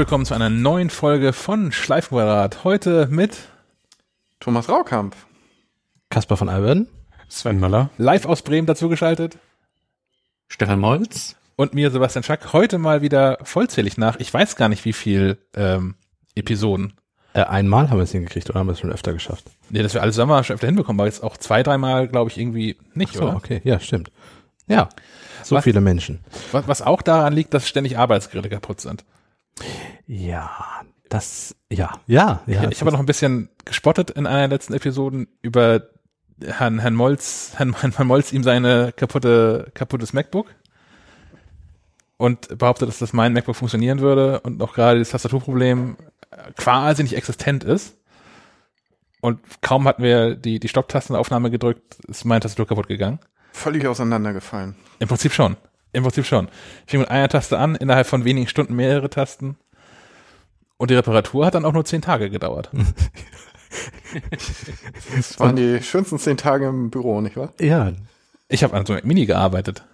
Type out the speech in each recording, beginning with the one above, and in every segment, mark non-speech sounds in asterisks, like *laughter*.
Willkommen zu einer neuen Folge von Schleifenquadrat. Heute mit Thomas Raukamp. Kasper von Alberden. Sven Möller. live aus Bremen dazu geschaltet Stefan Molz. und mir Sebastian Schack. Heute mal wieder vollzählig nach. Ich weiß gar nicht, wie viel ähm, Episoden. Äh, einmal haben wir es hingekriegt oder haben wir es schon öfter geschafft? Nee, dass wir alles Sommer schon öfter hinbekommen, aber jetzt auch zwei, dreimal, glaube ich, irgendwie nicht, So, oder? okay, ja, stimmt. Ja, so Was- viele Menschen. Was, was auch daran liegt, dass ständig Arbeitsgeräte kaputt sind. Ja, das, ja, ja, ja. ich habe noch ein bisschen gespottet in einer der letzten Episoden über Herrn, Herrn Molz, Herrn, *laughs* Herrn Molz ihm seine kaputte, kaputtes MacBook und behauptet, dass das mein MacBook funktionieren würde und auch gerade das Tastaturproblem quasi nicht existent ist. Und kaum hatten wir die, die Stopptastenaufnahme gedrückt, ist meine Tastatur kaputt gegangen. Völlig auseinandergefallen. Im Prinzip schon. Im Prinzip schon. Ich fing mit einer Taste an, innerhalb von wenigen Stunden mehrere Tasten. Und die Reparatur hat dann auch nur zehn Tage gedauert. *laughs* Das waren die schönsten zehn Tage im Büro, nicht wahr? ja, Ich habe an so einem Mini gearbeitet.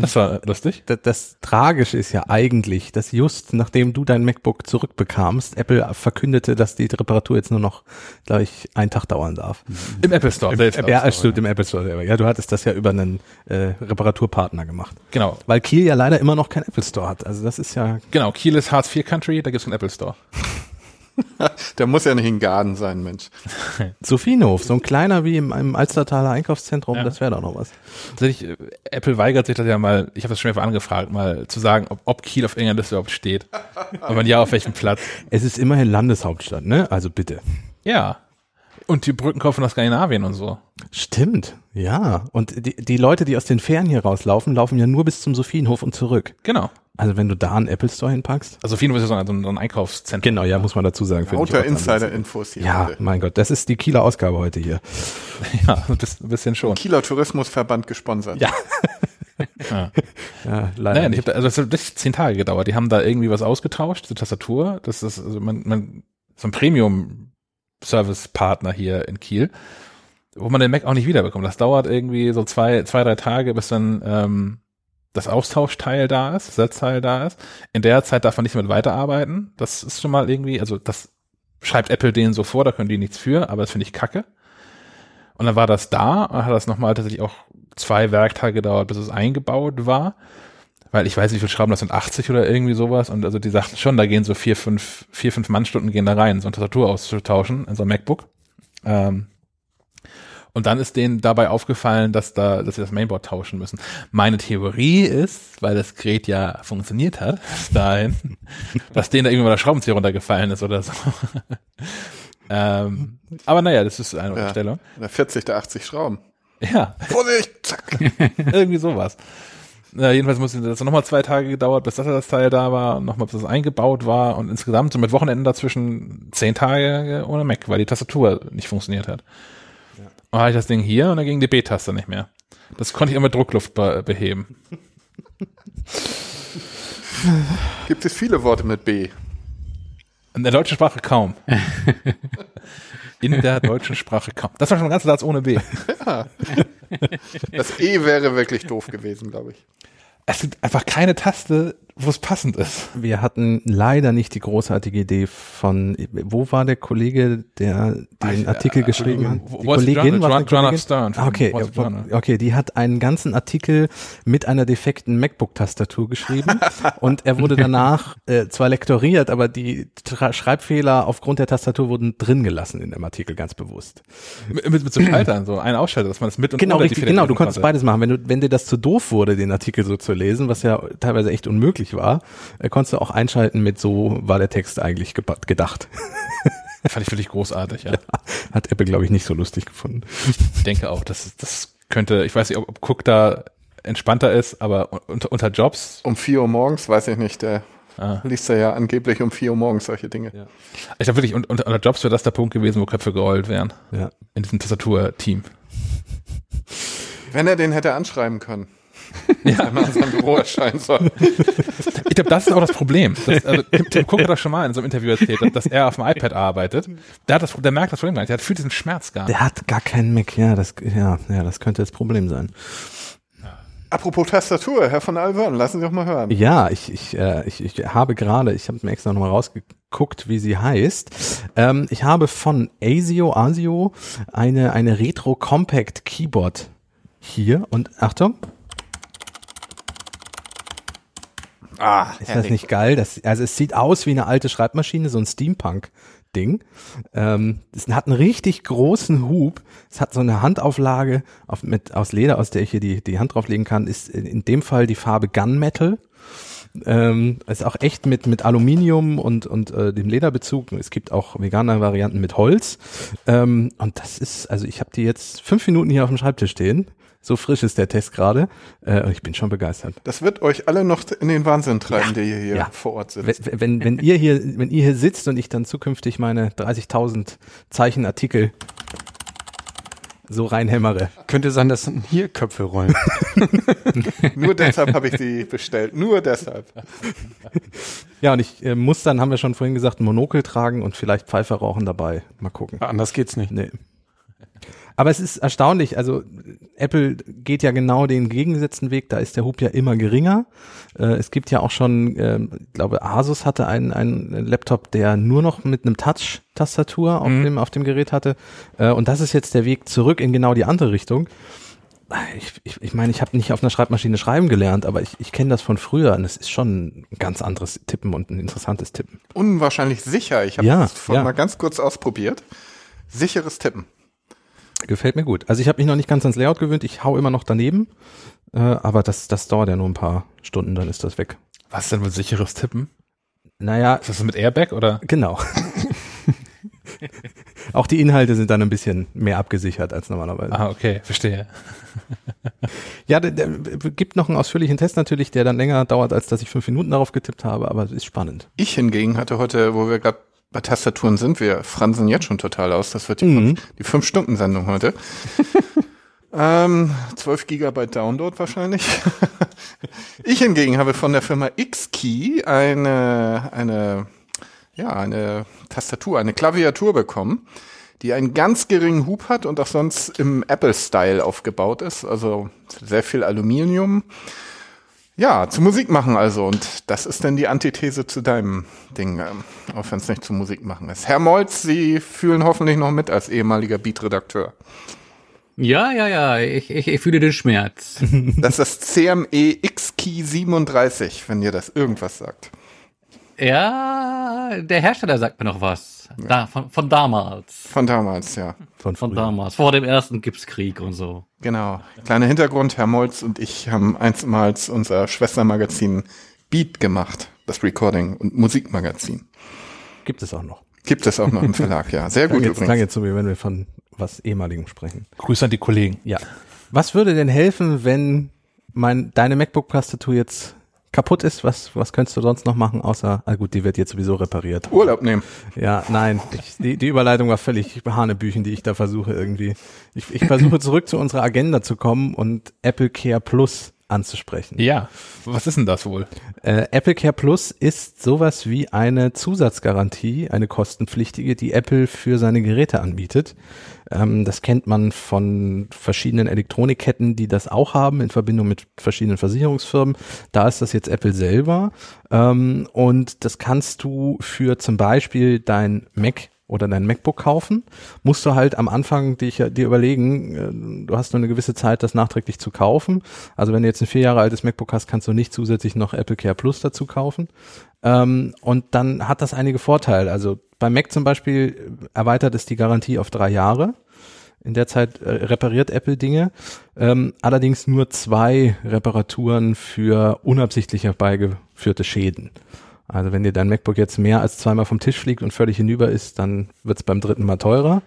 Das war lustig. das, das Tragische ist ja eigentlich, dass just nachdem du dein MacBook zurückbekamst, Apple verkündete, dass die Reparatur jetzt nur noch, glaube ich, einen Tag dauern darf. Im Apple Store. selbst ja, es stimmt, im Apple Store. selber. Ja, du hattest das ja über einen äh, Reparaturpartner gemacht. Genau. Weil Kiel ja leider immer noch kein Apple Store hat. Also das ist ja Genau. Kiel ist Hartz IV Country, da gibt's einen Apple Store. *laughs* Der muss ja nicht in Garden sein, Mensch. *laughs* Sophienhof, so ein kleiner wie im, im Alstertaler Einkaufszentrum, Ja. das wäre doch noch was. Tatsächlich, äh, Apple weigert sich das ja mal, ich habe das schon mehrfach angefragt, mal zu sagen, ob, ob Kiel auf irgendeiner Liste überhaupt steht. *laughs* Und wenn ja, auf welchem Platz. Es ist immerhin Landeshauptstadt, ne? Also bitte. Ja. Und die Brückenkopf von Skandinavien und so. Stimmt, ja. Und die, die Leute, die aus den Ferien hier rauslaufen, laufen ja nur bis zum Sophienhof und zurück. Genau. Also wenn du da einen Apple Store hinpackst. Also Fino ist ja so ein, so ein Einkaufszentrum. Genau, ja, muss man dazu sagen. Lauter Insider-Infos hier. Ja, heute. mein Gott, das ist die Kieler Ausgabe heute hier. *laughs* Ja, ein bisschen, ein bisschen schon. Kieler Tourismusverband gesponsert. Ja. *laughs* Ja. Ja, leider Naja, ich nicht. hab da, also es hat wirklich zehn Tage gedauert. Die haben da irgendwie was ausgetauscht, diese Tastatur. Das ist also man, man, so ein Premium-Service-Partner hier in Kiel, wo man den Mac auch nicht wiederbekommt. Das dauert irgendwie so zwei, zwei, drei Tage, bis dann ähm, das Austauschteil da ist, das Setzteil da ist. In der Zeit darf man nicht mit weiterarbeiten. Das ist schon mal irgendwie, also das schreibt Apple denen so vor, da können die nichts für, aber das finde ich kacke. Und dann war das da hat das nochmal tatsächlich auch zwei Werktage gedauert, bis es eingebaut war. Weil ich weiß nicht, wie viel Schrauben das sind, 80 oder irgendwie sowas. Und also die sagten schon, da gehen so vier, fünf, vier, fünf Mannstunden gehen da rein, so eine Tastatur auszutauschen in so ein MacBook. Ähm, und dann ist denen dabei aufgefallen, dass da, dass sie das Mainboard tauschen müssen. Meine Theorie ist, weil das Gerät ja funktioniert hat, *laughs* bis dahin, *laughs* dass denen da irgendwann mal der Schraubenzieher runtergefallen ist oder so. *laughs* ähm, aber naja, das ist eine Ja. Umstellung. Oder 40 der 80 Schrauben. Ja, Vorsicht! Zack. irgendwie sowas. Ja, jedenfalls musste das nochmal zwei Tage gedauert, bis das, das Teil da war und nochmal, bis das eingebaut war und insgesamt so mit Wochenenden dazwischen zehn Tage ohne Mac, weil die Tastatur nicht funktioniert hat. Und dann hatte ich das Ding hier und dann ging die B-Taste nicht mehr. Das konnte ich immer mit Druckluft be beheben. *laughs* Gibt es viele Worte mit B? In der deutschen Sprache kaum. *laughs* In der deutschen Sprache kaum. Das war schon ein ganzer Satz ohne B. Das E wäre wirklich doof gewesen, glaube ich. Es gibt einfach keine Taste, wo es passend ist. Wir hatten leider nicht die großartige Idee von, wo war der Kollege, der den Ah, Artikel äh, geschrieben hat? Die Kollegin war Joan- Joanna Stern Okay, okay, die hat einen ganzen Artikel mit einer defekten MacBook-Tastatur geschrieben *laughs* und er wurde danach äh, zwar lektoriert, aber die Tra Schreibfehler aufgrund der Tastatur wurden drin gelassen in dem Artikel ganz bewusst. Mit, mit, mit so Schaltern, so ein Ausschalter, dass man das mit und Genau, richtig, genau. Du konntest konnte. beides machen. Wenn du, wenn dir das zu doof wurde, den Artikel so zu lesen, was ja teilweise echt unmöglich war, äh, konntest du auch einschalten mit so war der Text eigentlich gedacht. *laughs* Fand ich wirklich großartig, ja. *laughs* Hat Apple, glaube ich, nicht so lustig gefunden. Ich denke auch, dass das könnte, ich weiß nicht, ob, ob Cook da entspannter ist, aber unter, unter Jobs, Um 4 Uhr morgens, weiß ich nicht, der Ah. liest er ja angeblich um 4 Uhr morgens solche Dinge. ich glaube wirklich, unter, unter Jobs wäre das der Punkt gewesen, wo Köpfe gerollt wären. Ja. In diesem Tastatur-Team. Wenn er den hätte anschreiben können. *laughs* Ja. Wenn man in seinem Büro erscheinen soll. Ich glaube, das ist auch das Problem. Das, *laughs* also, Tim, Tim Cook hat das schon mal in so einem Interview erzählt, dass, er auf dem iPad arbeitet. Der, hat das, der merkt das Problem gar nicht. Der fühlt diesen Schmerz gar nicht. Der hat gar keinen Mac. Ja, das, ja, ja, das könnte das Problem sein. Apropos Tastatur, Herr von Alvern, lassen Sie doch mal hören. Ja, ich, ich, äh, ich, ich habe gerade, ich habe mir extra nochmal rausgeguckt, wie sie heißt. Ähm, ich habe von ASIO, ASIO eine, eine Retro Compact Keyboard hier und Achtung, Ah, ist das nicht geil? Das, also es sieht aus wie eine alte Schreibmaschine, so ein Steampunk-Ding. Ähm, es hat einen richtig großen Hub. Es hat so eine Handauflage auf, mit, aus Leder, aus der ich hier die, die Hand drauflegen kann. Ist in dem Fall die Farbe Gunmetal. Ähm, ist auch echt mit, mit Aluminium und, und äh, dem Lederbezug. Es gibt auch vegane Varianten mit Holz. Ähm, und das ist, also ich habe die jetzt fünf Minuten hier auf dem Schreibtisch stehen. So frisch ist der Test gerade. Äh, und ich bin schon begeistert. Das wird euch alle noch in den Wahnsinn treiben, Ja, der ihr hier ja. vor Ort Wenn, sitzt. wenn, wenn ihr hier, wenn ihr hier sitzt und ich dann zukünftig meine 30.000 Zeichenartikel so reinhämmere. Könnte sein, dass hier Köpfe rollen. *laughs* Nur deshalb habe ich die bestellt. Nur deshalb. Ja, und ich äh, muss dann, haben wir schon vorhin gesagt, ein Monokel tragen und vielleicht Pfeife rauchen dabei. Mal gucken. Anders geht's nicht. Nee. Aber es ist erstaunlich, also Apple geht ja genau den gegengesetzten Weg, da ist der Hub ja immer geringer. Äh, es gibt ja auch schon, ähm, ich glaube, Asus hatte einen, einen Laptop, der nur noch mit einem Touch-Tastatur auf, dem, auf dem Gerät hatte. Äh, und das ist jetzt der Weg zurück in genau die andere Richtung. Ich, ich, ich meine, ich habe nicht auf einer Schreibmaschine schreiben gelernt, aber ich, ich kenne das von früher und es ist schon ein ganz anderes Tippen und ein interessantes Tippen. Unwahrscheinlich sicher. Ich habe Ja, das vorhin ja. mal ganz kurz ausprobiert. Sicheres Tippen. Gefällt mir gut. Also ich habe mich noch nicht ganz ans Layout gewöhnt, ich hau immer noch daneben, äh, aber das, das dauert ja nur ein paar Stunden, dann ist das weg. Was denn wohl sicheres Tippen? Naja, Ist das mit Airbag oder? genau. *laughs* Auch die Inhalte sind dann ein bisschen mehr abgesichert als normalerweise. Ah, okay, verstehe. *laughs* Ja, der, der gibt noch einen ausführlichen Test natürlich, der dann länger dauert, als dass ich fünf Minuten darauf getippt habe, aber es ist spannend. Ich hingegen hatte heute, wo wir gerade bei Tastaturen sind, wir fransen jetzt schon total aus. Das wird die, Mhm. fünf, die Fünf-Stunden-Sendung heute. *laughs* ähm, 12 Gigabyte Download wahrscheinlich. *laughs* ich hingegen habe von der Firma X-Key eine, eine, ja, eine Tastatur, eine Klaviatur bekommen, die einen ganz geringen Hub hat und auch sonst im Apple-Style aufgebaut ist. Also sehr viel Aluminium. Ja, zu Musik machen also. Und das ist dann die Antithese zu deinem Ding, ähm, auch wenn es nicht zu Musik machen ist. Herr Molz, Sie fühlen hoffentlich noch mit als ehemaliger Beat-Redakteur. Ja, ja, ja, ich, ich, ich fühle den Schmerz. Das ist das CME X-Key 37, wenn ihr das irgendwas sagt. Ja, der Hersteller sagt mir noch was. Da, von, von damals. Von damals, ja. Von, Von damals. Vor dem ersten Gipskrieg und so. Genau. Kleiner Hintergrund, Herr Molz und ich haben einstmals unser Schwestermagazin Beat gemacht. Das Recording- und Musikmagazin. Gibt es auch noch. Gibt es auch noch im Verlag, ja. Sehr gut übrigens. jetzt so, wie wenn wir von was ehemaligem sprechen. Grüße an die Kollegen. Ja. Was würde denn helfen, wenn mein, deine MacBook-Tastatur jetzt kaputt ist? Was, was könntest du sonst noch machen, außer, ah gut, die wird jetzt sowieso repariert. Urlaub nehmen. Ja, nein, ich, die, die Überleitung war völlig Hanebüchen, die ich da versuche irgendwie. Ich, ich versuche zurück zu unserer Agenda zu kommen und Apple Care Plus anzusprechen. Ja, was ist denn das wohl? Äh, Apple Care Plus ist sowas wie eine Zusatzgarantie, eine kostenpflichtige, die Apple für seine Geräte anbietet. Ähm, das kennt man von verschiedenen Elektronikketten, die das auch haben in Verbindung mit verschiedenen Versicherungsfirmen. Da ist das jetzt Apple selber. Ähm, und das kannst du für zum Beispiel dein Mac oder dein MacBook kaufen, musst du halt am Anfang dich, dir überlegen, äh, du hast nur eine gewisse Zeit, das nachträglich zu kaufen. Also wenn du jetzt ein vier Jahre altes MacBook hast, kannst du nicht zusätzlich noch Apple Care Plus dazu kaufen. Ähm, und dann hat das einige Vorteile. Also beim Mac zum Beispiel erweitert es die Garantie auf drei Jahre. In der Zeit äh, repariert Apple Dinge, ähm, allerdings nur zwei Reparaturen für unabsichtlich herbeigeführte Schäden. Also wenn dir dein MacBook jetzt mehr als zweimal vom Tisch fliegt und völlig hinüber ist, dann wird's beim dritten Mal teurer.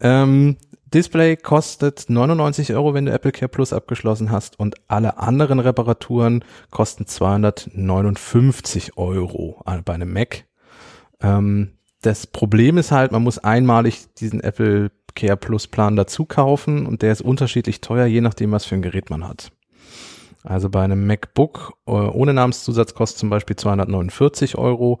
Ähm, Display kostet 99 Euro, wenn du Apple Care Plus abgeschlossen hast und alle anderen Reparaturen kosten 259 Euro bei einem Mac. Ähm, das Problem ist halt, man muss einmalig diesen Apple Care Plus Plan dazu kaufen und der ist unterschiedlich teuer, je nachdem, was für ein Gerät man hat. Also bei einem MacBook äh, ohne Namenszusatz kostet zum Beispiel 249 Euro.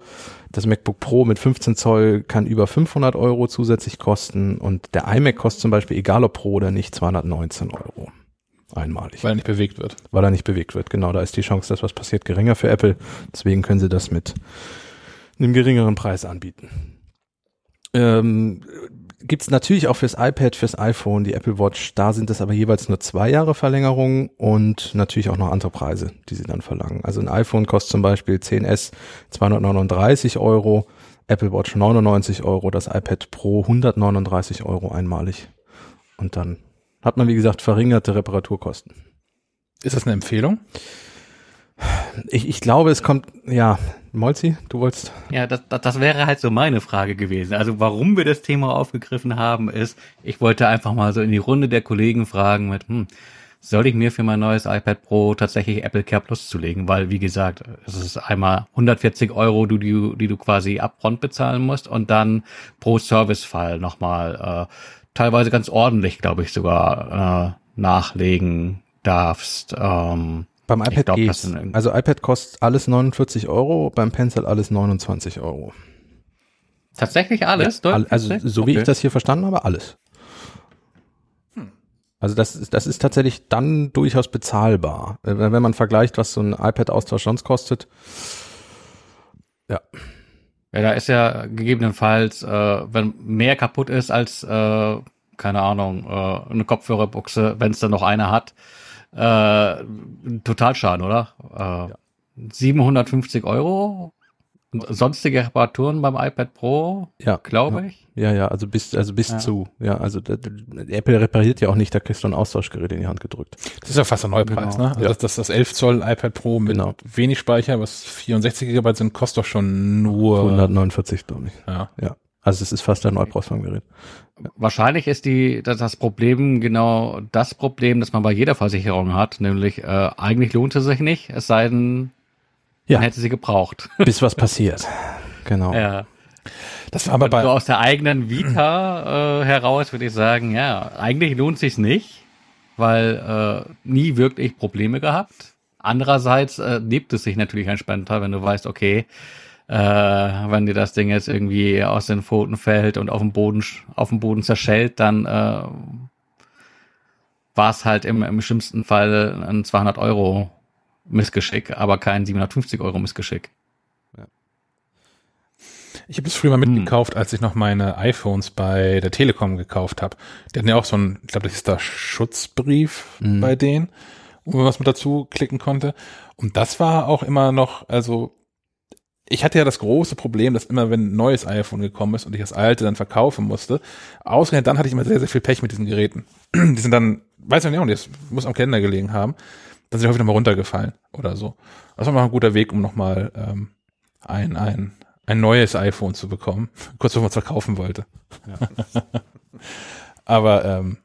Das MacBook Pro mit 15 Zoll kann über 500 Euro zusätzlich kosten und der iMac kostet zum Beispiel, egal ob Pro oder nicht, 219 Euro. Einmalig. Weil er nicht bewegt wird. weil er nicht bewegt wird. Genau, da ist die Chance, dass was passiert, geringer für Apple. Deswegen können sie das mit einem geringeren Preis anbieten. Ähm, Gibt es natürlich auch fürs iPad, fürs iPhone, die Apple Watch. Da sind es aber jeweils nur zwei Jahre Verlängerung und natürlich auch noch andere Preise, die sie dann verlangen. Also ein iPhone kostet zum Beispiel 10S 239 Euro, Apple Watch 99 Euro, das iPad Pro 139 Euro einmalig. Und dann hat man, wie gesagt, verringerte Reparaturkosten. Ist das eine Empfehlung? Ich, ich glaube, es kommt, ja, Molzi, du wolltest. Ja, das, das, das wäre halt so meine Frage gewesen. Also warum wir das Thema aufgegriffen haben, ist, ich wollte einfach mal so in die Runde der Kollegen fragen mit, hm, soll ich mir für mein neues iPad Pro tatsächlich Apple Care Plus zulegen? Weil, wie gesagt, es ist einmal 140 Euro, die du, die du quasi upfront bezahlen musst und dann pro Servicefall nochmal äh, teilweise ganz ordentlich, glaube ich, sogar äh, nachlegen darfst. Ähm, Beim iPad glaub, geht's. Also iPad kostet alles 49 Euro, beim Pencil alles 29 Euro. tatsächlich alles? All, Deutlich? also so wie Okay. ich das hier verstanden habe, alles. Also das ist, das ist tatsächlich dann durchaus bezahlbar. Äh, Wenn man vergleicht, was so ein iPad-Austausch sonst kostet. Ja, Ja, da ist ja gegebenenfalls, äh, wenn mehr kaputt ist als, äh, keine Ahnung, äh, eine Kopfhörerbuchse, wenn es dann noch eine hat, äh, Totalschaden, oder? Äh, 750 Euro und sonstige Reparaturen beim iPad Pro, ja. glaube ja. ich. Ja, ja, also bis, also bis Ja. zu. Ja, also da- da- Apple repariert ja auch nicht, da kriegst du ein Austauschgerät in die Hand gedrückt. Das ist ja fast der Neupreis, Genau. ne? Also Ja. das, das, das 11 Zoll iPad Pro mit Genau. wenig Speicher, was 64 Gigabyte sind, kostet doch schon nur. 149, glaube ich. Ja. Ja. Also es ist fast ein Neupreis vom Gerät. Wahrscheinlich ist die, das, das Problem genau das Problem, das man bei jeder Versicherung hat, nämlich äh, eigentlich lohnt es sich nicht, es sei denn, Ja. man hätte sie gebraucht. *laughs* Bis was passiert. Genau. Ja. Das war aber So bei, aus der eigenen Vita äh, heraus würde ich sagen, ja, eigentlich lohnt sich's nicht, weil äh, nie wirklich Probleme gehabt. Andererseits äh, lebt es sich natürlich entspannter, wenn du weißt, okay, äh, wenn dir das Ding jetzt irgendwie aus den Pfoten fällt und auf dem Boden auf dem Boden zerschellt, dann äh, war es halt im, im schlimmsten Fall ein 200 Euro Missgeschick, aber kein 750 Euro Missgeschick. ich habe das früher mal mitgekauft, als ich noch meine iPhones bei der Telekom gekauft habe. Die hatten ja auch so ein, ich glaube, das ist der Schutzbrief Mhm. bei denen, wo man was mit dazu klicken konnte. Und das war auch immer noch, also ich hatte ja das große Problem, dass immer, wenn ein neues iPhone gekommen ist und ich das alte dann verkaufen musste, ausgerechnet dann hatte ich immer sehr, sehr viel Pech mit diesen Geräten. *clears throat* Die sind dann, weiß ich nicht, das muss am Kalender gelegen haben, dann sind die häufig nochmal runtergefallen oder so. Das war mal ein guter Weg, um nochmal ähm, ein, ein, ein neues iPhone zu bekommen, *laughs* kurz bevor man es verkaufen wollte. *laughs* aber ähm,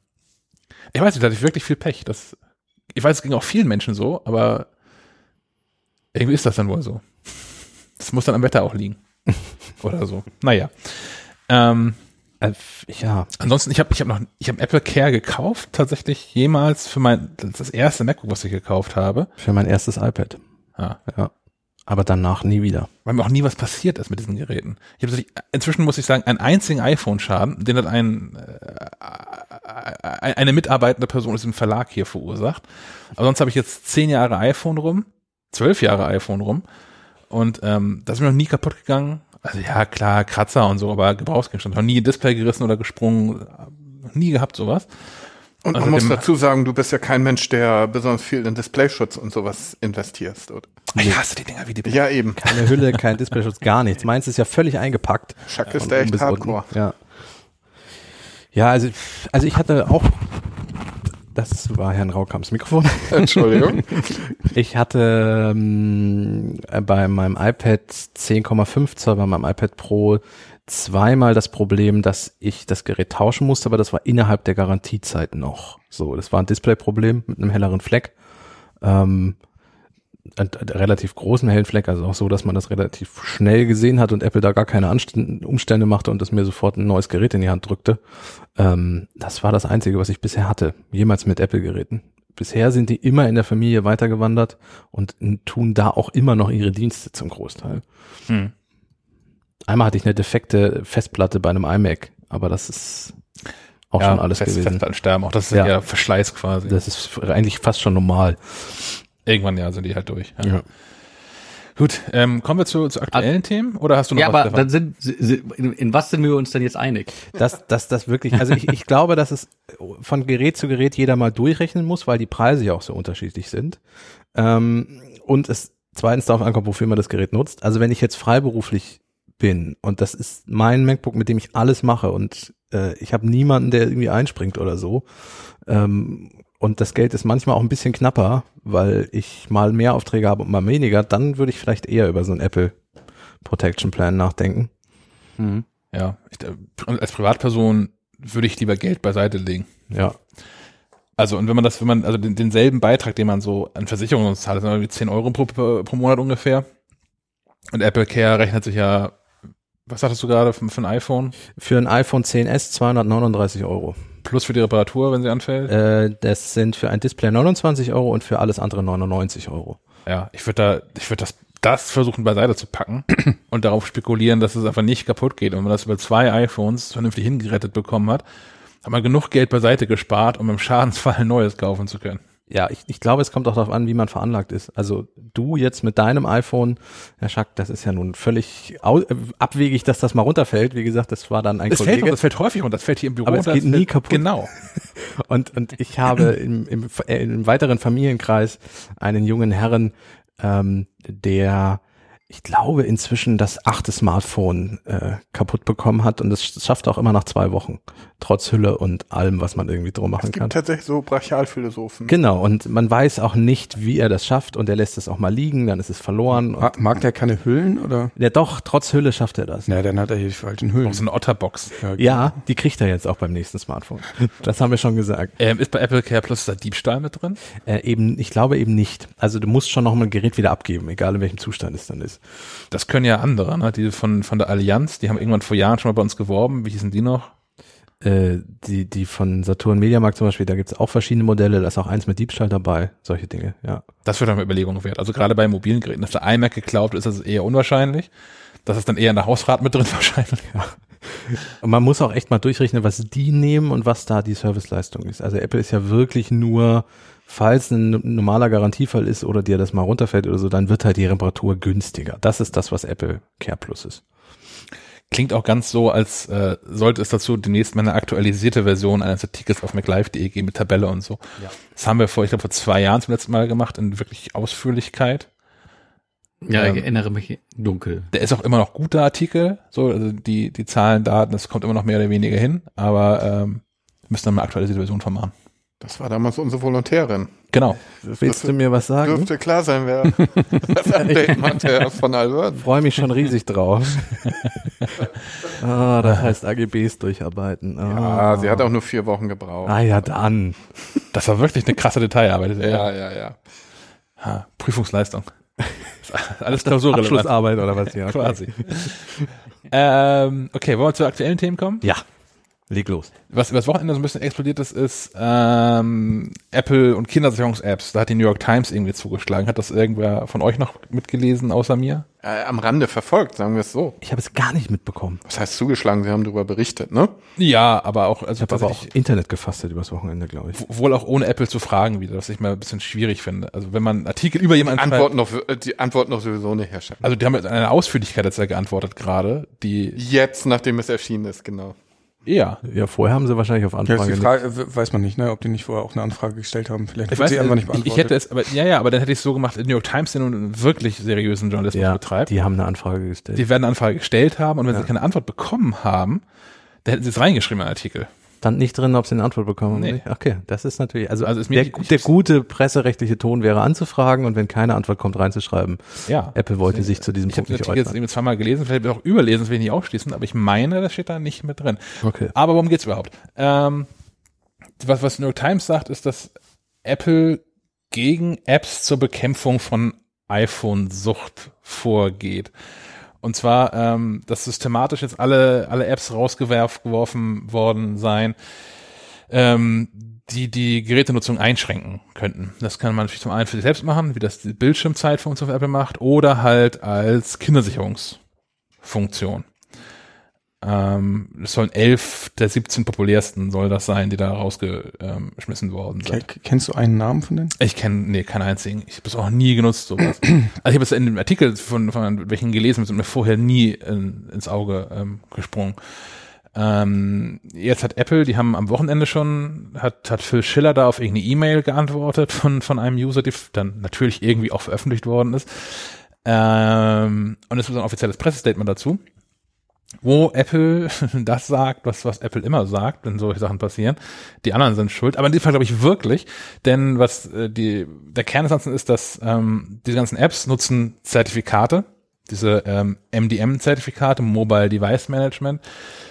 ich weiß nicht, da hatte ich wirklich viel Pech. Das, ich weiß, es ging auch vielen Menschen so, aber irgendwie ist das dann wohl so. Das muss dann am Wetter auch liegen. Oder so. Naja. Ähm, Äh, ja, ansonsten, ich habe ich hab noch, ich habe Apple Care gekauft, tatsächlich jemals für mein, das ist das erste MacBook, was ich gekauft habe. für mein erstes iPad. Ja. Ja. Aber danach nie wieder. Weil mir auch nie was passiert ist mit diesen Geräten. Ich habe inzwischen muss ich sagen, einen einzigen iPhone-Schaden, den hat ein, äh, eine mitarbeitende Person aus dem Verlag hier verursacht. Aber sonst habe ich jetzt zehn Jahre iPhone rum, zwölf Jahre iPhone rum und ähm, das ist mir noch nie kaputt gegangen. Also ja, klar, Kratzer und so, aber Gebrauchsgegenstand. Noch nie ein Display gerissen oder gesprungen, noch nie gehabt sowas. Und man Also muss dazu sagen, du bist ja kein Mensch, der besonders viel in Displayschutz und sowas investierst, oder? Ich hasse die Dinger wie die Ja, eben. Keine Hülle, kein Displayschutz, gar nichts. Meins ist ja völlig eingepackt. Schack ist da oben echt hardcore. Ja. Ja, also, also ich hatte auch, das war Herrn Raukamps Mikrofon. *laughs* Entschuldigung. Ich hatte ähm, bei meinem iPad 10,5 Zoll, bei meinem iPad Pro zweimal das Problem, dass ich das Gerät tauschen musste, aber das war innerhalb der Garantiezeit noch. So, das war ein Displayproblem mit einem helleren Fleck. Ähm, relativ großen hellen Fleck, also auch so, dass man das relativ schnell gesehen hat und Apple da gar keine Umstände machte und es mir sofort ein neues Gerät in die Hand drückte. Ähm, das war das Einzige, was ich bisher hatte, jemals mit Apple-Geräten. Bisher sind die immer in der Familie weitergewandert und tun da auch immer noch ihre Dienste zum Großteil. Hm. Einmal hatte ich eine defekte Festplatte bei einem iMac, aber das ist auch schon alles fest, gewesen. Festplattensterben, auch das ist Ja. ja, Verschleiß quasi. Das ist eigentlich fast schon normal. Irgendwann ja sind die halt durch. Ja. Gut, ähm, kommen wir zu, zu aktuellen Themen oder hast du noch Ja, was aber dann sind, in, in was sind wir uns denn jetzt einig? dass, dass das wirklich, also ich, ich glaube, dass es von Gerät zu Gerät jeder mal durchrechnen muss, weil die Preise ja auch so unterschiedlich sind. Ähm, und es zweitens darauf ankommt, wofür man das Gerät nutzt. Also wenn ich jetzt freiberuflich bin und das ist mein MacBook, mit dem ich alles mache und äh, ich habe niemanden, der irgendwie einspringt oder so. Ähm, und das Geld ist manchmal auch ein bisschen knapper, weil ich mal mehr Aufträge habe und mal weniger, dann würde ich vielleicht eher über so einen Apple Protection Plan nachdenken. Mhm. Ja, ich, als Privatperson würde ich lieber Geld beiseite legen. Ja. Also und wenn man das, wenn man, also den, denselben Beitrag, den man so an Versicherungen zahlt, sind irgendwie 10 Euro pro, pro Monat ungefähr. Und Apple Care rechnet sich ja, was sagtest du gerade für, für ein iPhone? Für ein iPhone 10s 239 Euro. Plus für die Reparatur, wenn sie anfällt? Äh, das sind für ein Display 29 Euro und für alles andere 99 Euro. Ja, ich würde da, ich würde das, das versuchen beiseite zu packen *clears throat* und darauf spekulieren, dass es einfach nicht kaputt geht. Und wenn man das über zwei iPhones vernünftig hingerettet bekommen hat, hat man genug Geld beiseite gespart, um im Schadensfall ein *laughs* neues kaufen zu können. Ja, ich, ich glaube, es kommt auch darauf an, wie man veranlagt ist. Also du jetzt mit deinem iPhone, Herr Schack, das ist ja nun völlig äh, abwegig, dass das mal runterfällt. Wie gesagt, das war dann ein Das fällt, Kollege. doch, das fällt häufig und das fällt hier im Büro. Aber es das geht nie fällt- kaputt. Genau. *laughs* Und, und ich habe im, im, äh, im weiteren Familienkreis einen jungen Herren, ähm, der, ich glaube, inzwischen das achte Smartphone äh, kaputt bekommen hat und das schafft auch immer nach zwei Wochen, trotz Hülle und allem, was man irgendwie drum machen Es kann. gibt tatsächlich so Brachialphilosophen. Genau, und man weiß auch nicht, wie er das schafft und er lässt es auch mal liegen, dann ist es verloren. Und Ma- Mag der keine Hüllen oder? ja, doch, trotz Hülle schafft er das. Na, dann hat er hier die falschen Hüllen. So eine Otterbox. Ja, die kriegt er jetzt auch beim nächsten Smartphone. Das haben wir schon gesagt. Ähm, ist bei Apple Care Plus da Diebstahl mit drin? Äh, eben, ich glaube eben nicht. Also du musst schon noch mal ein Gerät wieder abgeben, egal in welchem Zustand es dann ist. Das können ja andere, ne? Die von, von der Allianz, die haben irgendwann vor Jahren schon mal bei uns geworben. Wie hießen die noch? Äh, die, die von Saturn Mediamarkt zum Beispiel, da gibt's auch verschiedene Modelle, da ist auch eins mit Diebstahl dabei, solche Dinge, ja. Das wird dann eine Überlegung wert. Also gerade bei mobilen Geräten, dass der iMac geklaut ist, das ist eher unwahrscheinlich. Das ist dann eher in der Hausrat mit drin *laughs* wahrscheinlich. Und man muss auch echt mal durchrechnen, was die nehmen und was da die Serviceleistung ist. Also Apple ist ja wirklich nur, falls ein normaler Garantiefall ist oder dir das mal runterfällt oder so, dann wird halt die Reparatur günstiger. Das ist das, was Apple Care Plus ist. Klingt auch ganz so, als äh, sollte es dazu demnächst mal eine aktualisierte Version eines Artikels auf MacLive.de geben mit Tabelle und so. Ja. Das haben wir vor, ich glaube, vor zwei Jahren zum letzten Mal gemacht, in wirklich Ausführlichkeit. Ja, Ähm, ich erinnere mich dunkel. Der ist auch immer noch guter Artikel, so, also die, die Zahlen, Daten, das kommt immer noch mehr oder weniger hin, aber ähm, müssen dann eine aktualisierte Version von machen. Das war damals unsere Volontärin. Genau. Willst du mir was sagen? Dürfte klar sein, wer das Update machte von Albert. Freue mich schon riesig drauf. *laughs* ah, das heißt AGBs durcharbeiten. Ah. Ja, sie hat auch nur vier Wochen gebraucht. Ah ja, dann. Das war wirklich eine krasse Detailarbeit. Ja, ja, ja. Ha, Prüfungsleistung. Alles klausurrelevant. Abschlussarbeit oder was? Ja, Quasi. ähm, okay, wollen wir zu aktuellen Themen kommen? Ja, leg los. Was übers Wochenende so ein bisschen explodiert ist, ist ähm, Apple und Kindersicherungs-Apps. Da hat die New York Times irgendwie zugeschlagen. Hat das irgendwer von euch noch mitgelesen, außer mir? Äh, am Rande verfolgt, sagen wir es so. Ich habe es gar nicht mitbekommen. Was heißt zugeschlagen? Sie haben darüber berichtet, ne? Ja, aber auch, also Ich habe aber auch Internet gefastet übers Wochenende, glaube ich. wohl auch ohne Apple zu fragen wieder, was ich mal ein bisschen schwierig finde. Also wenn man einen Artikel über jemanden schreibt- Antworten noch, äh, die Antworten noch sowieso nicht herstellen. also die haben mit einer Ausführlichkeit jetzt ja geantwortet gerade, die Jetzt, nachdem es erschienen ist, genau. Eher. Ja, vorher haben sie wahrscheinlich auf Ja, Anfrage. die Frage, weiß man nicht, ne, ob die nicht vorher auch eine Anfrage gestellt haben. Vielleicht Ich weiß, sie einfach nicht ich, beantwortet. ich hätte es, aber ja, ja, aber dann hätte ich es so gemacht, New York Times, der nun wirklich seriösen Journalismus ja, betreibt, die haben eine Anfrage gestellt. die werden eine Anfrage gestellt haben und wenn Ja. sie keine Antwort bekommen haben, dann hätten sie es reingeschrieben in den Artikel. Stand nicht drin, ob sie eine Antwort bekommen. Nee. Okay, das ist natürlich, also, Also ist mir- der, gu- der gute presserechtliche Ton wäre anzufragen und wenn keine Antwort kommt, reinzuschreiben. Ja. Apple wollte sich zu diesem Ich habe Punkt nicht Artikel jetzt äußern. irgendwie zweimal gelesen, vielleicht auch überlesen, das will ich nicht ausschließen, aber ich meine, das steht da nicht mit drin. Okay. Aber worum geht's überhaupt? Ähm, was, was New York Times sagt, ist, dass Apple gegen Apps zur Bekämpfung von iPhone-Sucht vorgeht. Und zwar, ähm, dass systematisch jetzt alle, alle Apps rausgeworfen worden seien, ähm, die die Gerätenutzung einschränken könnten. Das kann man natürlich zum einen für sich selbst machen, wie das die Bildschirmzeit von uns auf Apple macht, oder halt als Kindersicherungsfunktion. Ähm, es sollen elf der 17 populärsten soll das sein, die da rausgeschmissen worden sind. Ke- Kennst du einen Namen von denen? Ich kenne, nee, keinen einzigen. Ich habe es auch nie genutzt, sowas. *clears throat* also ich habe es in dem Artikel von, von welchen gelesen, sind mir vorher nie in, ins Auge ähm, gesprungen. Ähm, jetzt hat Apple, die haben am Wochenende schon, hat, hat Phil Schiller da auf irgendeine E-Mail geantwortet von, von einem User, die dann natürlich irgendwie auch veröffentlicht worden ist. Ähm, und es ist ein offizielles Pressestatement dazu, wo Apple *laughs* das sagt, was, was Apple immer sagt, wenn solche Sachen passieren. Die anderen sind schuld, aber in dem Fall glaube ich wirklich, denn was äh, die, der Kern des Ganzen ist, dass ähm, diese ganzen Apps nutzen Zertifikate, diese ähm, MDM-Zertifikate, Mobile Device Management,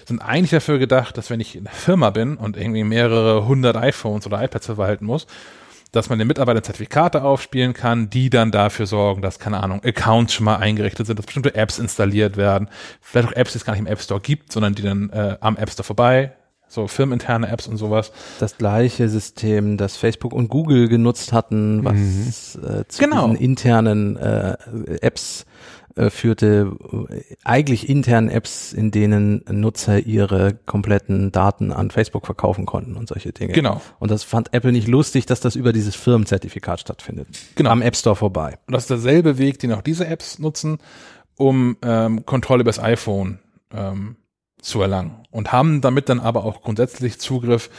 sind eigentlich dafür gedacht, dass wenn ich eine Firma bin und irgendwie mehrere hundert iPhones oder iPads verwalten muss, dass man den Mitarbeitern Zertifikate aufspielen kann, die dann dafür sorgen, dass, keine Ahnung, Accounts schon mal eingerichtet sind, dass bestimmte Apps installiert werden, vielleicht auch Apps, die es gar nicht im App Store gibt, sondern die dann äh, am App Store vorbei, so firmeninterne Apps und sowas. Das gleiche System, das Facebook und Google genutzt hatten, was äh, zu Genau. diesen internen äh, Apps äh, führte, äh, eigentlich internen Apps, in denen Nutzer ihre kompletten Daten an Facebook verkaufen konnten und solche Dinge. Genau. Und das fand Apple nicht lustig, dass das über dieses Firmenzertifikat stattfindet. Genau. Am App Store vorbei. Und das ist derselbe Weg, den auch diese Apps nutzen, um ähm, Kontrolle über das iPhone ähm, zu erlangen. Und haben damit dann aber auch grundsätzlich Zugriff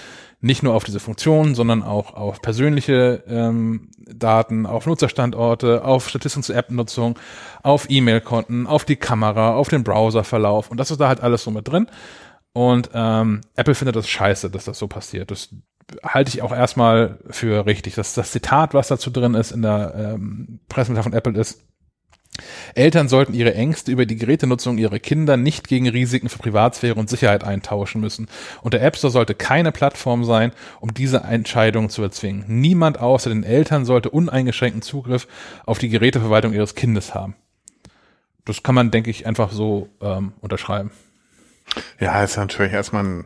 nicht nur auf diese Funktionen, sondern auch auf persönliche ähm, Daten, auf Nutzerstandorte, auf Statistiken zur App-Nutzung, auf E-Mail-Konten, auf die Kamera, auf den Browserverlauf. Und das ist da halt alles so mit drin. Und ähm, Apple findet das scheiße, dass das so passiert. Das halte ich auch erstmal für richtig. Das, das Zitat, was dazu drin ist in der ähm, Pressemitteilung von Apple ist, Eltern sollten ihre Ängste über die Gerätenutzung ihrer Kinder nicht gegen Risiken für Privatsphäre und Sicherheit eintauschen müssen. Und der App Store sollte keine Plattform sein, um diese Entscheidung zu erzwingen. Niemand außer den Eltern sollte uneingeschränkten Zugriff auf die Geräteverwaltung ihres Kindes haben. Das kann man, denke ich, einfach so ähm, unterschreiben. Ja, ist natürlich erstmal ein,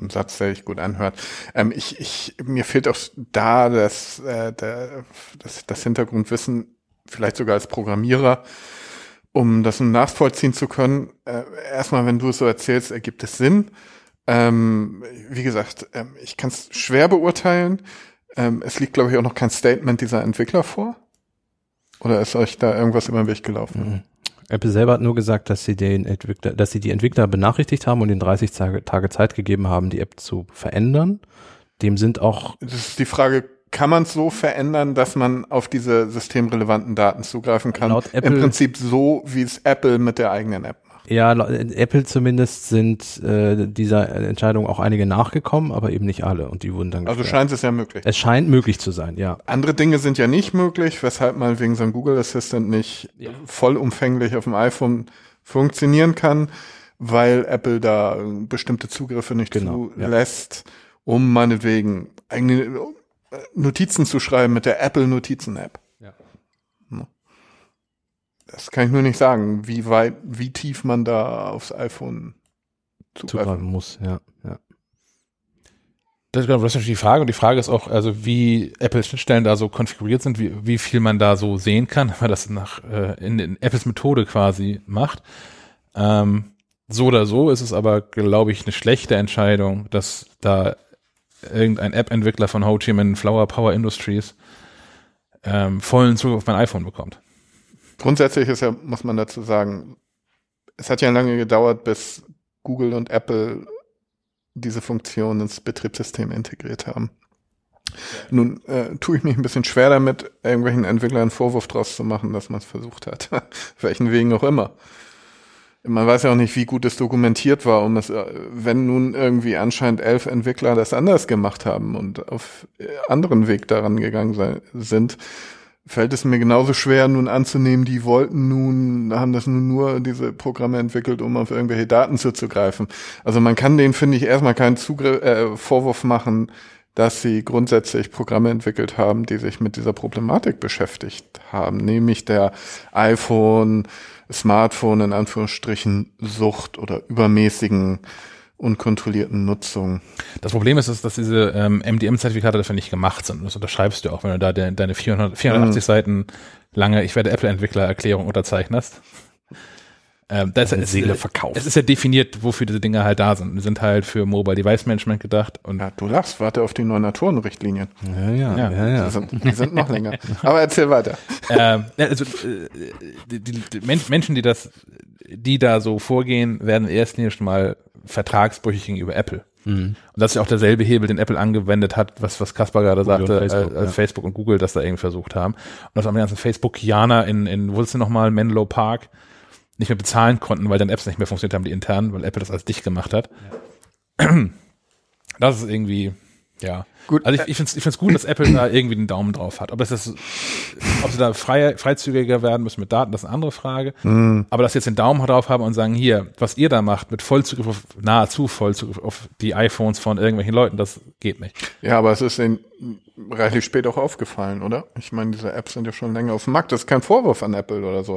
ein Satz, der sich gut anhört. Ähm, ich, ich, mir fehlt auch da das, äh, das, das Hintergrundwissen, vielleicht sogar als Programmierer, um das nachvollziehen zu können. Äh, erstmal, wenn du es so erzählst, ergibt es Sinn. Ähm, wie gesagt, ähm, ich kann es schwer beurteilen. Ähm, es liegt, glaube ich, auch noch kein Statement dieser Entwickler vor. Oder ist euch da irgendwas über den Weg gelaufen? Apple selber hat nur gesagt, dass sie den Entwickler, dass sie die Entwickler benachrichtigt haben und ihnen 30 Tage, Tage Zeit gegeben haben, die App zu verändern. Dem sind auch Das ist die Frage, kann man es so verändern, dass man auf diese systemrelevanten Daten zugreifen kann? Laut Apple- Im Prinzip so, wie es Apple mit der eigenen App macht. Ja, lau- Apple zumindest sind äh, dieser Entscheidung auch einige nachgekommen, aber eben nicht alle und die wurden dann Also scheint es ja möglich. Es scheint möglich zu sein, ja. Andere Dinge sind ja nicht möglich, weshalb mal wegen so einem Google Assistant nicht vollumfänglich auf dem iPhone funktionieren kann, weil Apple da äh, bestimmte Zugriffe nicht Genau, ja. zulässt, um meinetwegen eigene Notizen zu schreiben mit der Apple Notizen App. Ja. Das kann ich nur nicht sagen, wie weit, wie tief man da aufs iPhone zugreifen Zugreifen muss, ja. ja. Das ist genau, das ist natürlich die Frage. Und die Frage ist auch, also wie Apple-Schnittstellen da so konfiguriert sind, wie, wie viel man da so sehen kann, *laughs* wenn man das nach äh, in, in Apples Methode quasi macht. Ähm, so oder so ist es aber, glaube ich, eine schlechte Entscheidung, dass da irgendein App-Entwickler von Ho Chi Minh Flower Power Industries ähm, vollen Zugriff auf mein iPhone bekommt. Grundsätzlich ist ja, muss man dazu sagen, es hat ja lange gedauert, bis Google und Apple diese Funktion ins Betriebssystem integriert haben. Nun äh, tue ich mich ein bisschen schwer damit, irgendwelchen Entwicklern einen Vorwurf draus zu machen, dass man es versucht hat. *laughs* Welchen Wegen auch immer. Man weiß ja auch nicht, wie gut es dokumentiert war, um es, äh, wenn nun irgendwie anscheinend elf Entwickler das anders gemacht haben und auf äh, anderen Weg daran gegangen sei, sind, fällt es mir genauso schwer, nun anzunehmen, die wollten nun, haben das nun nur diese Programme entwickelt, um auf irgendwelche Daten zuzugreifen. Also man kann denen, finde ich, erstmal keinen Zugriff, äh, Vorwurf machen, dass sie grundsätzlich Programme entwickelt haben, die sich mit dieser Problematik beschäftigt haben, nämlich der iPhone, Smartphone in Anführungsstrichen Sucht oder übermäßigen unkontrollierten Nutzung. Das Problem ist, ist dass diese ähm, MDM-Zertifikate dafür nicht gemacht sind. Das unterschreibst du auch, wenn du da de deine 400, 480 Seiten lange Ich werde Apple-Entwickler-Erklärung unterzeichnest. Ähm, das, es, Seele äh, verkauft. Es ist ja definiert, wofür diese Dinge halt da sind. Die sind halt für Mobile Device Management gedacht und Ja, du lachst, warte auf die neuen Naturenrichtlinien. Ja, ja, Ja. ja, ja. Die sind, die sind noch länger. *laughs* Aber erzähl weiter. ähm, also äh, die, die, die Men- Menschen, die das, die da so vorgehen, werden in erster Linie schon mal vertragsbrüchig gegenüber Apple. Mhm. Und das ist ja auch derselbe Hebel, den Apple angewendet hat, was, was Kaspar gerade Google und sagte, Facebook, als, ja. Facebook und Google das da irgendwie versucht haben. Und dass am ganzen Facebookianer in, in, wo ist denn nochmal, Menlo Park, nicht mehr bezahlen konnten, weil dann Apps nicht mehr funktioniert haben, die internen, weil Apple das als dicht gemacht hat. Das ist irgendwie, ja. Gut, Also ich, ich finde es ich find's gut, dass Apple da irgendwie den Daumen drauf hat. Ob, es das, ob sie da frei, freizügiger werden müssen mit Daten, das ist eine andere Frage. Aber dass sie jetzt den Daumen drauf haben und sagen, hier, was ihr da macht, mit Vollzugriff auf, nahezu Vollzugriff auf die iPhones von irgendwelchen Leuten, das geht nicht. Ja, aber es ist ihnen reichlich spät auch aufgefallen, oder? Ich meine, diese Apps sind ja schon länger auf dem Markt. Das ist kein Vorwurf an Apple oder so.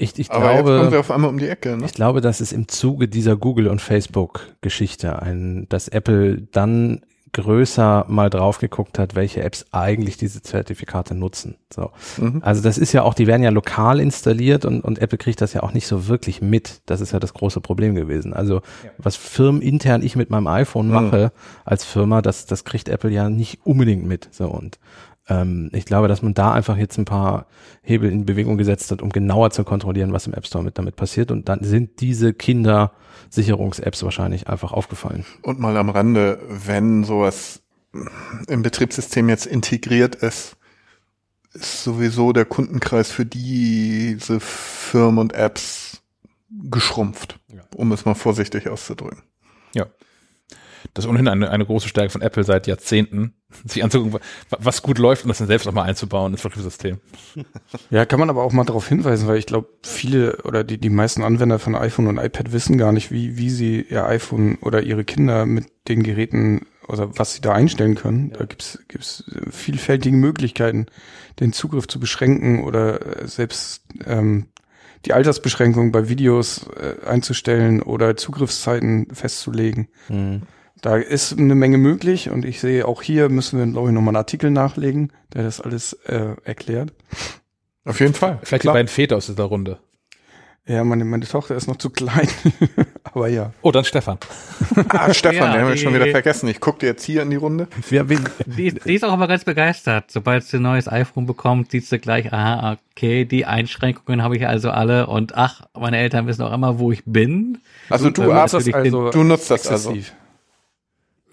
Ich, ich Aber jetzt kommen glaube, auf einmal um die Ecke, ne? ich glaube, dass es im Zuge dieser Google- und Facebook-Geschichte ein, dass Apple dann größer mal drauf geguckt hat, welche Apps eigentlich diese Zertifikate nutzen. So. Mhm. Also das ist ja auch, die werden ja lokal installiert und, und Apple kriegt das ja auch nicht so wirklich mit. Das ist ja das große Problem gewesen. Also was firmenintern ich mit meinem iPhone Mhm. mache als Firma, das, das kriegt Apple ja nicht unbedingt mit. So und ähm, ich glaube, dass man da einfach jetzt ein paar Hebel in Bewegung gesetzt hat, um genauer zu kontrollieren, was im App Store mit damit passiert. Und dann sind diese Kindersicherungs-Apps wahrscheinlich einfach aufgefallen. Und mal am Rande, wenn sowas im Betriebssystem jetzt integriert ist, ist sowieso der Kundenkreis für diese Firmen und Apps geschrumpft, um es mal vorsichtig auszudrücken. Ja. Das ist ohnehin eine, eine große Stärke von Apple seit Jahrzehnten, sich anzugucken, wa- was gut läuft und das dann selbst auch mal einzubauen ins Betriebssystem. *laughs* Ja, kann man aber auch mal darauf hinweisen, weil ich glaube, viele oder die, die meisten Anwender von iPhone und iPad wissen gar nicht, wie, wie sie ihr iPhone oder ihre Kinder mit den Geräten oder was sie da einstellen können. Da gibt's gibt's vielfältige Möglichkeiten, den Zugriff zu beschränken oder äh, selbst ähm, die Altersbeschränkung bei Videos äh, einzustellen oder Zugriffszeiten festzulegen. Da ist eine Menge möglich und ich sehe auch hier müssen wir, glaube ich, nochmal einen Artikel nachlegen, der das alles äh, erklärt. Auf jeden Fall. Vielleicht Klar. die beiden Väter aus dieser Runde. Ja, meine, meine Tochter ist noch zu klein. *laughs* Aber ja. Oh, dann Stefan. Ah, *laughs* Stefan, Ja, den haben wir schon wieder vergessen. Ich gucke jetzt hier in die Runde. Wir, wir, Die, die ist auch immer ganz begeistert. Sobald sie ein neues iPhone bekommt, sieht sie gleich, aha, okay, die Einschränkungen habe ich also alle und ach, meine Eltern wissen auch immer, wo ich bin. Also du, Ähm, hast das also, du nutzt das also.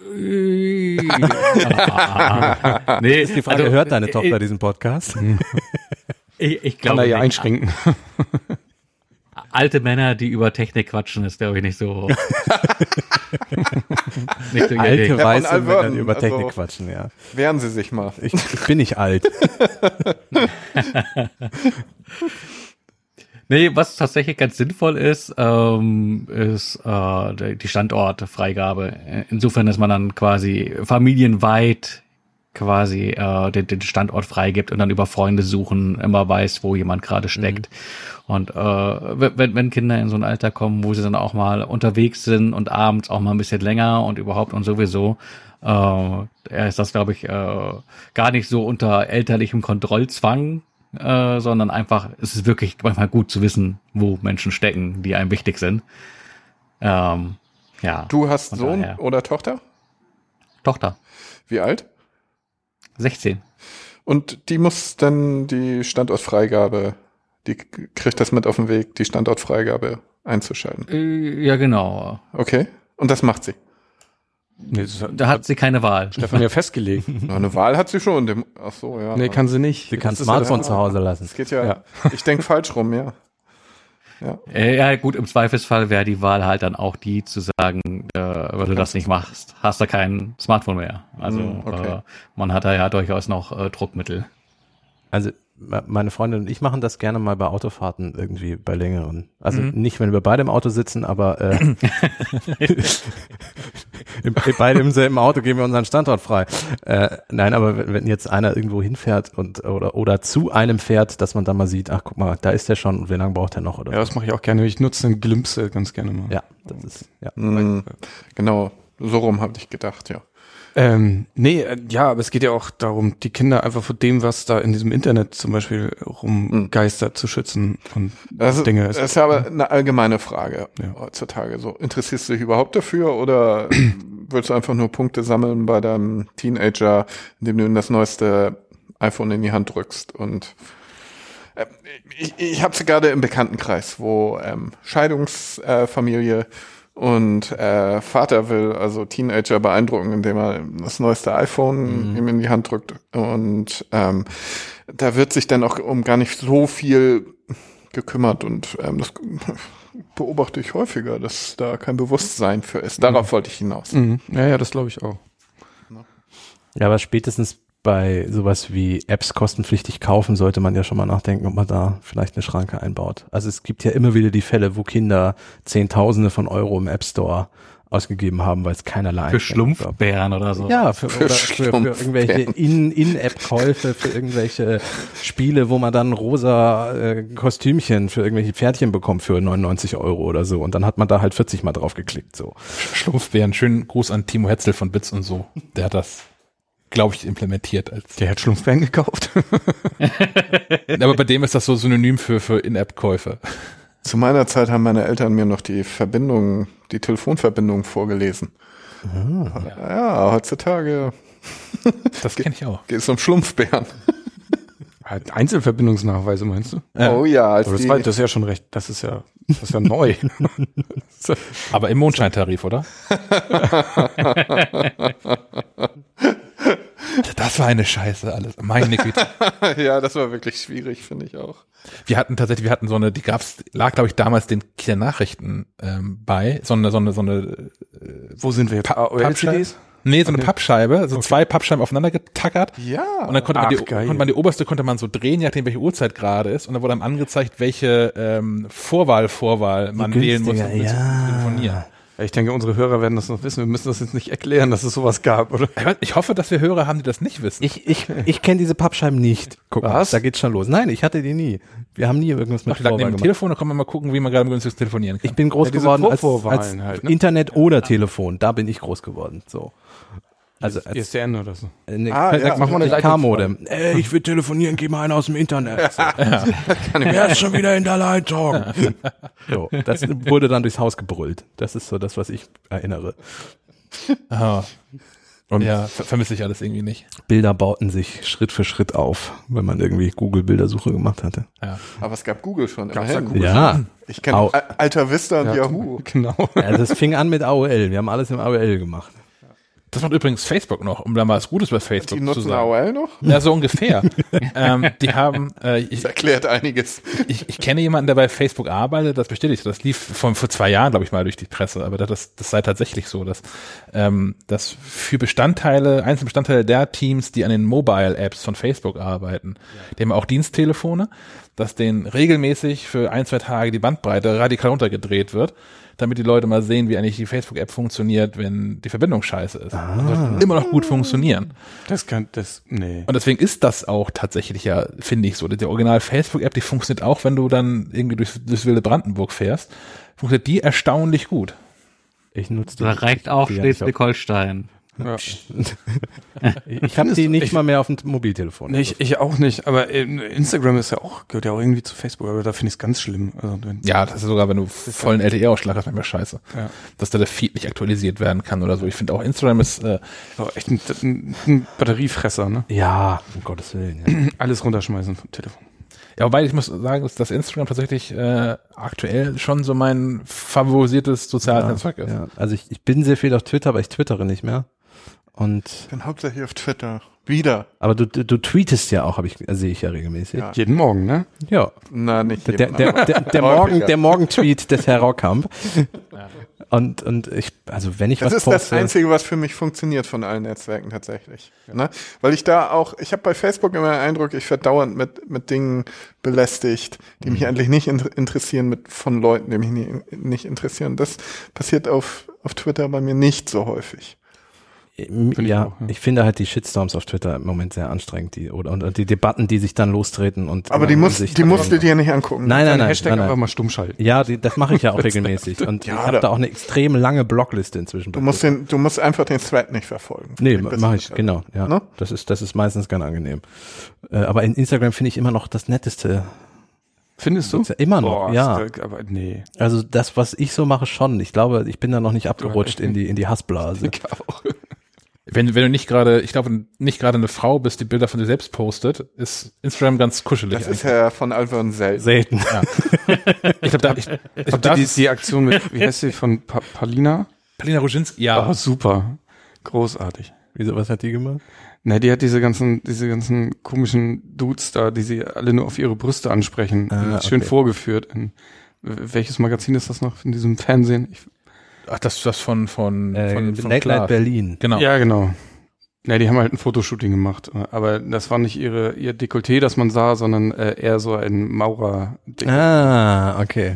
*laughs* nee, ist die Frage, also, hört deine äh, Tochter diesen Podcast? *laughs* Ich, ich Kann glaube, er ja einschränken. *laughs* alte Männer, die über Technik quatschen, ist glaube ich nicht so. nicht so Alte von weiße Alverden, Männer, die über also- Technik quatschen, ja. Wehren Sie sich mal. Ich, ich bin nicht alt. Nee, was tatsächlich ganz sinnvoll ist, ähm, ist äh, die- Standortfreigabe. Insofern, dass man dann quasi familienweit quasi äh, den, den Standort freigibt und dann über Freunde suchen immer weiß, wo jemand gerade steckt. Und äh, wenn, wenn Kinder in so ein Alter kommen, wo sie dann auch mal unterwegs sind und abends auch mal ein bisschen länger und überhaupt und sowieso, äh, ist das, glaube ich, äh, gar nicht so unter elterlichem Kontrollzwang, äh, sondern einfach, es ist wirklich manchmal gut zu wissen, wo Menschen stecken, die einem wichtig sind. Ähm, ja. Du hast Sohn daher. oder Tochter? Tochter, Wie alt? 16. Und die muss dann die Standortfreigabe, die kriegt das mit auf den Weg, die Standortfreigabe einzuschalten. Äh, ja, genau. Okay. Und das macht sie. Nee, das hat Da hat sie keine Wahl. Stefan ja *laughs* festgelegt. Na, eine Wahl hat sie schon. Dem, ach so, ja. Nee, kann sie nicht. Sie kann Smartphone ja- zu Hause lassen. Das geht ja. Ja. *laughs* Ich denke falsch rum, ja. Äh, ja, gut, im Zweifelsfall wäre die Wahl halt dann auch die zu sagen, äh, wenn du das nicht machst, hast du kein Smartphone mehr. Also Hm, okay. äh, man hat da ja durchaus noch äh, Druckmittel. Also meine Freundin und ich machen das gerne mal bei Autofahrten irgendwie bei längeren. Also Mhm. nicht, wenn wir beide im Auto sitzen, aber äh, *laughs* im, beide im selben Auto geben wir unseren Standort frei. Äh, nein, aber wenn, jetzt einer irgendwo hinfährt und oder oder zu einem fährt, dass man dann mal sieht, ach guck mal, da ist der schon und wie lange braucht er noch oder Ja, das mache ich auch gerne. Ich nutze den Glimpse ganz gerne mal. ja, das ist ja. Hm, genau. So rum habe ich gedacht, ja. Ähm, nee, äh, ja, aber es geht ja auch darum, die Kinder einfach vor dem, was da in diesem Internet zum Beispiel rumgeistert, zu schützen und Das, ist- Dinge. das ist ja aber eine allgemeine Frage Ja. heutzutage. So, interessierst du dich überhaupt dafür oder *clears throat* willst du einfach nur Punkte sammeln bei deinem Teenager, indem du ihm das neueste iPhone in die Hand drückst? Und äh, ich, ich habe es gerade im Bekanntenkreis, wo ähm, Scheidungsfamilie äh, und äh, Vater will also Teenager beeindrucken, indem er das neueste iPhone ihm in die Hand drückt. Und ähm, da wird sich dann auch um gar nicht so viel gekümmert und ähm, das beobachte ich häufiger, dass da kein Bewusstsein für ist. Darauf wollte ich hinaus. Mhm. Ja, ja, das glaube ich auch. Ja, aber spätestens bei sowas wie Apps kostenpflichtig kaufen, sollte man ja schon mal nachdenken, ob man da vielleicht eine Schranke einbaut. Also es gibt ja immer wieder die Fälle, wo Kinder Zehntausende von Euro im App Store ausgegeben haben, weil es keinerlei Für. Schlumpfbären oder so. Ja, für, Für oder für, für irgendwelche In- In-App-Käufe, für irgendwelche Spiele, wo man dann rosa äh, Kostümchen für irgendwelche Pferdchen bekommt für 99 Euro oder so. Und dann hat man da halt 40 Mal drauf geklickt. So. Schlumpfbären, schönen Gruß an Timo Hetzel von Bits und so. Der hat das, glaube ich, implementiert als. Der hat Schlumpfbären gekauft. *laughs* Aber bei dem ist das so synonym für, für In-App-Käufe. Zu meiner Zeit haben meine Eltern mir noch die Verbindung, die Telefonverbindung vorgelesen. Ja, heutzutage *laughs* Das kenne ich auch. geht es um Schlumpfbären. Einzelverbindungsnachweise meinst du? Oh ja, als das, war, das ist ja schon recht, das ist ja, das ist ja neu. *laughs* Aber im Mondscheintarif, oder? Das war eine Scheiße alles. Meine Güte. *laughs* ja, das war wirklich schwierig, finde ich auch. Wir hatten tatsächlich, wir hatten so eine, die gab's, lag glaube ich damals den Kindernachrichten ähm, bei, so eine, so eine, so eine, Wo sind wir jetzt? Pa- AOL-CDs? nee, so eine Pappscheibe, so zwei Pappscheiben aufeinander getackert. Ja. Und dann konnte man, Ach, die, geil. konnte man die oberste konnte man so drehen, je nachdem welche Uhrzeit gerade ist. Und dann wurde dann angezeigt, welche ähm, Vorwahl, Vorwahl man wählen muss, um mit zu ja. telefonieren. Ja, ich denke, unsere Hörer werden das noch wissen. Wir müssen das jetzt nicht erklären, dass es sowas gab, oder? Ich hoffe, dass wir Hörer haben, die das nicht wissen. Ich, ich, ich kenne diese Pappscheiben nicht. Guck mal, Was? da geht's schon los. Nein, ich hatte die nie. Wir haben nie irgendwas mit Ach, Vorwahl neben gemacht. Telefon, dann kann man mal gucken, wie man gerade am günstigsten telefonieren kann. Ich bin groß Ja, geworden als, als halt, ne? Internet oder Telefon. Da bin ich groß geworden. So. Also als ISDN oder so. ne, Ah, ja. mach mal eine K-Modem. Ey, ich will telefonieren, geh mal einer aus dem Internet. So. *laughs* Wer *laughs* ist schon wieder in der Leitung? *laughs* so, das wurde dann durchs Haus gebrüllt. Das ist so das, was ich erinnere. Ah, Und ja, ver vermisse ich alles irgendwie nicht. Bilder bauten sich Schritt für Schritt auf, wenn man irgendwie Google-Bildersuche gemacht hatte. Ja. Aber es gab Google schon. Gab's da immerhin. Google? Ja, Ich kenne Alter Vista und Yahoo. Genau. also es fing an mit AOL. Wir haben alles im AOL gemacht. Das macht übrigens Facebook noch, um da mal was Gutes bei Facebook Die zu nutzen sagen. AOL noch? Ja, so ungefähr. *laughs* ähm, die haben, äh, ich, Das erklärt einiges. ich, ich kenne jemanden, der bei Facebook arbeitet, das bestätigt. Das lief von vor zwei Jahren, glaube ich, mal durch die Presse, aber das, das sei tatsächlich so, dass, ähm, dass für Bestandteile, einzelne Bestandteile der Teams, die an den Mobile-Apps von Facebook arbeiten, die haben auch Diensttelefone, dass denen regelmäßig für ein, zwei Tage die Bandbreite radikal runtergedreht wird, damit die Leute mal sehen, wie eigentlich die Facebook-App funktioniert, wenn die Verbindung scheiße ist. Das wird immer noch gut funktionionieren. Das kann, das, nee. Und deswegen ist das auch tatsächlich ja, finde ich so. Die Original Facebook-App, die funktioniert auch, wenn du dann irgendwie durch, durchs wilde Brandenburg fährst, funktioniert die erstaunlich gut. Ich nutze Da reicht auch Schleswig-Holstein. Ja. *laughs* Ich habe die nicht mal mehr auf dem Mobiltelefon. Nee, ich, ich auch nicht, aber äh, Instagram ist ja auch, gehört ja auch irgendwie zu Facebook, aber da finde ich es ganz schlimm. Also, wenn, Ja, das ist sogar, wenn du vollen LTE-Ausschlag hast, manchmal scheiße. Ja. Dass da der Feed nicht aktualisiert werden kann oder so. Ich finde auch Instagram ist, äh, so echt ein, ein, ein Batteriefresser, ne? Ja, um Gottes Willen. Ja. *clears throat* Alles runterschmeißen vom Telefon. ja, wobei ich muss sagen, dass das Instagram tatsächlich äh, aktuell schon so mein favorisiertes soziales Netzwerk ist. Ja, also ich, ich bin sehr viel auf Twitter, aber ich twittere nicht mehr. Und Ich bin hauptsächlich auf Twitter. Wieder. aber du, du, du tweetest ja auch, habe ich sehe ich ja regelmäßig. Ja. Jeden Morgen, ne? Ja. Na, nicht Der, jeden, der, der, der, *laughs* häufiger. Morgen, der Morgen-Tweet des Herr Rockkamp. Und, und ich, also wenn ich Das was ist das Einzige, was für mich funktioniert von allen Netzwerken tatsächlich. Ne? Weil ich da auch, ich habe bei Facebook immer den Eindruck, ich werde dauernd mit, mit Dingen belästigt, die Mhm. mich eigentlich nicht in, interessieren, mit von Leuten, die mich nie, nicht interessieren. Das passiert auf, auf Twitter bei mir nicht so häufig. Ich, ich ja, auch, ja. ich finde halt die Shitstorms auf Twitter im Moment sehr anstrengend, die oder und, und die Debatten, die sich dann lostreten und Aber die, und muss, sich die musst du dir nicht angucken. Nein, nein, Nein, nein, Hashtag nein, einfach nein. mal stumm schalten. Ja, die, das mache ich ja auch *laughs* regelmäßig und Ja, ich habe da- auch eine extrem lange Blockliste inzwischen. Du musst den, du musst einfach den Thread nicht verfolgen. Nee, mache ich, genau. Ja, Ne? das ist das ist meistens ganz angenehm. Äh, aber in Instagram finde ich immer noch das Netteste. Findest du? Ist ja immer noch, Boah, ja. da- Aber nee. Also das, was ich so mache, schon. Ich glaube, ich bin da noch nicht abgerutscht *laughs* in die in die Hassblase. Ich auch. Wenn, wenn du nicht gerade, ich glaube, nicht gerade eine Frau bist, die Bilder von dir selbst postet, ist Instagram ganz kuschelig. Das ist ja von Alvin selten. Selten. *laughs* ich glaube, da, ich, ich glaub, das die, ist die Aktion mit, wie heißt sie, von pa Palina? Palina Ruzinski, ja. Oh, super. Großartig. Wieso, was hat die gemacht? Ne, die hat diese ganzen, diese ganzen komischen Dudes da, die sie alle nur auf ihre Brüste ansprechen, Ah, schön okay. vorgeführt. In, welches Magazin ist das noch in diesem Fernsehen? Ich, Ach, das das von von Äh, von, von Late Klaas. Night Berlin. Genau. Ja, genau. Ne, die haben halt ein Fotoshooting gemacht, aber das war nicht ihre ihr Dekolleté, das man sah, sondern äh, eher so ein Maurer. -Ding. Ah, okay.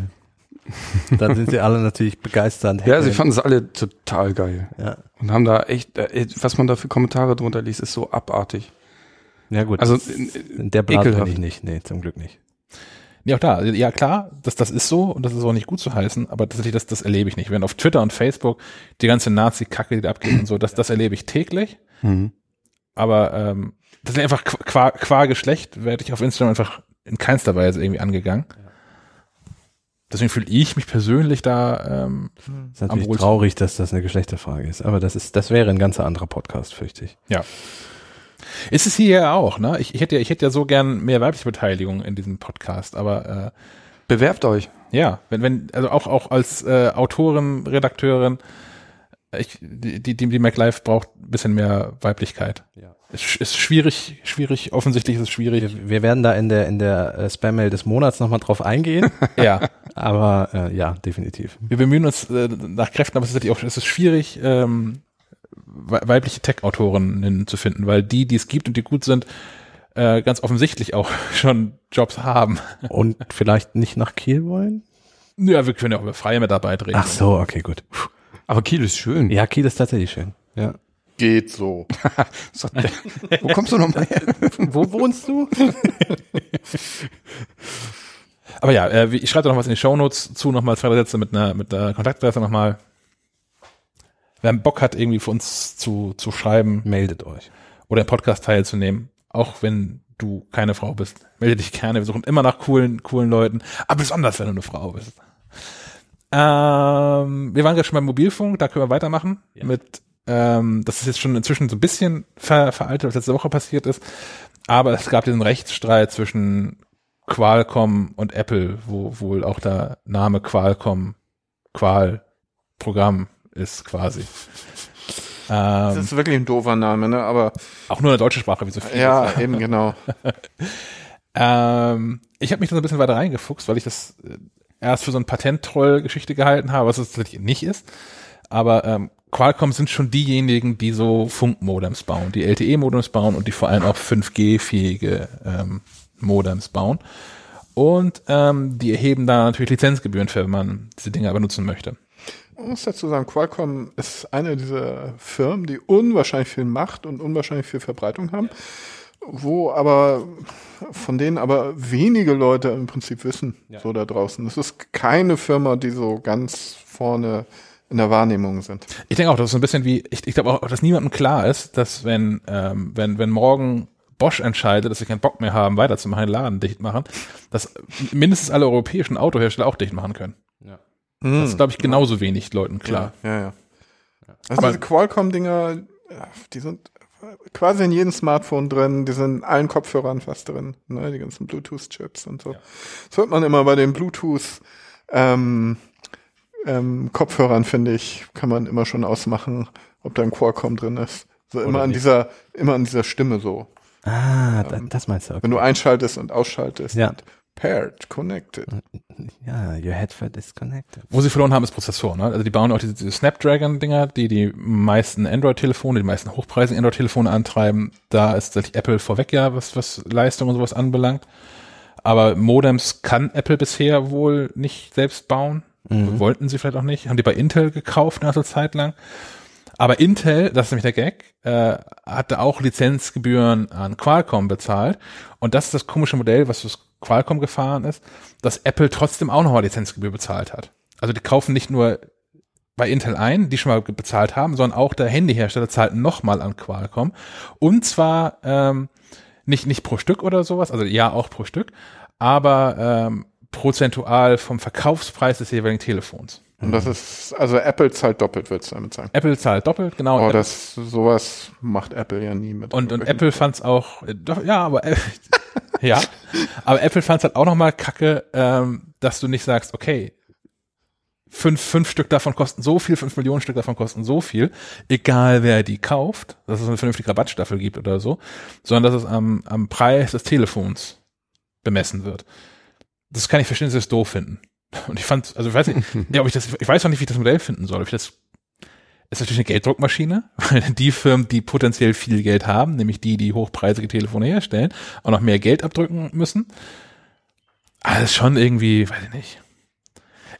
Dann sind sie alle natürlich begeistert. Ja, sie fanden es alle total geil ja. und haben da echt, äh, was man da für Kommentare drunter liest, ist so abartig. ja gut. Also in der Blase bin ich nicht. Nee, zum Glück nicht. Ja, auch da. Ja, klar, das, das ist so und das ist auch nicht gut zu heißen, aber tatsächlich, das, das erlebe ich nicht. Wenn auf Twitter und Facebook die ganze Nazi-Kacke, die da abgeht und so, das, das erlebe ich täglich. Mhm. Aber ähm, das ist einfach qua, qua, Geschlecht, werde ich auf Instagram einfach in keinster Weise irgendwie angegangen. Deswegen fühle ich mich persönlich da ähm, ist natürlich traurig, dass das eine Geschlechterfrage ist. Aber das ist, das wäre ein ganz anderer Podcast, fürchte ich. Ja. Ist es hier ja auch, ne? Ich, ich hätte ja, ich hätte ja so gern mehr weibliche Beteiligung in diesem Podcast, aber Bewerbt euch. äh, ja, wenn, wenn, also auch, auch als äh, Autorin, Redakteurin, ich, die, die, die MacLife braucht ein bisschen mehr Weiblichkeit. Ja. Ist, ist schwierig, schwierig, offensichtlich ist es schwierig. Wir, wir werden da in der, in der äh, Spam-Mail des Monats nochmal drauf eingehen. *laughs* ja. aber äh, ja, definitiv. Wir bemühen uns äh, nach Kräften, aber es ist natürlich auch, es ist schwierig, ähm, weibliche Tech-Autorinnen zu finden, weil die, die es gibt und die gut sind, äh, ganz offensichtlich auch *laughs* schon Jobs haben. Und vielleicht nicht nach Kiel wollen? Ja, wir können ja auch über freie Mitarbeit reden. Ach so, okay, gut. Aber Kiel ist schön. Ja, Kiel ist tatsächlich schön. Ja. Geht so. *laughs* Der. Wo kommst du nochmal her? *laughs* Wo wohnst du? Aber ja, äh, wie- ich schreibe da noch was in die Shownotes zu, nochmal zwei drei Sätze mit einer, mit einer Kontaktadresse nochmal. Wer Bock hat, irgendwie für uns zu, zu schreiben Meldet euch. oder im Podcast teilzunehmen, auch wenn du keine Frau bist, melde dich gerne. Wir suchen immer nach coolen, coolen Leuten, aber besonders, wenn du eine Frau bist. Ähm, wir waren gerade schon beim Mobilfunk, da können wir weitermachen mit, ähm, das ist jetzt schon inzwischen so ein bisschen ver, veraltet, was letzte Woche passiert ist, aber es gab diesen Rechtsstreit zwischen Qualcomm und Apple, wo wohl auch der Name Qualcomm Qual Programm ist quasi. Das Ähm, ist wirklich ein doofer Name, ne? Aber auch nur eine deutsche Sprache, wie so viel. ja, eben genau. *laughs* Ähm, ich habe mich da so ein bisschen weiter reingefuchst, weil ich das äh, erst für so ein Patent-Troll-Geschichte gehalten habe, was es tatsächlich nicht ist. Aber ähm, Qualcomm sind schon diejenigen, die so Funkmodems bauen, die LTE-Modems bauen und die vor allem auch 5G-fähige ähm, Modems bauen. Und ähm, die erheben da natürlich Lizenzgebühren für, wenn man diese Dinge benutzen möchte. Muss dazu sagen, Qualcomm ist eine dieser Firmen, die unwahrscheinlich viel Macht und unwahrscheinlich viel Verbreitung haben, wo aber von denen aber wenige Leute im Prinzip wissen, so da draußen. Es ist keine Firma, die so ganz vorne in der Wahrnehmung sind. Ich denke auch, das ist so ein bisschen wie, ich, ich glaube auch, dass niemandem klar ist, dass wenn, ähm, wenn, wenn morgen Bosch entscheidet, dass sie keinen Bock mehr haben, weiterzumachen, den Laden dicht machen, dass mindestens alle europäischen Autohersteller auch dicht machen können. Das ist, glaube ich, genauso wenig Leuten klar. Ja, ja. Also diese Qualcomm-Dinger, ja, die sind quasi in jedem Smartphone drin, die sind in allen Kopfhörern fast drin, ne, die ganzen Bluetooth-Chips und so. Das hört man immer bei den Bluetooth ähm, ähm, Kopfhörern, finde ich, kann man immer schon ausmachen, ob da ein Qualcomm drin ist. So immer an dieser, immer an dieser Stimme so. Ah, da, das meinst du. Okay. Wenn du einschaltest und ausschaltest. Ja. Und paired, connected. *laughs* Ja, your headset is connected. Wo sie verloren haben, ist Prozessor. Ne? Also die bauen auch diese, diese Snapdragon-Dinger, die die meisten Android-Telefone, die meisten hochpreisigen Android-Telefone antreiben. Da ist tatsächlich Apple vorweg ja, was, was Leistung und sowas anbelangt. Aber Modems kann Apple bisher wohl nicht selbst bauen. Wollten sie vielleicht auch nicht. Haben die bei Intel gekauft eine ganze Zeit lang. Aber Intel, das ist nämlich der Gag, äh, hatte auch Lizenzgebühren an Qualcomm bezahlt. Und das ist das komische Modell, was das Qualcomm gefahren ist, dass Apple trotzdem auch nochmal Lizenzgebühr bezahlt hat. Also die kaufen nicht nur bei Intel ein, die schon mal bezahlt haben, sondern auch der Handyhersteller zahlt nochmal an Qualcomm. Und zwar ähm, nicht, nicht pro Stück oder sowas, also ja auch pro Stück, aber ähm, prozentual vom Verkaufspreis des jeweiligen Telefons. Und das ist, also Apple zahlt doppelt, würdest du damit sagen. Apple zahlt doppelt, genau. Oh, das, sowas macht Apple ja nie mit. und, und Apple fand's auch, äh, doch, ja, aber *laughs* ja, *laughs* aber Apple fand's halt auch nochmal kacke, ähm, dass du nicht sagst, okay, fünf, fünf Stück davon kosten so viel, fünf Millionen Stück davon kosten so viel, egal wer die kauft, dass es eine vernünftige Rabattstaffel gibt oder so, sondern dass es am, am Preis des Telefons bemessen wird. Das kann ich verstehen, dass sie es doof finden. Und ich fand, also ich weiß nicht, *laughs* ja, ob ich das, ich weiß auch nicht, wie ich das Modell finden soll. Ob ich das, ist natürlich eine Gelddruckmaschine, *laughs* weil die Firmen, die potenziell viel Geld haben, nämlich die, die hochpreisige Telefone herstellen, auch noch mehr Geld abdrücken müssen. Aber das ist schon irgendwie, weiß ich nicht.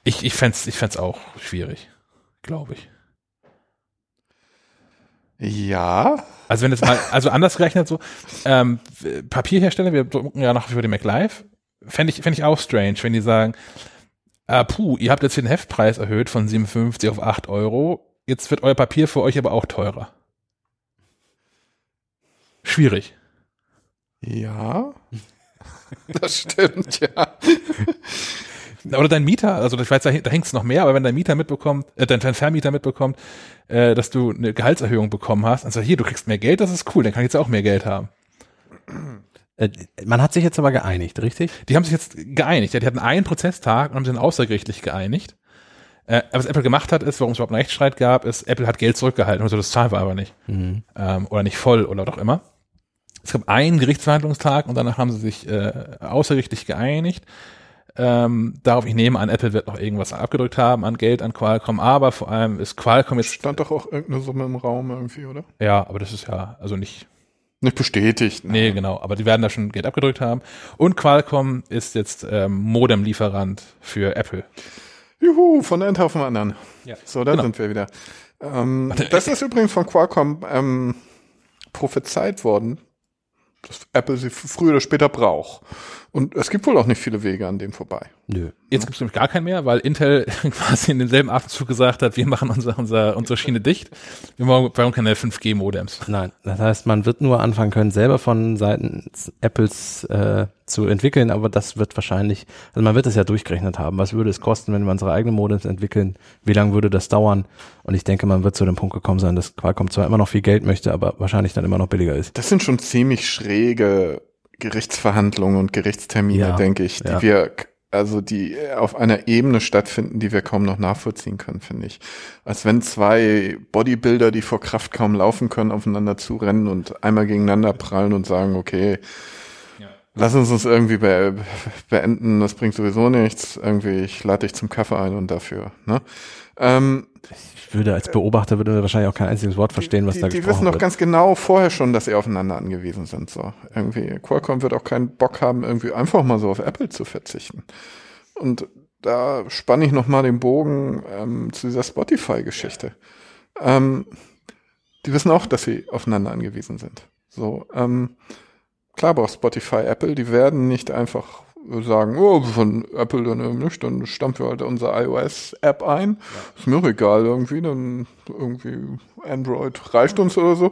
Ich, ich fänd's, ich fänd's auch schwierig. Glaube ich. Ja, Also wenn jetzt mal, also anders gerechnet so, ähm, Papierhersteller, wir drucken ja noch für die MacLive, fände ich, fänd ich auch strange, wenn die sagen, äh, puh, ihr habt jetzt den Heftpreis erhöht von 57 auf 8 Euro, jetzt wird euer Papier für euch aber auch teurer. Schwierig. ja. *laughs* Das stimmt, ja. *laughs* Oder dein Mieter, also ich weiß, da, da hängt's noch mehr, aber wenn dein Mieter mitbekommt, äh, dein, dein Vermieter mitbekommt, äh, dass du eine Gehaltserhöhung bekommen hast, dann sagt hier, du kriegst mehr Geld, das ist cool, dann kann ich jetzt auch mehr Geld haben. Äh, man hat sich jetzt aber geeinigt, richtig? Die haben sich jetzt geeinigt. Ja, die hatten einen Prozesstag und haben sich dann außergerichtlich geeinigt. Äh, was Apple gemacht hat, ist, warum es überhaupt einen Rechtsstreit gab, ist, Apple hat Geld zurückgehalten. Also das zahlen wir aber nicht. Mhm. Ähm, oder nicht voll oder doch immer. Es gab einen Gerichtsverhandlungstag und danach haben sie sich äh, außergerichtlich geeinigt. Ähm, darauf, ich nehme an, Apple wird noch irgendwas abgedrückt haben an Geld an Qualcomm, aber vor allem ist Qualcomm jetzt, Stand doch auch irgendeine Summe im Raum irgendwie, oder? ja, aber das ist ja, also nicht, Nicht bestätigt. ne? Nee, genau. Aber die werden da schon Geld abgedrückt haben. Und Qualcomm ist jetzt ähm, Modem-Lieferant für Apple. Juhu, von einem auf den anderen. Ja. So, da Genau. sind wir wieder. Ähm, das ist übrigens von Qualcomm ähm, prophezeit worden, dass Apple sie früher oder später braucht. Und es gibt wohl auch nicht viele Wege an dem vorbei. Nö. Jetzt gibt es nämlich gar keinen mehr, weil Intel *laughs* quasi in demselben Atemzug gesagt hat, wir machen unser, unser, unsere Schiene dicht. Wir brauchen brauchen keine 5G-Modems. Nein, das heißt, man wird nur anfangen können, selber von Seiten Apples äh, zu entwickeln, aber das wird wahrscheinlich, also man wird es ja durchgerechnet haben. Was würde es kosten, wenn wir unsere eigenen Modems entwickeln? Wie lange würde das dauern? Und ich denke, man wird zu dem Punkt gekommen sein, dass Qualcomm zwar immer noch viel Geld möchte, aber wahrscheinlich dann immer noch billiger ist. Das sind schon ziemlich schräge Gerichtsverhandlungen und Gerichtstermine, Ja, denke ich, die ja. wir, also die äh, auf einer Ebene stattfinden, die wir kaum noch nachvollziehen können, finde ich. Als wenn zwei Bodybuilder, die vor Kraft kaum laufen können, aufeinander zurennen und einmal gegeneinander prallen und sagen, okay, lass uns das irgendwie be beenden, das bringt sowieso nichts, irgendwie, ich lade dich zum Kaffee ein und dafür, ne? Ähm, Ich würde als Beobachter würde wahrscheinlich auch kein einziges Wort verstehen, was die, da die gesprochen wissen doch wird. ganz genau vorher schon, dass sie aufeinander angewiesen sind. So irgendwie Qualcomm wird auch keinen Bock haben, irgendwie einfach mal so auf Apple zu verzichten. Und da spanne ich noch mal den Bogen ähm, zu dieser Spotify-Geschichte. Ähm, die wissen auch, dass sie aufeinander angewiesen sind. So ähm, klar braucht Spotify Apple. Die werden nicht einfach sagen, oh, von Apple dann nicht, dann stampfen wir halt unsere iOS-App ein. Ist mir auch egal irgendwie, dann irgendwie Android reicht uns oder so.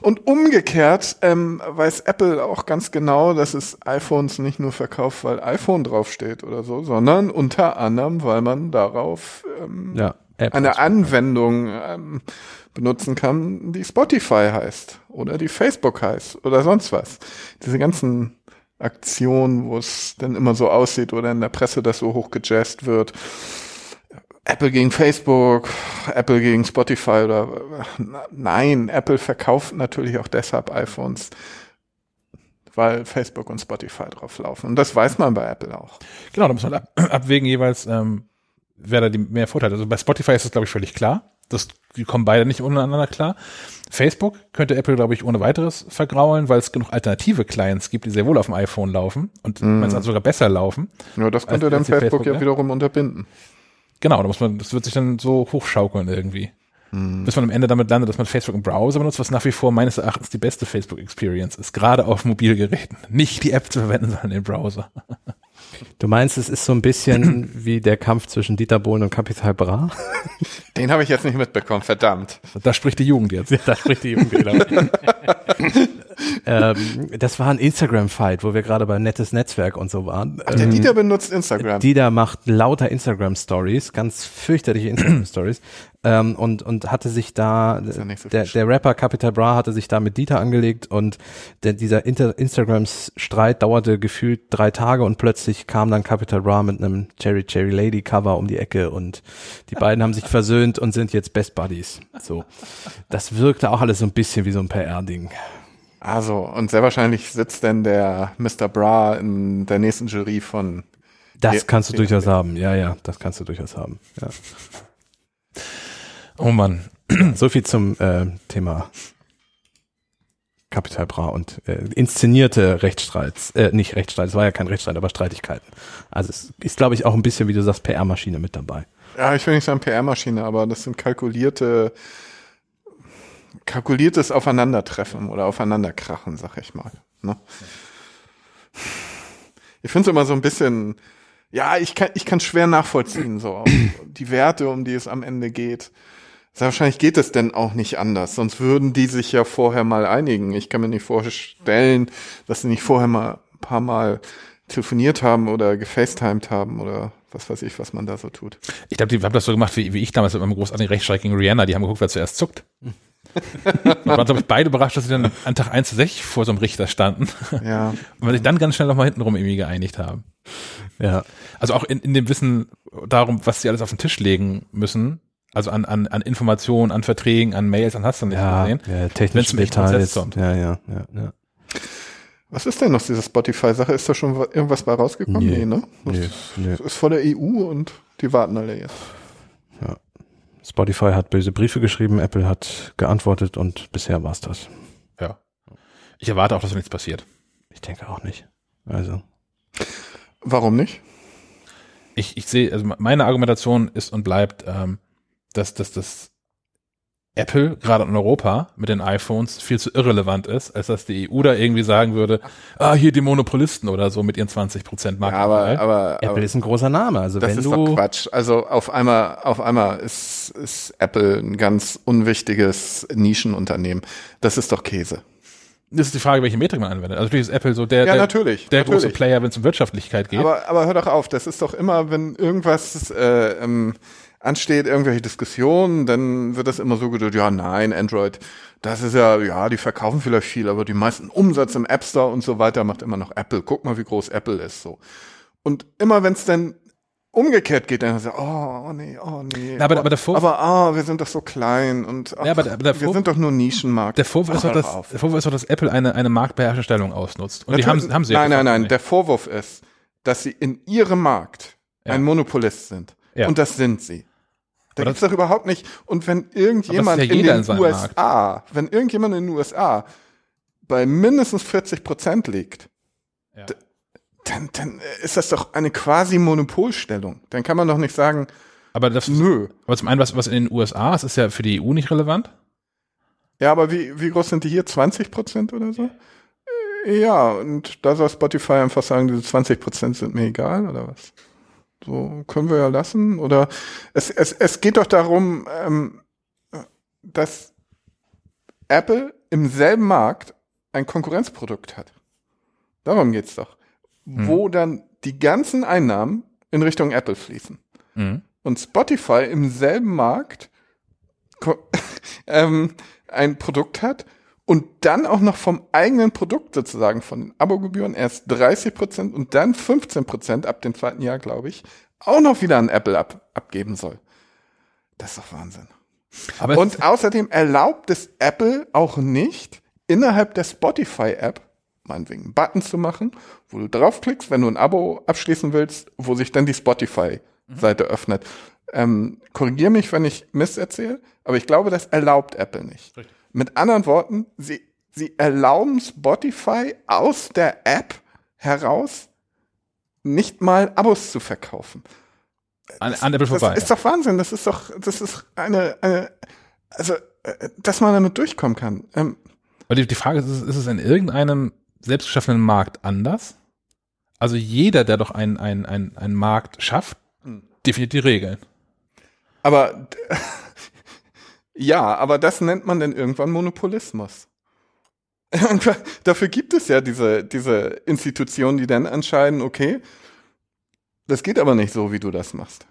Und umgekehrt ähm, weiß Apple auch ganz genau, dass es iPhones nicht nur verkauft, weil iPhone draufsteht oder so, sondern unter anderem, weil man darauf ähm, Ja, eine Anwendung ähm, benutzen kann, die Spotify heißt oder die Facebook heißt oder sonst was. Diese ganzen Aktionen, wo es dann immer so aussieht oder in der Presse das so hochgejazzt wird. Apple gegen Facebook, Apple gegen Spotify oder nein, Apple verkauft natürlich auch deshalb iPhones, weil Facebook und Spotify drauf laufen. Und das weiß man bei Apple auch. Genau, da muss man ab, *clears throat* abwägen jeweils, ähm, wer da die mehr Vorteile. Also bei Spotify ist das, glaube ich, völlig klar. Das, die kommen beide nicht untereinander klar. Facebook könnte Apple, glaube ich, ohne weiteres vergraulen, weil es genug alternative Clients gibt, die sehr wohl auf dem iPhone laufen und mm. sogar besser laufen. Ja, das könnte Als- dann als Facebook, Facebook, ja ja? wiederum unterbinden. Genau, da muss man, das wird sich dann so hochschaukeln irgendwie. Bis man am Ende damit landet, dass man Facebook im Browser benutzt, was nach wie vor meines Erachtens die beste Facebook-Experience ist, gerade auf Mobilgeräten. Nicht die App zu verwenden, sondern den Browser. *laughs* Du meinst, es ist so ein bisschen *clears throat* wie der Kampf zwischen Dieter Bohlen und Capital Bra? Den habe ich jetzt nicht mitbekommen, verdammt. Da spricht die Jugend jetzt. *laughs* da spricht die Jugend genau. *laughs* ähm, das war ein Instagram-Fight, wo wir gerade bei Nettes Netzwerk und so waren. Ach, der Dieter benutzt Instagram. Dieter macht lauter Instagram-Stories, ganz fürchterliche Instagram-Stories. Ähm, und, und hatte sich da, ja nicht so der, der Rapper Capital Bra hatte sich da mit Dieter angelegt und der, dieser Inter Instagram-Streit dauerte gefühlt drei Tage und plötzlich kam dann Capital Bra mit einem Cherry Cherry Lady Cover um die Ecke und die *laughs* beiden haben sich versöhnt und sind jetzt Best Buddies. So. Das wirkte auch alles so ein bisschen wie so ein PR-Ding. Also, und sehr wahrscheinlich sitzt denn der Mr. Bra in der nächsten Jury von Das kannst du durchaus haben. Ja, ja, das kannst du durchaus haben. Ja. Oh Mann. *clears throat* So viel zum äh, Thema Capital Bra und äh, inszenierte Rechtsstreits, äh, nicht Rechtsstreit, es war ja kein Rechtsstreit, aber Streitigkeiten. Also es ist, glaube ich, auch ein bisschen, wie du sagst, PR-Maschine mit dabei. Ja, ich will nicht sagen PR-Maschine, aber das sind kalkulierte, kalkuliertes Aufeinandertreffen oder Aufeinanderkrachen, sag ich mal. Ne? Ich finde es immer so ein bisschen, ja, ich kann, ich kann schwer nachvollziehen, so die Werte, um die es am Ende geht. Sehr wahrscheinlich geht es denn auch nicht anders, sonst würden die sich ja vorher mal einigen. Ich kann mir nicht vorstellen, dass sie nicht vorher mal ein paar Mal telefoniert haben oder gefacetimed haben oder was weiß ich, was man da so tut. Ich glaube, die haben das so gemacht, wie, wie ich damals mit meinem großartigen Rechtsstreit gegen Rihanna. Die haben geguckt, wer zuerst zuckt. *laughs* Und waren, glaube ich, beide überrascht, dass sie dann an Tag 1 zu 6 vor so einem Richter standen. Ja. *laughs* Und sich dann ganz schnell nochmal hintenrum irgendwie geeinigt haben. Ja. Also auch in, in dem Wissen darum, was sie alles auf den Tisch legen müssen. Also an, an, an Informationen, an Verträgen, an Mails, an hast du nicht Ja, gesehen. ja zum Prozess Details. kommt. Ja, ja, ja, ja. Was ist denn aus dieser Spotify-Sache? Ist da schon wa- irgendwas bei rausgekommen? Nee. Nee, ne? Das Nee, nee. ist vor der EU und die warten alle jetzt. Spotify hat böse Briefe geschrieben, Apple hat geantwortet und bisher war's das. Ja. Ich erwarte auch, dass nichts passiert. Ich denke auch nicht. Also. Warum nicht? ich, ich sehe, also meine Argumentation ist und bleibt, ähm, dass, dass das Apple gerade in Europa mit den iPhones viel zu irrelevant ist, als dass die EU da irgendwie sagen würde, ah, hier die Monopolisten oder so mit ihren 20 Prozent Ja, aber, Marktanteil. aber, Apple aber ist ein großer Name. Also das wenn ist du doch Quatsch. Also auf einmal, auf einmal ist, ist Apple ein ganz unwichtiges Nischenunternehmen. Das ist doch Käse. das ist die Frage, welche Metrik man anwendet. Also natürlich ist Apple so der, Ja, der, natürlich. der natürlich. große Player, wenn es um Wirtschaftlichkeit geht. Aber, aber hör doch auf, das ist doch immer, wenn irgendwas äh, ähm, ansteht, irgendwelche Diskussionen, dann wird das immer so gedacht, ja, nein, Android, das ist ja, ja, die verkaufen vielleicht viel, aber die meisten Umsatz im App Store und so weiter macht immer noch Apple. Guck mal, wie groß Apple ist so. Und immer wenn es dann umgekehrt geht, dann so, oh, oh nee, oh nee. Na, aber- oh, aber Vorwurf- aber ah, wir sind doch so klein und ach, Ja, aber aber der wir sind doch nur Nischenmarkt. der Vorwurf, ist doch, dass, auf. der Vorwurf ist doch, dass Apple eine, eine marktbeherrschende Stellung ausnutzt. Und die Natürlich- haben, haben sie ja Nein, nein, nein. nicht. Der Vorwurf ist, dass sie in ihrem Markt Ja. ein Monopolist sind. Ja. Und das sind sie. Da Aber gibt's doch überhaupt nicht. Und wenn irgendjemand ja in den in USA, wenn irgendjemand in den USA bei mindestens 40 Prozent liegt, Ja. dann, dann ist das doch eine quasi Monopolstellung. Dann kann man doch nicht sagen, aber, das, nö. aber zum einen, was, was in den USA ist, ist ja für die EU nicht relevant. Ja, aber wie, wie groß sind die hier? 20 Prozent oder so? Äh, Ja, und da soll Spotify einfach sagen, diese 20 Prozent sind mir egal, oder was? So können wir ja lassen. Oder es, es, es geht doch darum, ähm, dass Apple im selben Markt ein Konkurrenzprodukt hat. Darum geht's doch. Wo dann die ganzen Einnahmen in Richtung Apple fließen Mhm. und Spotify im selben Markt *laughs* ähm, ein Produkt hat und dann auch noch vom eigenen Produkt sozusagen von den Abogebühren erst 30 Prozent und dann 15 Prozent ab dem zweiten Jahr, glaube ich, auch noch wieder an Apple ab, abgeben soll. Das ist doch Wahnsinn. Aber Und außerdem erlaubt es Apple auch nicht, innerhalb der Spotify-App, meinetwegen einen Button zu machen, wo du draufklickst, wenn du ein Abo abschließen willst, wo sich dann die Spotify-Seite öffnet. Ähm, Korrigier mich, wenn ich Mist erzähle, aber ich glaube, das erlaubt Apple nicht. Richtig. Mit anderen Worten, sie, sie erlauben Spotify aus der App heraus nicht mal Abos zu verkaufen. an, an Apple vorbei. Das ist doch Wahnsinn. Das ist doch, das ist eine, eine also, äh, dass man damit durchkommen kann. Ähm, Aber die, die Frage ist, ist es in irgendeinem selbstgeschaffenen Markt anders? Also jeder, der doch einen, einen, einen, einen Markt schafft, Hm. definiert die Regeln. aber *laughs* ja, aber das nennt man dann irgendwann Monopolismus. *laughs* Dafür gibt es ja diese, diese Institutionen, die dann entscheiden, okay, das geht aber nicht so, wie du das machst.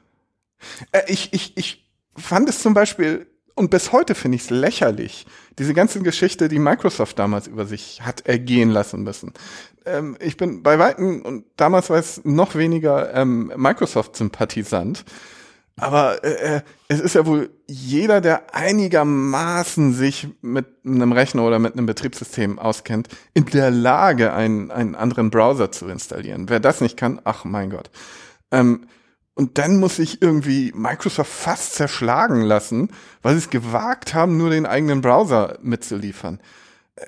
Äh, ich, ich, ich fand es zum Beispiel, und bis heute finde ich es lächerlich, diese ganze Geschichte, die Microsoft damals über sich hat ergehen lassen müssen. Ähm, ich bin bei Weitem, und damals war es noch weniger ähm, Microsoft-Sympathisant, aber äh, äh, es ist ja wohl jeder, der einigermaßen sich mit einem Rechner oder mit einem Betriebssystem auskennt, in der Lage, einen, einen anderen Browser zu installieren. Wer das nicht kann, ach mein Gott. Ähm, und dann muss sich irgendwie Microsoft fast zerschlagen lassen, weil sie es gewagt haben, nur den eigenen Browser mitzuliefern.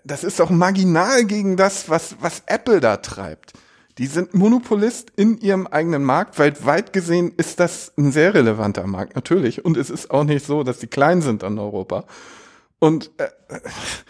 Das ist doch marginal gegen das, was, was Apple da treibt. Die sind Monopolist in ihrem eigenen Markt. Weltweit gesehen ist das ein sehr relevanter Markt, natürlich. Und es ist auch nicht so, dass die klein sind an Europa. Und äh,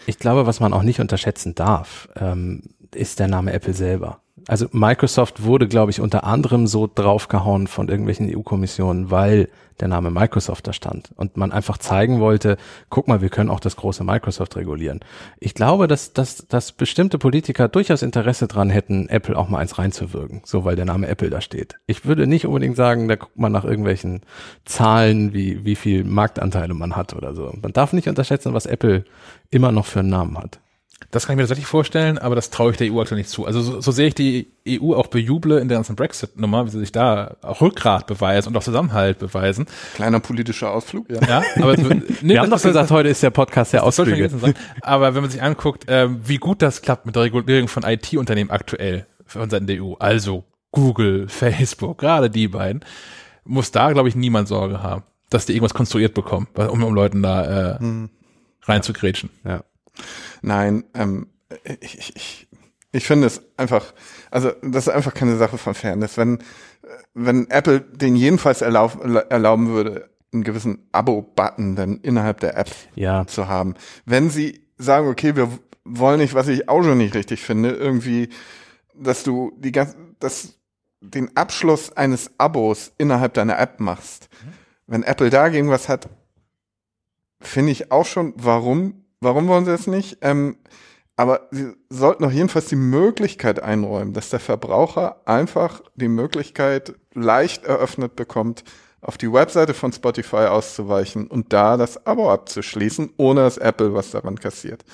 Ich glaube, was man auch nicht unterschätzen darf, ähm, ist der Name Apple selber. Also Microsoft wurde, glaube ich, unter anderem so draufgehauen von irgendwelchen EU-Kommissionen, weil der Name Microsoft da stand und man einfach zeigen wollte, guck mal, wir können auch das große Microsoft regulieren. Ich glaube, dass, dass, dass bestimmte Politiker durchaus Interesse dran hätten, Apple auch mal eins reinzuwirken, so weil der Name Apple da steht. Ich würde nicht unbedingt sagen, da guckt man nach irgendwelchen Zahlen, wie, wie viel Marktanteile man hat oder so. Man darf nicht unterschätzen, was Apple immer noch für einen Namen hat. Das kann ich mir tatsächlich vorstellen, aber das traue ich der EU aktuell nicht zu. Also so, so sehr ich die EU auch bejuble in der ganzen Brexit-Nummer, wie sie sich da auch Rückgrat beweisen und auch Zusammenhalt beweisen. kleiner politischer Ausflug. Ja. Ja, aber *laughs* nee, Wir haben doch gesagt, heute ist der Podcast der Ausflüge. sein. Aber wenn man sich anguckt, ähm, wie gut das klappt mit der Regulierung von IT-Unternehmen aktuell von Seiten der EU, also Google, Facebook, gerade die beiden, muss da, glaube ich, niemand Sorge haben, dass die irgendwas konstruiert bekommen, um, um Leuten da äh, Hm. reinzugrätschen. Ja. Nein, ähm, ich, ich, ich, ich finde es einfach, also das ist einfach keine Sache von Fairness. Wenn, wenn Apple den jedenfalls erlaub, erlauben würde, einen gewissen Abo-Button dann innerhalb der App Ja, zu haben. Wenn sie sagen, okay, wir wollen nicht, was ich auch schon nicht richtig finde, irgendwie, dass du die ganze, dass den Abschluss eines Abos innerhalb deiner App machst. Wenn Apple dagegen was hat, finde ich auch schon, warum, warum wollen sie das nicht? Ähm, aber sie sollten doch jedenfalls die Möglichkeit einräumen, dass der Verbraucher einfach die Möglichkeit leicht eröffnet bekommt, auf die Webseite von Spotify auszuweichen und da das Abo abzuschließen, ohne dass Apple was daran kassiert.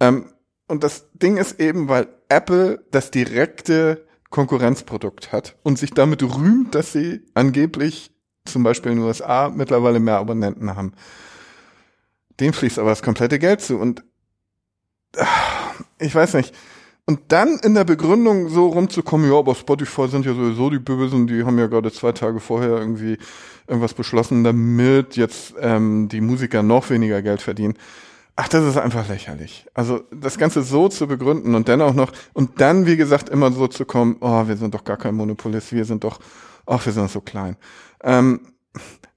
Ähm, und das Ding ist eben, weil Apple das direkte Konkurrenzprodukt hat und sich damit rühmt, dass sie angeblich zum Beispiel in den USA mittlerweile mehr Abonnenten haben. Dem fließt aber das komplette Geld zu und ah, ich weiß nicht. Und dann in der Begründung so rumzukommen, ja, aber Spotify sind ja sowieso die Bösen, die haben ja gerade zwei Tage vorher irgendwie irgendwas beschlossen, damit jetzt ähm, die Musiker noch weniger Geld verdienen. Ach, das ist einfach lächerlich. Also das Ganze so zu begründen und dann auch noch, und dann, wie gesagt, immer so zu kommen, oh, wir sind doch gar kein Monopolist, wir sind doch, ach, wir sind so klein. Ähm,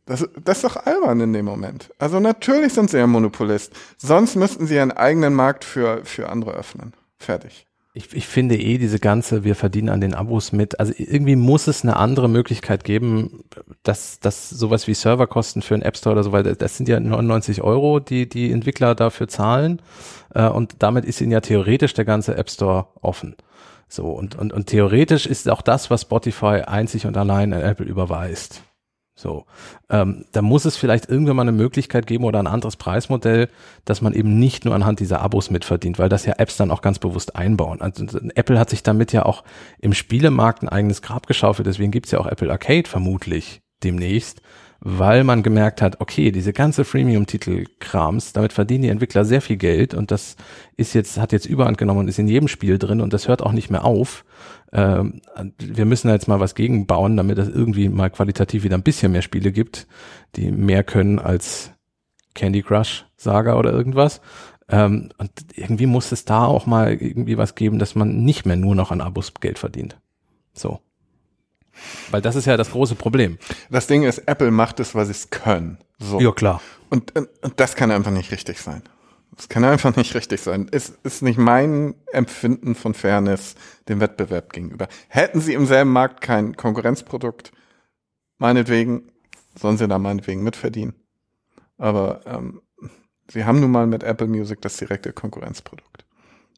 das, das ist doch albern in dem Moment. Also natürlich sind sie ja Monopolist. Sonst müssten sie einen eigenen Markt für, für andere öffnen. Fertig. Ich, ich finde eh diese ganze, wir verdienen an den Abos mit. Also irgendwie muss es eine andere Möglichkeit geben, dass, dass sowas wie Serverkosten für einen App Store oder so weiter, das sind ja 99 Euro, die die Entwickler dafür zahlen. Äh, und damit ist ihnen ja theoretisch der ganze App Store offen. So, und, und, und theoretisch ist auch das, was Spotify einzig und allein an Apple überweist. So, ähm, da muss es vielleicht irgendwann mal eine Möglichkeit geben oder ein anderes Preismodell, dass man eben nicht nur anhand dieser Abos mitverdient, weil das ja Apps dann auch ganz bewusst einbauen. Also Apple hat sich damit ja auch im Spielemarkt ein eigenes Grab geschaufelt, deswegen gibt's ja auch Apple Arcade vermutlich demnächst, weil man gemerkt hat, okay, diese ganze Freemium-Titel-Krams, damit verdienen die Entwickler sehr viel Geld und das ist jetzt, hat jetzt Überhand genommen und ist in jedem Spiel drin und das hört auch nicht mehr auf. Ähm, wir müssen jetzt mal was gegenbauen, damit es irgendwie mal qualitativ wieder ein bisschen mehr Spiele gibt, die mehr können als Candy Crush Saga oder irgendwas. Ähm, und irgendwie muss es da auch mal irgendwie was geben, dass man nicht mehr nur noch an Abos Geld verdient. So. Weil das ist ja das große Problem. Das Ding ist, Apple macht es, weil sie es können. So. Ja, klar. Und, und, und das kann einfach nicht richtig sein. Das kann einfach nicht richtig sein. Es ist nicht mein Empfinden von Fairness dem Wettbewerb gegenüber. Hätten sie im selben Markt kein Konkurrenzprodukt, meinetwegen, sollen sie da meinetwegen mitverdienen. Aber ähm, sie haben nun mal mit Apple Music das direkte Konkurrenzprodukt.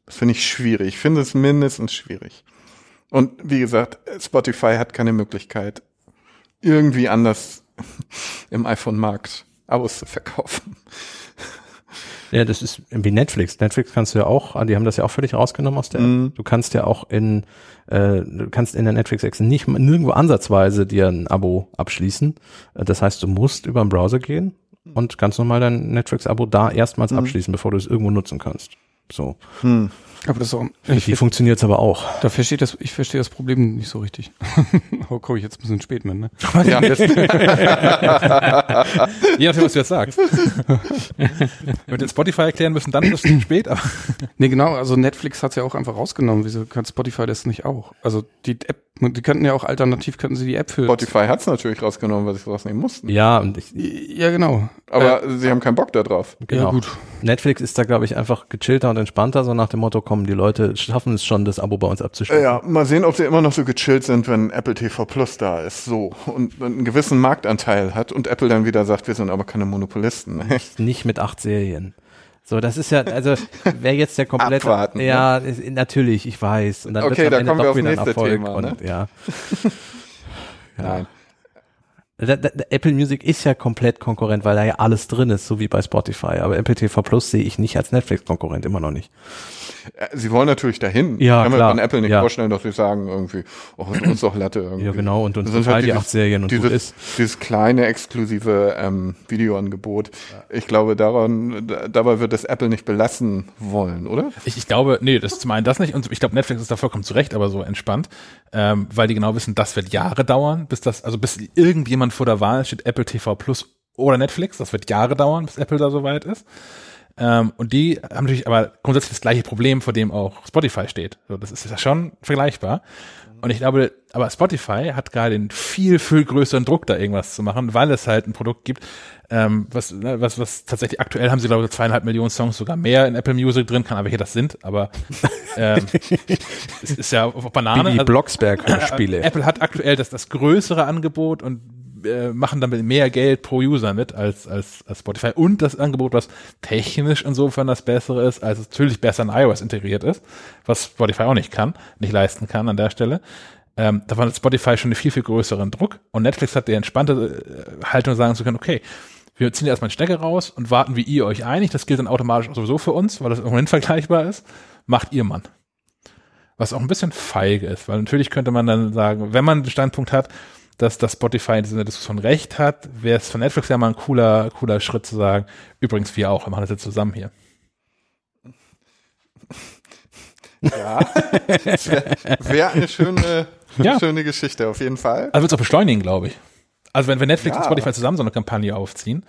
Das finde ich schwierig. Ich finde es mindestens schwierig. Und wie gesagt, Spotify hat keine Möglichkeit, irgendwie anders *laughs* im iPhone-Markt Abos zu verkaufen. Ja, das ist wie Netflix. Netflix kannst du ja auch, die haben das ja auch völlig rausgenommen aus der. App. Du kannst ja auch in, äh, du kannst in der Netflix App nicht nirgendwo ansatzweise dir ein Abo abschließen. Äh, Das heißt, du musst über den Browser gehen und ganz normal dein Netflix-Abo da erstmals Mhm. abschließen, bevor du es irgendwo nutzen kannst. So. Hm. Aber das ist auch, Für ich, die funktioniert's aber auch. da verstehe das, ich verstehe das Problem nicht so richtig. *laughs* oh, komme ich jetzt ein bisschen spät mit, ne? Ja, das, *laughs* Je nachdem, was du jetzt sagst. Wenn wir Spotify erklären müssen, dann ist es *laughs* spät, aber Nee, genau, also Netflix hat's ja auch einfach rausgenommen. Wieso kann Spotify das nicht auch? Also die App, die könnten ja auch alternativ, könnten sie die App für. Spotify hat's natürlich rausgenommen, weil sie es rausnehmen mussten. Ja, und ich, Ja, genau. Aber sie haben keinen Bock da drauf. genau. Ja, gut. Netflix ist da, glaube ich, einfach gechillter und entspannter, so nach dem Motto, kommen, die Leute schaffen es schon, das Abo bei uns abzuschließen. Ja, mal sehen, ob sie immer noch so gechillt sind, wenn Apple TV Plus da ist, so und einen gewissen Marktanteil hat und Apple dann wieder sagt, wir sind aber keine Monopolisten. nicht mit acht Serien. So, das ist ja, also wäre jetzt der komplette, Abwarten, ne? ja, ist, natürlich, ich weiß. Und dann Okay, da kommen wir aufs ein nächste Erfolg Thema, und ne? *laughs* ja. Nein. Da, da, da, Apple Music ist ja komplett Konkurrent, weil da ja alles drin ist, so wie bei Spotify. Aber Apple TV Plus sehe ich nicht als Netflix-Konkurrent, immer noch nicht. Äh, Sie wollen natürlich dahin. Ja, Kann klar. man Apple nicht Ja. vorstellen, dass sie sagen irgendwie, oh, uns doch Latte irgendwie. Ja, genau, und uns Das sind gefallen die dieses- acht Serien und dieses, ist. Dieses kleine exklusive ähm, Videoangebot. Ich glaube, daran, da, dabei wird es Apple nicht belassen wollen, oder? ich, ich glaube, nee, das ist zum einen das nicht und ich glaube, Netflix ist da vollkommen zurecht, aber so entspannt, ähm, weil die genau wissen, das wird Jahre dauern, bis das, also bis irgendjemand vor der Wahl steht, Apple TV Plus oder Netflix, das wird Jahre dauern, bis Apple da soweit ist. Ähm, und die haben natürlich aber grundsätzlich das gleiche Problem, vor dem auch Spotify steht. So, das ist ja schon vergleichbar. Und ich glaube, aber Spotify hat gerade den viel, viel größeren Druck, da irgendwas zu machen, weil es halt ein Produkt gibt, ähm, was, ne, was, was tatsächlich aktuell haben sie, glaube ich, zweieinhalb Millionen Songs sogar mehr in Apple Music drin, kann aber welche das sind, aber *laughs* ähm, es ist ja auf Banane. Wie die also- Blocksberg-Spiele. Apple hat aktuell das, das größere Angebot und äh, machen damit mehr Geld pro User mit als, als, als Spotify. Und das Angebot, was technisch insofern das bessere ist, als es natürlich besser in iOS integriert ist, was Spotify auch nicht kann, nicht leisten kann an der Stelle. Ähm, da war Spotify schon einen viel, viel größeren Druck und Netflix hat die entspannte äh, Haltung sagen zu können, okay, wir ziehen erstmal einen Stecker raus und warten, wie ihr euch einigt. Das gilt dann automatisch sowieso für uns, weil das ohnehin *laughs* vergleichbar ist. Macht ihr Mann. Was auch ein bisschen feige ist, weil natürlich könnte man dann sagen, wenn man den Standpunkt hat, dass das Spotify in dieser Diskussion recht hat, wäre es von Netflix ja mal ein cooler, cooler Schritt zu sagen, übrigens wir auch, wir machen das jetzt zusammen hier. Ja. Wäre wär eine schöne, Ja. schöne Geschichte, auf jeden Fall. Also wird es auch beschleunigen, glaube ich. Also wenn, wenn Netflix Ja. und Spotify zusammen so eine Kampagne aufziehen,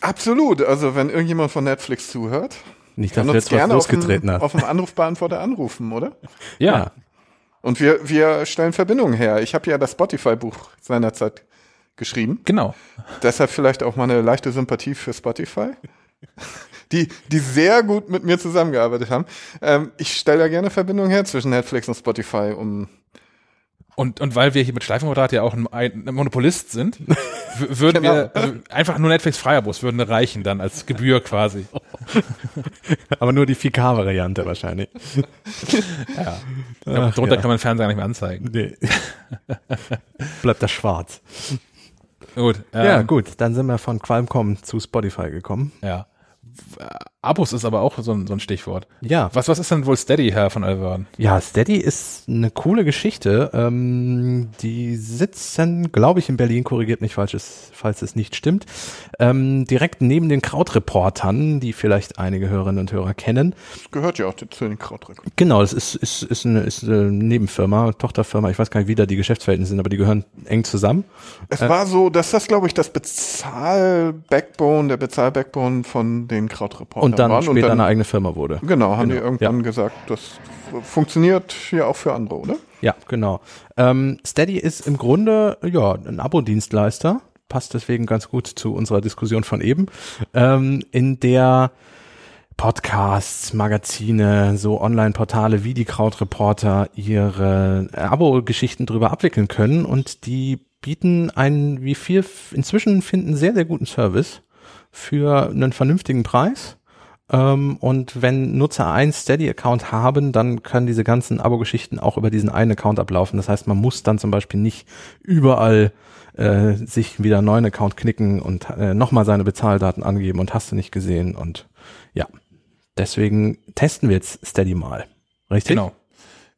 Absolut. Also, wenn irgendjemand von Netflix zuhört, Nicht, kann dass wir uns jetzt was losgetreten dem, hat. auf dem Anrufbeantworter anrufen, oder? ja, Ja. Und wir, wir stellen Verbindungen her. Ich habe ja das Spotify-Buch seinerzeit geschrieben. genau. Deshalb vielleicht auch mal eine leichte Sympathie für Spotify. *laughs* Die, die sehr gut mit mir zusammengearbeitet haben. Ähm, ich stelle ja gerne Verbindungen her zwischen Netflix und Spotify, um Und, und weil wir hier mit Schleifenquadrat ja auch ein, ein Monopolist sind, würden wir Genau. also einfach nur Netflix Freiabos würden reichen dann als Gebühr quasi. *laughs* Aber nur die 4K-Variante wahrscheinlich. *laughs* Ja. Ach, Darunter ja. kann man Fernseher nicht mehr anzeigen. Nee. *laughs* Bleibt das schwarz. Gut. Ähm, ja, gut, dann sind wir von Qualcomm zu Spotify gekommen. Ja. Abos ist aber auch so ein, so ein Stichwort. Ja, Was, was ist denn wohl Steady, Herr von Alvern? Ja, Steady ist eine coole Geschichte. Ähm, die sitzen, glaube ich, in Berlin, korrigiert mich, falls es, falls es nicht stimmt, ähm, direkt neben den Krautreportern, die vielleicht einige Hörerinnen und Hörer kennen. gehört ja auch zu den Krautrücken. Genau, das ist, ist, ist, eine, ist eine Nebenfirma, Tochterfirma, ich weiß gar nicht, wie da die Geschäftsverhältnisse sind, aber die gehören eng zusammen. Es war so, dass das, glaube ich, das Bezahl-Backbone, der Bezahl-Backbone von den Krautreportern Und dann waren. später eine eigene Firma wurde. Genau, haben Genau, die irgendwann gesagt, das funktioniert ja auch für andere, oder? Ja, genau. Ähm, Steady ist im Grunde ja ein Abo-Dienstleister, passt deswegen ganz gut zu unserer Diskussion von eben, ähm, in der Podcasts, Magazine, so Online-Portale wie die Krautreporter ihre Abo-Geschichten drüber abwickeln können und die bieten einen, wie viel inzwischen finden, sehr, sehr guten Service für einen vernünftigen Preis. Ähm, und wenn Nutzer einen Steady-Account haben, dann können diese ganzen Abo-Geschichten auch über diesen einen Account ablaufen. Das heißt, man muss dann zum Beispiel nicht überall äh, sich wieder einen neuen Account knicken und äh, nochmal seine Bezahldaten angeben und hast du nicht gesehen. Und ja, deswegen testen wir jetzt Steady mal. Richtig? Genau.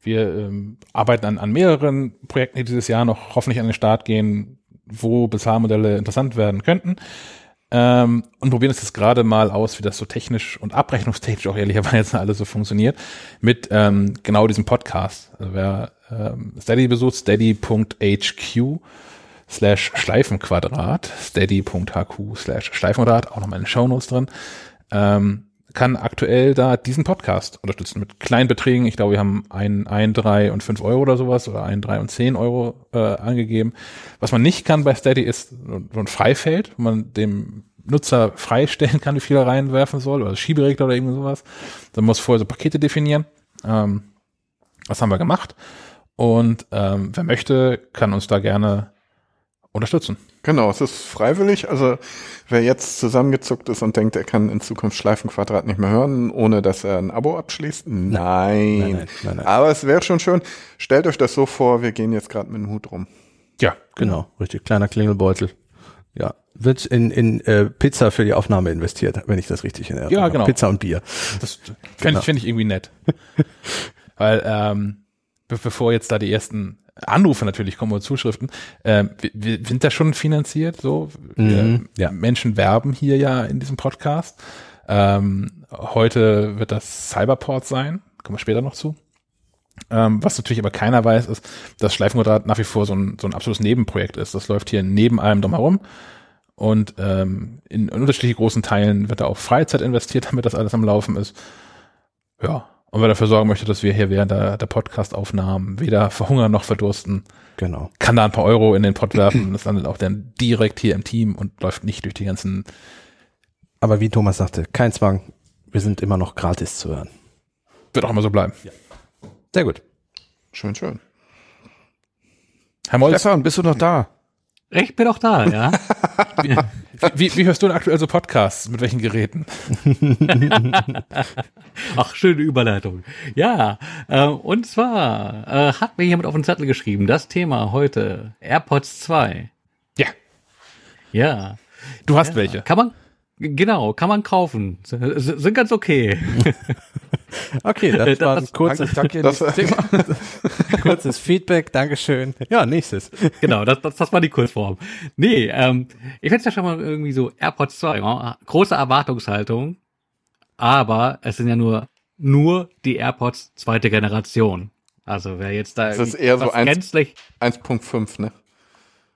Wir ähm, arbeiten an, an mehreren Projekten, die dieses Jahr noch hoffentlich an den Start gehen, wo Bezahlmodelle interessant werden könnten. Ähm, und probieren es jetzt gerade mal aus, wie das so technisch und abrechnungstechnisch auch ehrlicherweise alles so funktioniert, mit ähm, genau diesem Podcast. Also wer ähm, Steady besucht, steady.hq slash Schleifenquadrat, steady.hq slash Schleifenquadrat, auch nochmal in den Shownotes drin, ähm, kann aktuell da diesen Podcast unterstützen mit kleinen Beträgen. Ich glaube, wir haben ein, ein, drei und fünf Euro oder sowas oder ein, drei und zehn Euro äh, angegeben. Was man nicht kann bei Steady ist so ein Freifeld, wo man dem Nutzer freistellen kann, wie viel er reinwerfen soll oder Schieberegler oder irgend sowas. Dann muss vorher so Pakete definieren. Ähm, was haben wir gemacht? Und ähm, wer möchte, kann uns da gerne unterstützen. Genau, es ist freiwillig. Also wer jetzt zusammengezuckt ist und denkt, er kann in Zukunft Schleifenquadrat nicht mehr hören, ohne dass er ein Abo abschließt, nein. Nein, nein, nein, nein. Aber es wäre schon schön. Stellt euch das so vor, wir gehen jetzt gerade mit dem Hut rum. Ja, Genau, richtig. Kleiner Klingelbeutel. Ja. Wird in, in äh, Pizza für die Aufnahme investiert, wenn ich das richtig in Erinnerung Ja, habe. genau. Pizza und Bier. Das fände Genau. ich, fänd ich irgendwie nett. *laughs* Weil, ähm, be bevor jetzt da die ersten Anrufe natürlich kommen oder Zuschriften, ähm, wir, wir sind da schon finanziert, so. Mhm, wir, ja. Menschen werben hier ja in diesem Podcast. Ähm, heute wird das Cyberport sein, kommen wir später noch zu. Ähm, was natürlich aber keiner weiß, ist, dass Schleifenquadrat nach wie vor so ein, so ein absolutes Nebenprojekt ist. Das läuft hier neben allem drumherum. Und ähm, in, in unterschiedlichen großen Teilen wird da auch Freizeit investiert, *laughs* damit das alles am Laufen ist. Ja. Und wer dafür sorgen möchte, dass wir hier während der, der Podcast-Aufnahmen weder verhungern noch verdursten, Genau. kann da ein paar Euro in den Pott werfen. Das landet auch dann direkt hier im Team und läuft nicht durch die ganzen. Aber wie Thomas sagte, kein Zwang. Wir sind immer noch gratis zu hören. Wird auch immer so bleiben. Sehr gut. Schön, schön. Herr Molz, Stefan, bist du noch da? Ich bin auch da, ja. *laughs* wie, wie hörst du denn aktuell so Podcasts? Mit welchen Geräten? *laughs* Ach, schöne Überleitung. Ja, äh, und zwar äh, hat mir jemand auf den Zettel geschrieben, das Thema heute, AirPods 2. Ja, Ja. du hast ja. welche. Kann man, genau, kann man kaufen. S- Sind ganz okay. *laughs* Okay, das war ein Das- kurzes, danke. Das, *laughs* *laughs* kurzes Feedback. Dankeschön. Ja, nächstes. genau, das, das, das war die Kurzform. Nee, ähm, ich find's ja schon mal irgendwie so AirPods 2, ja, große Erwartungshaltung, aber es sind ja nur, nur die AirPods zweite Generation. Also wer jetzt da Das ist eher so was eins- gänzlich 1.5, ne?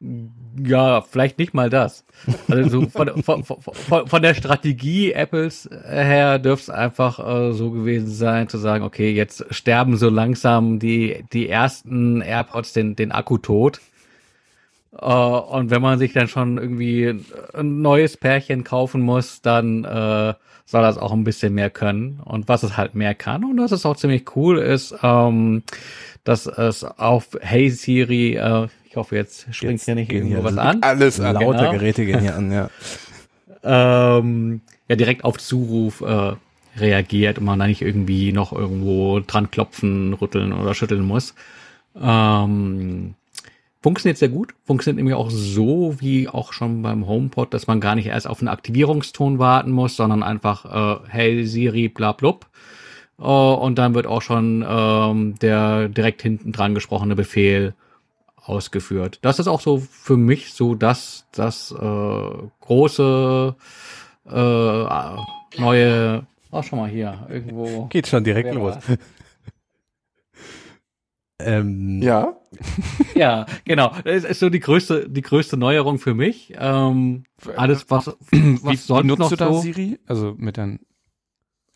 Ja, vielleicht nicht mal das. Also so von, *laughs* von, von, von der Strategie Apples her dürfte es einfach äh, so gewesen sein, zu sagen, okay, jetzt sterben so langsam die, die ersten AirPods den, den Akku tot. Äh, und wenn man sich dann schon irgendwie ein neues Pärchen kaufen muss, dann äh, soll das auch ein bisschen mehr können. Und was es halt mehr kann, und das ist auch ziemlich cool, ist, ähm, dass es auf Hey Siri, äh, ich hoffe, jetzt springt hier nicht irgendwo was an. Alles an. Lauter Genau. Geräte gehen hier an, ja. *laughs* ähm, ja direkt auf Zuruf äh, reagiert und man da nicht irgendwie noch irgendwo dran klopfen, rütteln oder schütteln muss. Ähm, funktioniert sehr gut. Funktioniert nämlich auch so wie auch schon beim HomePod, dass man gar nicht erst auf einen Aktivierungston warten muss, sondern einfach äh, Hey Siri, bla blub. Äh, und dann wird auch schon ähm, der direkt hinten dran gesprochene Befehl ausgeführt. Das ist auch so für mich so das, das äh, große äh, neue. Oh, schon mal hier irgendwo. Geht schon direkt los. *laughs* Ähm, Ja, Ja, genau. Das ist so die größte, die größte Neuerung für mich. Ähm, alles was, *clears throat* was Wie, wie sonst nutzt noch du da so. Siri? Also mit deinen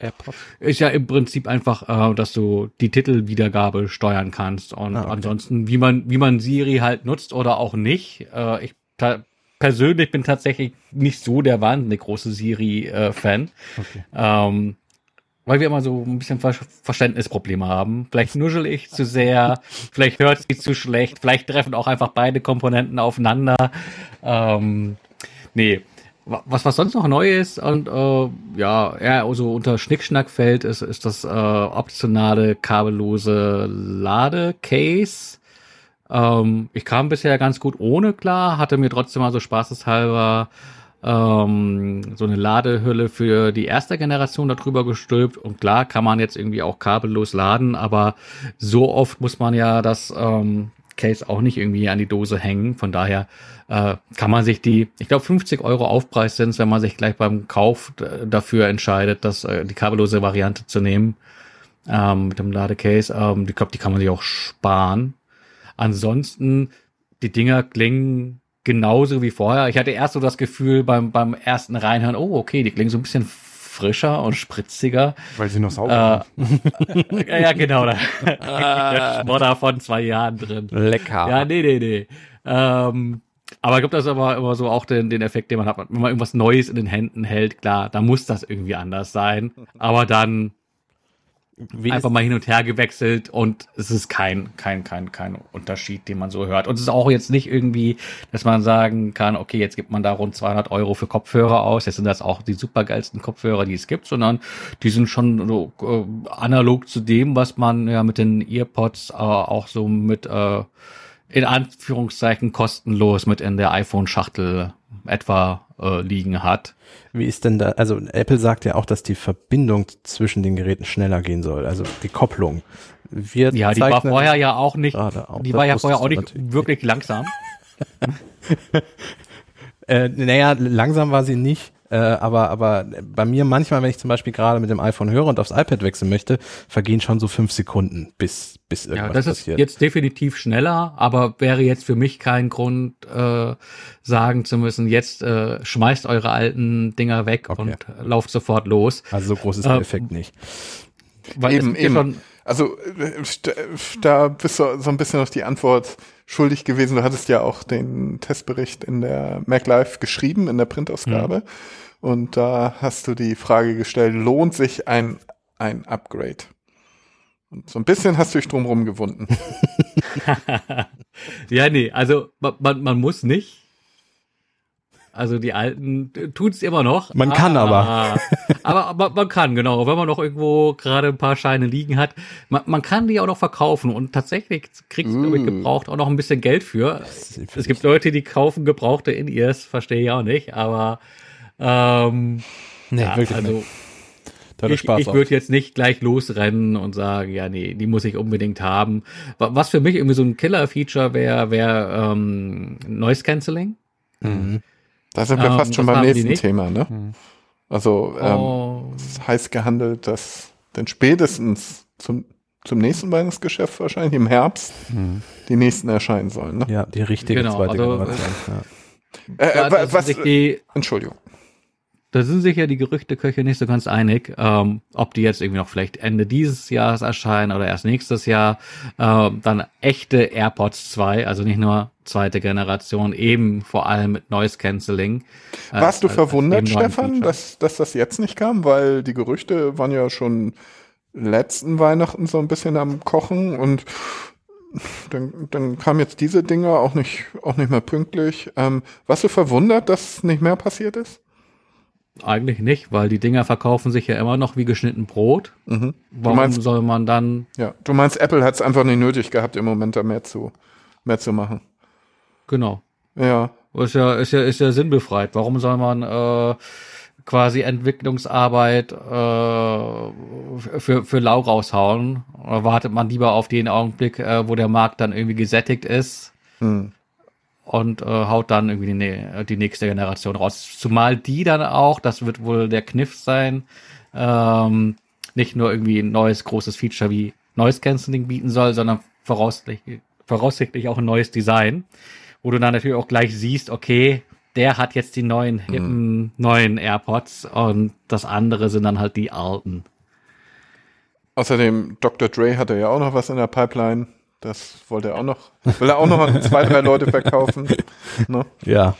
AirPods? Ist ja im Prinzip einfach, äh, dass du die Titelwiedergabe steuern kannst und Ah, okay. ansonsten, wie man, wie man Siri halt nutzt oder auch nicht. Äh, ich persönlich bin tatsächlich nicht so der wahnsinnig große Siri-Fan. Okay. Ähm, weil wir immer so ein bisschen Ver Verständnisprobleme haben. Vielleicht nuschel ich zu sehr, *laughs* vielleicht hört sie zu schlecht, vielleicht treffen auch einfach beide Komponenten aufeinander. Ähm, nee. Wa- Was, was sonst noch neu ist und äh, ja, eher so unter Schnickschnack fällt, ist, ist das äh, optionale kabellose Ladecase. Ähm, ich kam bisher ganz gut ohne klar, hatte mir trotzdem mal so spaßeshalber ähm, so eine Ladehülle für die erste Generation darüber gestülpt. Und klar kann man jetzt irgendwie auch kabellos laden, aber so oft muss man ja das ähm, Case auch nicht irgendwie an die Dose hängen. Von daher äh, kann man sich die, ich glaube 50 Euro Aufpreis sind wenn man sich gleich beim Kauf äh, dafür entscheidet, das, äh, die kabellose Variante zu nehmen ähm, mit dem Ladecase. Ähm, ich glaube, die kann man sich auch sparen. Ansonsten, die Dinger klingen genauso wie vorher. Ich hatte erst so das Gefühl beim, beim ersten Reinhören, oh, okay, die klingen so ein bisschen frischer und spritziger. Weil sie noch sauber Äh, *laughs* ja, ja, genau. Da *laughs* der Schmodder von zwei Jahren drin. Lecker. Ja, nee, nee, nee. Ähm, aber ich glaube, das ist aber immer so auch den, den Effekt, den man hat. Wenn man irgendwas Neues in den Händen hält, klar, da muss das irgendwie anders sein. Aber dann Wie einfach mal hin und her gewechselt und es ist kein, kein, kein, kein Unterschied, den man so hört. Und es ist auch jetzt nicht irgendwie, dass man sagen kann, okay, jetzt gibt man da rund 200 Euro für Kopfhörer aus. Jetzt sind das auch die supergeilsten Kopfhörer, die es gibt, sondern die sind schon so äh, analog zu dem, was man ja mit den Earpods äh, auch so mit, äh, in Anführungszeichen kostenlos mit in der iPhone-Schachtel etwa äh, liegen hat. wie ist denn da, also Apple sagt ja auch, dass die Verbindung zwischen den Geräten schneller gehen soll, also die Kopplung. Wir Ja, die war vorher ja auch nicht, auch. die war ja vorher auch nicht wirklich langsam. *laughs* Äh, naja, langsam war sie nicht. Äh, aber, aber bei mir manchmal, wenn ich zum Beispiel gerade mit dem iPhone höre und aufs iPad wechseln möchte, vergehen schon so fünf Sekunden, bis, bis irgendwas Ja, das ist passiert. jetzt definitiv schneller, aber wäre jetzt für mich kein Grund, äh, sagen zu müssen, jetzt äh, schmeißt eure alten Dinger weg Okay. und lauft sofort los. also so groß ist der Äh, Effekt nicht. Weil Eben, eben. schon, Also äh, da bist du so ein bisschen noch die Antwort schuldig gewesen. Du hattest ja auch den Testbericht in der MacLive geschrieben, in der Printausgabe. Und da hast du die Frage gestellt, lohnt sich ein, ein Upgrade? Und so ein bisschen hast du dich drumherum gewunden. *laughs* ja, nee, also man, man, muss nicht. Also die alten tut's immer noch. Man kann aber. aber, aber man kann, genau. Wenn man noch irgendwo gerade ein paar Scheine liegen hat. Man, man kann die auch noch verkaufen und tatsächlich kriegst du Uh. damit gebraucht auch noch ein bisschen Geld für. Es gibt Leute, die kaufen gebrauchte In-Ears, verstehe ich auch nicht, aber ähm, nee, ja, wirklich also nicht. Da ich, Spaß ich würde jetzt nicht gleich losrennen und sagen, ja, nee, die muss ich unbedingt haben. Wa- Was für mich irgendwie so ein Killer-Feature wäre, wäre ähm, Noise Cancelling. Mhm. Da sind wir Ähm, fast schon beim nächsten. Thema, ne? Also ähm, oh, es ist heiß gehandelt, dass denn spätestens zum, zum nächsten Weihnachtsgeschäft wahrscheinlich im Herbst die nächsten erscheinen sollen. Ne? Ja, die richtige Genau, zweite also, Generation. Ja. Äh, äh, was, die, Entschuldigung. Da sind sich ja die Gerüchteköche nicht so ganz einig, ähm, ob die jetzt irgendwie noch vielleicht Ende dieses Jahres erscheinen oder erst nächstes Jahr. Ähm, dann echte AirPods 2, also nicht nur zweite Generation, eben vor allem mit Noise Cancelling. Äh, Warst du als- als verwundert, neuen Stefan, dass, dass das jetzt nicht kam? Weil die Gerüchte waren ja schon letzten Weihnachten so ein bisschen am Kochen und dann, dann kamen jetzt diese Dinger auch nicht, auch nicht mehr pünktlich. Ähm, warst du verwundert, dass nicht mehr passiert ist? Eigentlich nicht, weil die Dinger verkaufen sich ja immer noch wie geschnitten Brot. Mhm. Warum meinst- soll man dann, Ja, du meinst, Apple hat es einfach nicht nötig gehabt, im Moment da mehr zu, mehr zu machen. genau, Ja, ist ja, ist ja, ist ja sinnbefreit. Warum soll man äh, quasi Entwicklungsarbeit äh, für, für lau raushauen? Oder wartet man lieber auf den Augenblick, äh, wo der Markt dann irgendwie gesättigt ist hm. Und äh, haut dann irgendwie die, nä- die nächste Generation raus. Zumal die dann auch, das wird wohl der Kniff sein, ähm, nicht nur irgendwie ein neues großes Feature wie Noise Cancelling bieten soll, sondern voraussichtlich, voraussichtlich auch ein neues Design, wo du dann natürlich auch gleich siehst, okay, der hat jetzt die neuen hippen, neuen AirPods und das andere sind dann halt die alten. Außerdem, Dr. Dre hatte ja auch noch was in der Pipeline. Das wollte er auch noch, will er auch noch an zwei, drei Leute verkaufen. Ne? Ja.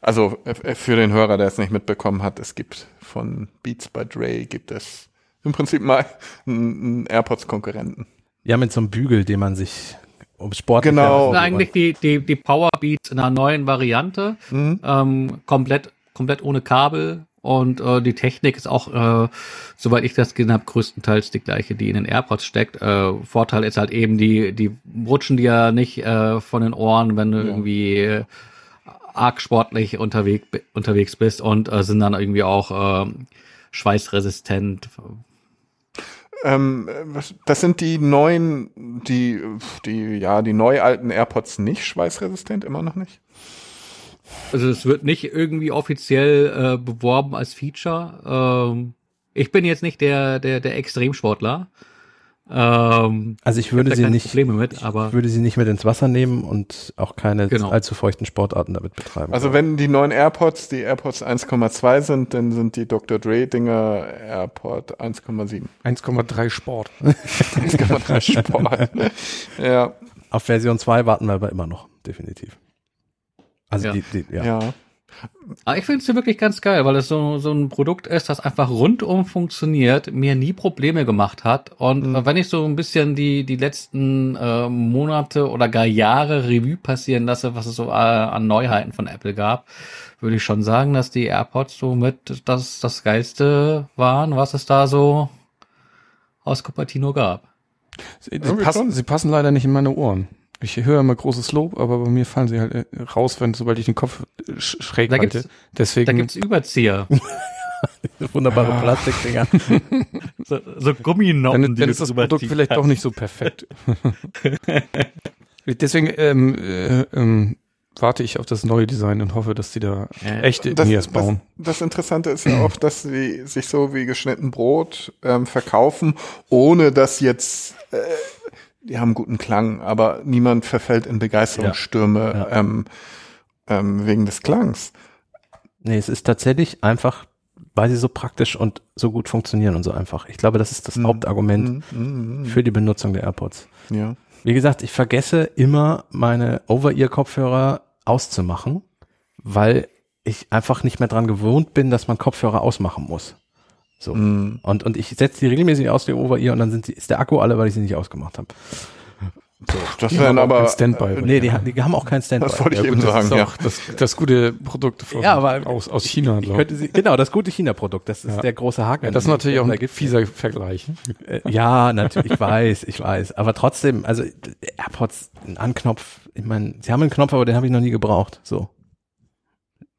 Also äh, für den Hörer, der es nicht mitbekommen hat, es gibt von Beats by Dre gibt es im Prinzip mal einen, einen AirPods-Konkurrenten. Ja, mit so einem Bügel, den man sich um Sport Genau. Das sind eigentlich die, die, die Powerbeats in einer neuen Variante, Mhm. ähm, komplett, komplett ohne Kabel. Und äh, die Technik ist auch, äh, soweit ich das gesehen habe, größtenteils die gleiche, die in den AirPods steckt. Äh, Vorteil ist halt eben, die, die rutschen dir ja nicht äh, von den Ohren, wenn du irgendwie äh, arg sportlich unterwegs, unterwegs bist und äh, sind dann irgendwie auch äh, schweißresistent. Ähm, das sind die neuen, die, die, ja, die neu alten AirPods nicht schweißresistent, immer noch nicht. Also es wird nicht irgendwie offiziell äh, beworben als Feature. Ähm, ich bin jetzt nicht der, der, der Extremsportler. Ähm, Also ich würde da sie nicht, Probleme mit, ich würde sie nicht mit ins Wasser nehmen und auch keine Genau. allzu feuchten Sportarten damit betreiben. Also wenn die neuen AirPods die AirPods 1,2 sind, dann sind die Dr. Dre Dinger AirPod 1,7. 1,3 Sport. *laughs* 1,3 Sport. *laughs* ja, Auf Version 2 warten wir aber immer noch, definitiv. Also Ja. die, die, ja. ja. Aber ich finde es ja wirklich ganz geil, weil es so, so ein Produkt ist, das einfach rundum funktioniert, mir nie Probleme gemacht hat. Und Mhm. wenn ich so ein bisschen die, die letzten äh, Monate oder gar Jahre Revue passieren lasse, was es so äh, an Neuheiten von Apple gab, würde ich schon sagen, dass die AirPods so mit das, das Geilste waren, was es da so aus Cupertino gab. Sie, sie, passen, sie passen leider nicht in meine Ohren. Ich höre immer großes Lob, aber bei mir fallen sie halt äh, raus, wenn sobald ich den Kopf äh, sch schräg Da halte. gibt's- Deswegen Da gibt's Überzieher, *laughs* Wunderbare Plastikdinger. *laughs* so, so Gumminoppen, dann, dann du ist das Produkt vielleicht doch kannst. nicht so perfekt. *laughs* Deswegen ähm, äh, ähm, warte ich auf das neue Design und hoffe, dass die da Ja. echte Das, Niers das, bauen. das Interessante ist ja auch, dass sie sich so wie geschnitten Brot ähm, verkaufen, ohne dass jetzt, äh, die haben guten Klang, aber niemand verfällt in Begeisterungsstürme Ja. Ähm, ähm, wegen des Klangs. Nee, es ist tatsächlich einfach, weil sie so praktisch und so gut funktionieren und so einfach. Ich glaube, das ist das Mhm. Hauptargument mhm, für die Benutzung der AirPods. ja. Wie gesagt, ich vergesse immer meine Over-Ear-Kopfhörer auszumachen, weil ich einfach nicht mehr dran gewohnt bin, dass man Kopfhörer ausmachen muss. So. Mhm. Und, und ich setze die regelmäßig aus, die Over-Ear, und dann sind die, ist der Akku alle, weil ich sie nicht ausgemacht habe. Das Die wären haben auch aber, kein Standby. äh, Nee, die, die haben auch kein Standby. das wollte ich Ja, eben gut, das sagen, ist ja. das, das gute Produkt von, Ja, aber- aus, aus China. Ich glaub. könnte sie, genau, das gute China-Produkt, das ist Ja. der große Haken. ja, das ist natürlich auch ein gibt's- fieser Vergleich. Äh, Ja, natürlich, ich weiß, ich weiß. Aber trotzdem, also AirPods, ein Anknopf, ich meine, sie haben einen Knopf, aber den habe ich noch nie gebraucht. So.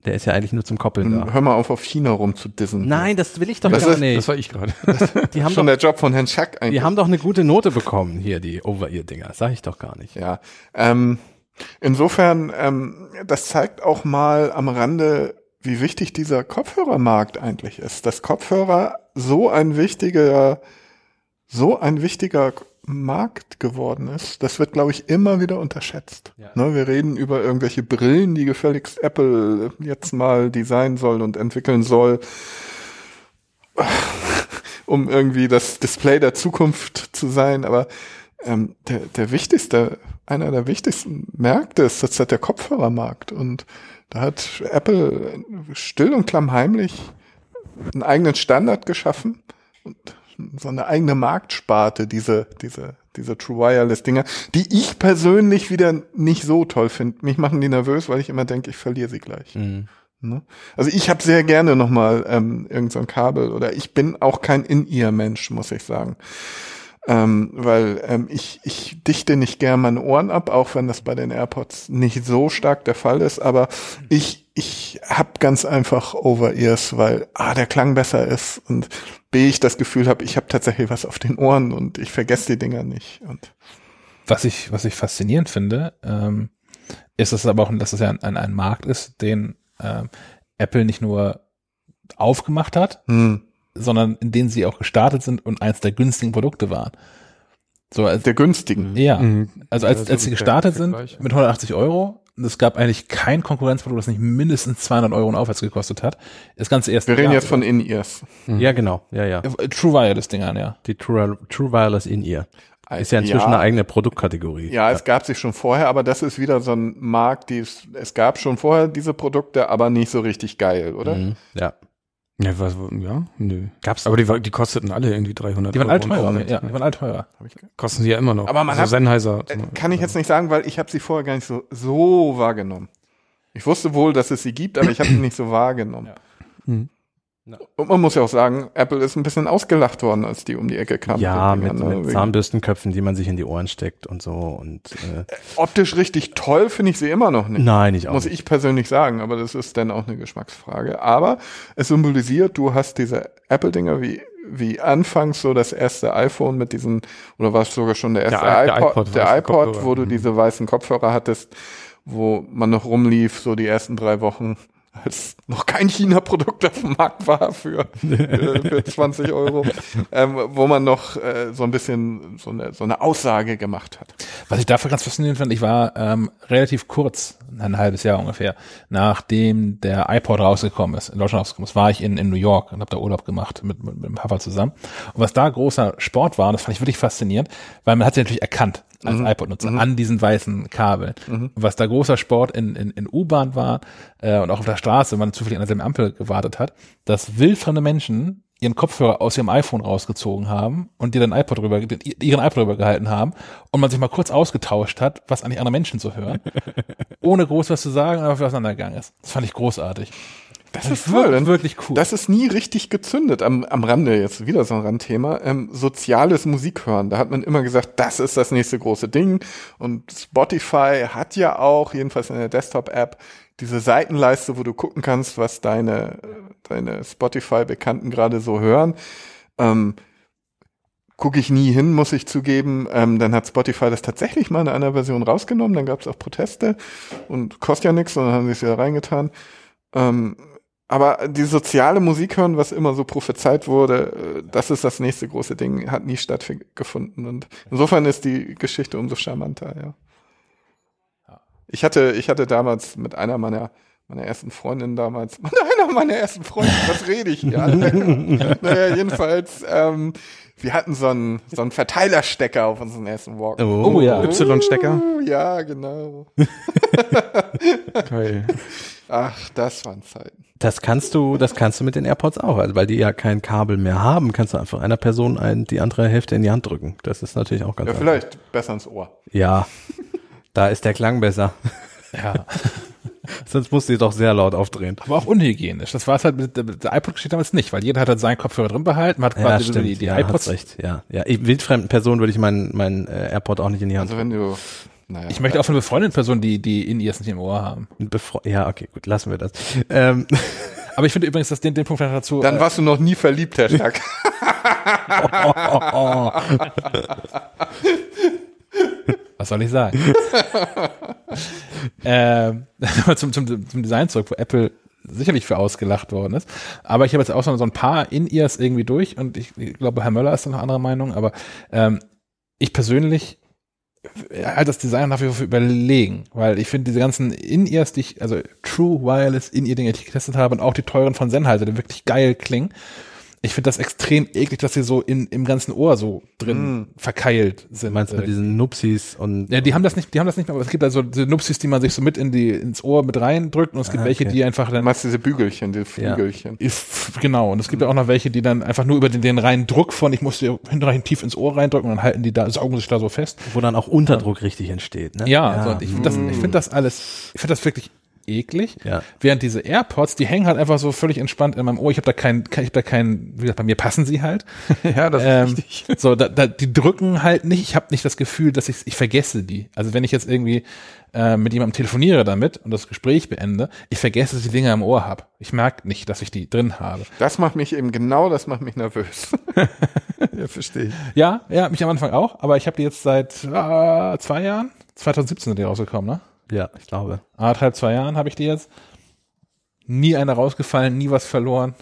Der ist ja eigentlich nur zum Koppeln da. Hör mal auf, auf China rumzudissen. Nein, das will ich doch Das gar ist- nicht. Das war ich gerade. *laughs* die, haben Schon doch, der Job von Herrn Schack eigentlich. die haben doch eine gute Note bekommen, hier, die Over-Ear-Dinger. Sag ich doch gar nicht. Ja, ähm, insofern, ähm, das zeigt auch mal am Rande, wie wichtig dieser Kopfhörermarkt eigentlich ist. Dass Kopfhörer so ein wichtiger, so ein wichtiger Markt geworden ist, das wird, glaube ich, immer wieder unterschätzt. Ja. Ne, wir reden über irgendwelche Brillen, die gefälligst Apple jetzt mal designen soll und entwickeln soll, *laughs* um irgendwie das Display der Zukunft zu sein. Aber ähm, der, der wichtigste, einer der wichtigsten Märkte ist zurzeit der Kopfhörermarkt. Und da hat Apple still und klammheimlich einen eigenen Standard geschaffen und so eine eigene Marktsparte, diese, diese, diese True Wireless Dinger, die ich persönlich wieder nicht so toll finde. Mich machen die nervös, weil ich immer denke, ich verliere sie gleich. Mhm. Ne? Also ich habe sehr gerne nochmal ähm, irgend so Kabel oder ich bin auch kein In-Ear-Mensch, muss ich sagen. Ähm, weil ähm, ich, ich dichte nicht gern meine Ohren ab, auch wenn das bei den AirPods nicht so stark der Fall ist, aber ich, ich hab ganz einfach Over-Ears, weil A, der Klang besser ist und B, ich das Gefühl habe, ich habe tatsächlich was auf den Ohren und ich vergesse die Dinger nicht. Und Was ich, was ich faszinierend finde, ähm, ist es aber auch, dass es ja ein, ein Markt ist, den ähm, Apple nicht nur aufgemacht hat, hm, sondern in denen sie auch gestartet sind und eins der günstigen Produkte waren. So als der günstigen. ja, Mhm. also als, Ja, als sie gestartet sind Vergleich. mit 180 Euro, Und es gab eigentlich kein Konkurrenzprodukt, das nicht mindestens 200 Euro und aufwärts gekostet hat. Das ganze erste Wir reden Jahr. jetzt von In-Ears. Ja, genau. Ja, ja. Äh, True Wireless Dingern, ja. Die True, True Wireless In-Ear. Ist ja inzwischen eine eigene Produktkategorie. Ja, es gab sie schon vorher, aber das ist wieder so ein Markt, die es, es gab schon vorher diese Produkte, aber nicht so richtig geil, oder? Mhm. Ja. Ja, was, ja, nö. Gab's Aber die, die kosteten alle irgendwie 300 Die waren all und teurer, Aufwärts, ja, ne? die waren all teurer. Kosten sie ja immer noch. Aber man also hat- Sennheiser. Äh, Kann ich jetzt nicht sagen, weil ich habe sie vorher gar nicht so, so wahrgenommen. Ich wusste wohl, dass es sie gibt, aber ich habe sie nicht so wahrgenommen. Hm. Und man muss ja auch sagen, Apple ist ein bisschen ausgelacht worden, als die um die Ecke kamen. Ja, den mit, ne? mit Zahnbürstenköpfen, die man sich in die Ohren steckt und so. Und äh, Optisch richtig toll finde ich sie immer noch nicht. nein, ich auch. Muss nicht. ich persönlich sagen, aber das ist dann auch eine Geschmacksfrage. Aber es symbolisiert, du hast diese Apple-Dinger wie, wie anfangs so das erste iPhone mit diesen, oder war es sogar schon der erste Der- der iPod, iPod, der iPod, wo du Mhm. diese weißen Kopfhörer hattest, wo man noch rumlief, so die ersten drei Wochen, als noch kein China-Produkt auf dem Markt war für, äh, für 20 *laughs* Euro, ähm, wo man noch äh, so ein bisschen so eine, so eine Aussage gemacht hat. Was ich dafür ganz faszinierend fand, ich war ähm, relativ kurz, ein halbes Jahr ungefähr, nachdem der iPod rausgekommen ist, in Deutschland rausgekommen ist, war ich in, in New York und habe da Urlaub gemacht mit, mit, mit dem Papa zusammen. Und was da großer Sport war, das fand ich wirklich faszinierend, weil man hat sie natürlich erkannt als iPod-Nutzer an diesen weißen Kabeln. Und was da großer Sport in, in, in U-Bahn war äh, und auch auf der Straße, wenn man zufällig an derselben Ampel gewartet hat, dass wildfremde Menschen ihren Kopfhörer aus ihrem iPhone rausgezogen haben und dir den iPod drüber, ihren iPod drüber gehalten haben und man sich mal kurz ausgetauscht hat, was eigentlich andere Menschen so hören, *laughs* ohne groß was zu sagen, aber für auseinandergegangen ist. Das fand ich großartig. Das ist wirklich, toll. denn wirklich cool. Das ist nie richtig gezündet. Am, am Rande jetzt wieder so ein Randthema. Ähm, soziales Musikhören. Da hat man immer gesagt, das ist das nächste große Ding. Und Spotify hat ja auch, jedenfalls in der Desktop-App, diese Seitenleiste, wo du gucken kannst, was deine, deine Spotify-Bekannten gerade so hören. Ähm, Gucke ich nie hin, muss ich zugeben. Ähm, dann hat Spotify das tatsächlich mal in einer Version rausgenommen. Dann gab es auch Proteste und kostet ja nichts und dann haben sie es wieder reingetan. Ähm, aber die soziale Musik hören, was immer so prophezeit wurde, äh, das ist das nächste große Ding, hat nie stattgefunden. Und insofern ist die Geschichte umso charmanter, ja. Ich hatte, ich hatte damals mit einer meiner, meiner ersten Freundinnen damals, *laughs* einer meiner ersten Freunde, was rede ich hier? *laughs* naja, jedenfalls, ähm, wir hatten so einen, so einen Verteilerstecker auf unseren ersten Walk. Oh, ja. Y-Stecker. Uh, ja, genau. *laughs* Geil. Ach, das waren Zeiten. Das kannst du, das kannst du mit den AirPods auch, also weil die ja kein Kabel mehr haben, kannst du einfach einer Person ein, die andere Hälfte in die Hand drücken. Das ist natürlich auch ganz Ja, einfach. vielleicht besser ins Ohr. Ja, da ist der Klang besser. ja. *laughs* Sonst musst du die doch sehr laut aufdrehen. Aber auch unhygienisch. Das war es halt mit der, iPod-Geschichte damals nicht, weil jeder hat halt seinen Kopfhörer drin behalten, hat Ja, quasi stimmt. die, die ja, iPods. recht. Ja, ja. Ich, wildfremden Personen würde ich meinen meinen äh, AirPod auch nicht in die Hand Also wenn du, naja. Ich möchte auch von einer befreundeten Person, die, die in ihr nicht im Ohr haben. Bevor, ja, okay, gut, lassen wir das. Ähm, *laughs* Aber ich finde übrigens, dass den, den Punkt dazu. Dann äh, warst du noch nie verliebt, Herr Stark. oh, oh, oh. Was soll ich sagen? *laughs* ähm, *laughs* zum, zum, zum Design zurück, wo Apple sicherlich für ausgelacht worden ist. Aber ich habe jetzt auch so ein paar In-Ears irgendwie durch und ich, ich glaube, Herr Möller ist da noch anderer Meinung, aber ähm, ich persönlich halt das Design nach wie vor überlegen, weil ich finde diese ganzen In-Ears, die ich, also True Wireless In-Ear-Dinge, die ich getestet habe und auch die teuren von Sennheiser, die wirklich geil klingen, ich finde das extrem eklig, dass sie so in, im ganzen Ohr so drin verkeilt sind. Du meinst mit Äh, diesen Nupsis und ja, die haben das nicht, die haben das nicht mehr, aber es gibt also diese Nupsis, die man sich so mit in die, ins Ohr mit reindrückt und es gibt Ah, welche, okay. die einfach Du dann, meinst diese Bügelchen, diese Ja. Flügelchen. If- genau, und es gibt ja auch noch welche, die dann einfach nur über den, den reinen Druck von, ich muss dir hinterher tief ins Ohr reindrücken und dann halten die da, saugen sich da so fest. wo dann auch Unterdruck richtig entsteht. Ne? Ja, So, und ich finde das, ich finde das alles, ich finde das wirklich eklig. Ja. Während diese AirPods, die hängen halt einfach so völlig entspannt in meinem Ohr. Ich habe da kein, kein ich habe da kein, wie gesagt, bei mir passen sie halt. *laughs* Ja, das Ähm, ist richtig. *laughs* so, da, da, die drücken halt nicht. Ich habe nicht das Gefühl, dass ich, ich vergesse die. Also wenn ich jetzt irgendwie äh, mit jemandem telefoniere damit und das Gespräch beende, ich vergesse, dass ich die Dinger im Ohr habe. Ich merke nicht, dass ich die drin habe. Das macht mich eben genau, das macht mich nervös. *laughs* Ja, verstehe ich. Ja, ja, mich am Anfang auch, aber ich habe die jetzt seit äh, zwei Jahren, 2017 sind die rausgekommen, ne? Ja, ich glaube. Anderthalb, zwei Jahren habe ich die jetzt. Nie einer rausgefallen, nie was verloren.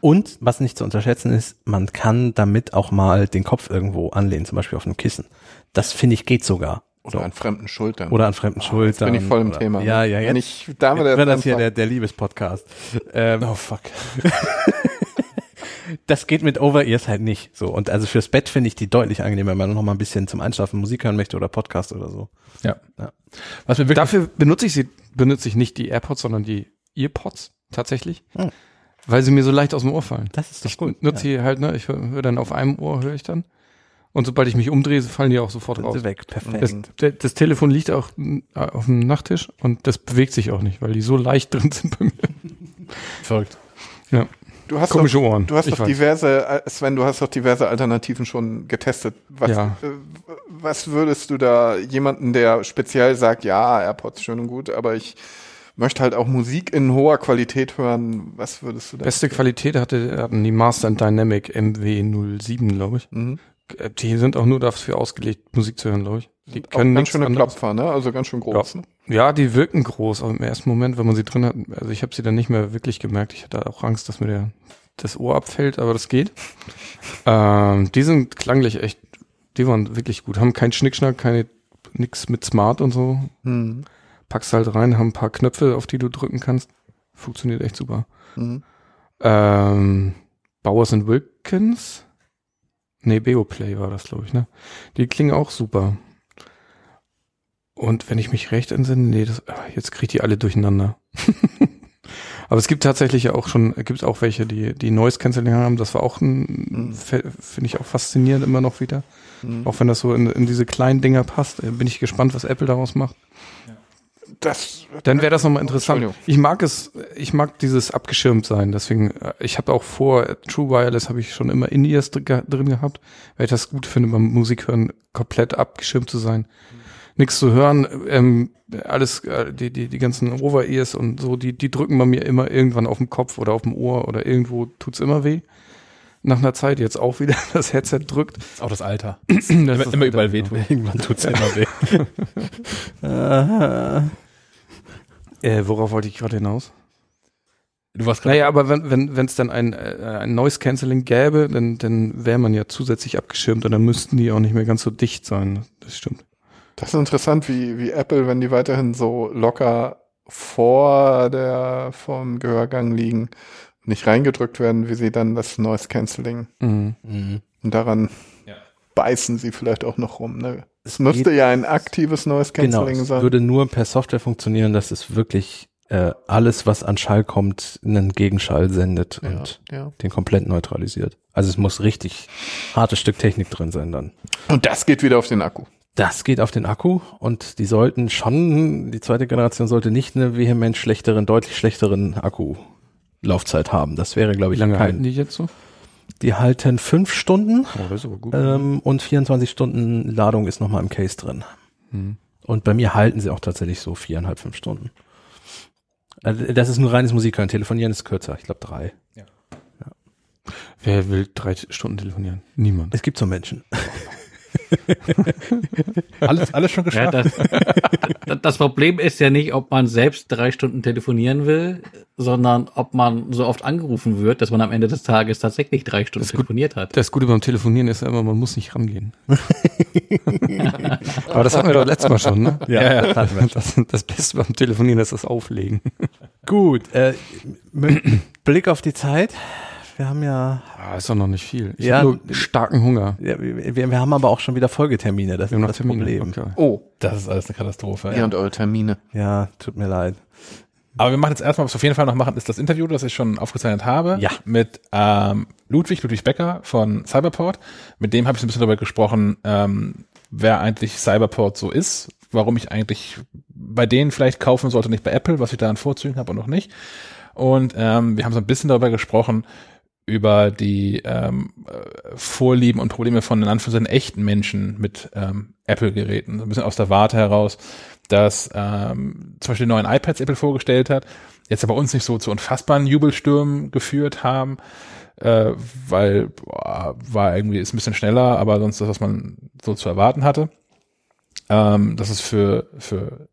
Und was nicht zu unterschätzen ist, man kann damit auch mal den Kopf irgendwo anlehnen, zum Beispiel auf einem Kissen. Das finde ich geht sogar. Oder an fremden Schultern. Oder an fremden Schultern. bin ich voll im oder, Thema. Ja, ja, Wenn jetzt. ich damit Jetzt wird das hier der, der Liebespodcast. Ähm, Oh fuck. *laughs* das geht mit Over-Ears halt nicht. So. Und also fürs Bett finde ich die deutlich angenehmer, wenn man noch mal ein bisschen zum Einschlafen Musik hören möchte oder Podcast oder so. Ja. Ja. Was mir wirklich Dafür benutze ich sie, benutze ich nicht die AirPods, sondern die Earpods tatsächlich. Hm. Weil sie mir so leicht aus dem Ohr fallen. Das ist doch Ich gut. nutze die halt, ne, ich höre hör dann auf einem Ohr, höre ich dann. Und sobald ich mich umdrehe, fallen die auch sofort Sind raus. sie weg. Perfekt. Das, das Telefon liegt auch mm, auf dem Nachttisch und das bewegt sich auch nicht, weil die so leicht *laughs* drin sind bei mir. verrückt. Du hast Komische doch, Ohren. Du hast Ich doch weiß. diverse, äh, Sven, du hast doch diverse Alternativen schon getestet. Was, Ja. äh, was würdest du da jemanden, der speziell sagt, ja, AirPods schön und gut, aber ich möchte halt auch Musik in hoher Qualität hören, was würdest du da? Beste Qualität hatte, hatten die Master Dynamic MW07, glaube ich. Mhm. Äh, Die sind auch nur dafür ausgelegt, Musik zu hören, glaube ich. Die können ganz schöne anderes. Klopfer, ne? Also ganz schön groß. Ne? Ja, die wirken groß, aber im ersten Moment, wenn man sie drin hat, also ich habe sie dann nicht mehr wirklich gemerkt. Ich hatte auch Angst, dass mir der, das Ohr abfällt, aber das geht. *laughs* Ähm, die sind klanglich echt, die waren wirklich gut. Haben keinen Schnickschnack, keine nix mit Smart und so. Mhm. Packst halt rein, haben ein paar Knöpfe, auf die du drücken kannst. Funktioniert echt super. Mhm. Ähm, Bowers Wilkins. Nee, Beoplay war das, glaube ich, ne? Die klingen auch super. Und wenn ich mich recht entsinne, nee, das, jetzt kriege ich die alle durcheinander. *laughs* Aber es gibt tatsächlich auch schon, gibt auch welche, die, die Noise Cancelling haben. Das war auch ein, Mhm. finde ich auch faszinierend immer noch wieder. Mhm. Auch wenn das so in, in diese kleinen Dinger passt, äh, bin ich gespannt, was Apple daraus macht. Das, Dann wäre das nochmal interessant. Ich mag es, ich mag dieses abgeschirmt sein. Deswegen, äh, ich habe auch vor True Wireless habe ich schon immer In-Ears drin gehabt, weil ich das gut finde, beim Musik hören komplett abgeschirmt zu sein. Nichts zu hören, ähm, alles, äh, die, die, die ganzen Over-Ears und so, die, die drücken bei mir immer irgendwann auf dem Kopf oder auf dem Ohr oder irgendwo tut's immer weh. Nach einer Zeit jetzt auch wieder *laughs* das Headset drückt. ist auch das Alter. *clears throat* Das Immer, ist- immer überall wehtun. Irgendwann tut's immer weh. *laughs* Äh, worauf wollte ich gerade hinaus? Du warst gerade Naja, aber wenn wenn wenn es dann ein, äh, ein Noise Cancelling gäbe, dann dann wäre man ja zusätzlich abgeschirmt und dann müssten die auch nicht mehr ganz so dicht sein. Das stimmt. Das ist interessant, wie, wie Apple, wenn die weiterhin so locker vor der, vom Gehörgang liegen, nicht reingedrückt werden, wie sie dann das Noise Cancelling Mhm. Mhm. Und daran Ja. beißen sie vielleicht auch noch rum. Ne? Es müsste ja ein aktives Noise Genau, Cancelling es sein. würde nur per Software funktionieren, dass es wirklich äh, alles, was an Schall kommt, einen Gegenschall sendet ja, und ja. den komplett neutralisiert. Also es muss richtig hartes Stück Technik drin sein dann. Und das geht wieder auf den Akku. Das geht auf den Akku und die sollten schon, die zweite Generation sollte nicht eine vehement schlechteren, deutlich schlechteren Akkulaufzeit haben. Das wäre, glaube Wie ich, lange kein. halten die jetzt so? Die halten fünf Stunden Oh, gut. ähm, und 24 Stunden Ladung ist nochmal im Case drin. Mhm. Und bei mir halten sie auch tatsächlich so viereinhalb, fünf Stunden. Also das ist nur reines Musikhören. Telefonieren ist kürzer. Ich glaube drei. Wer will drei Stunden telefonieren? Niemand. Es gibt so Menschen. *laughs* *laughs* alles, alles schon Ja, geschafft. das, das Problem ist ja nicht, ob man selbst drei Stunden telefonieren will, sondern ob man so oft angerufen wird, dass man am Ende des Tages tatsächlich drei Stunden Das ist gut. telefoniert hat. Das Gute beim Telefonieren ist ja immer, man muss nicht rangehen. *laughs* aber das hatten wir doch letztes Mal schon, ne? Ja, ja. Das, das Beste beim Telefonieren ist das Auflegen. Gut. Äh, Blick auf die Zeit. Wir haben ja, Ah, ist doch noch nicht viel. Ich Ja. habe nur starken Hunger. ja wir, wir haben aber auch schon wieder Folgetermine. Das Wir haben ist noch das Termine. Problem. Okay. Oh, Das ist alles eine Katastrophe. ihr Ja. und eure Termine. Ja, tut mir leid. Aber wir machen jetzt erstmal, was wir auf jeden Fall noch machen, ist das Interview, das ich schon aufgezeichnet habe. Ja. Mit ähm, Ludwig, Ludwig Becker von Cyberport. Mit dem habe ich so ein bisschen darüber gesprochen, ähm, wer eigentlich Cyberport so ist, warum ich eigentlich bei denen vielleicht kaufen sollte, nicht bei Apple, was ich da an Vorzügen habe und noch nicht. Und ähm, wir haben so ein bisschen darüber gesprochen, über die ähm, äh, Vorlieben und Probleme von in Anführungszeichen echten Menschen mit ähm, Apple-Geräten. So ein bisschen aus der Warte heraus, dass ähm, zum Beispiel die neuen iPads Apple vorgestellt hat, jetzt aber uns nicht so zu unfassbaren Jubelstürmen geführt haben, äh, weil boah, war irgendwie ist ein bisschen schneller, aber sonst das, was man so zu erwarten hatte. Ähm, das ist für für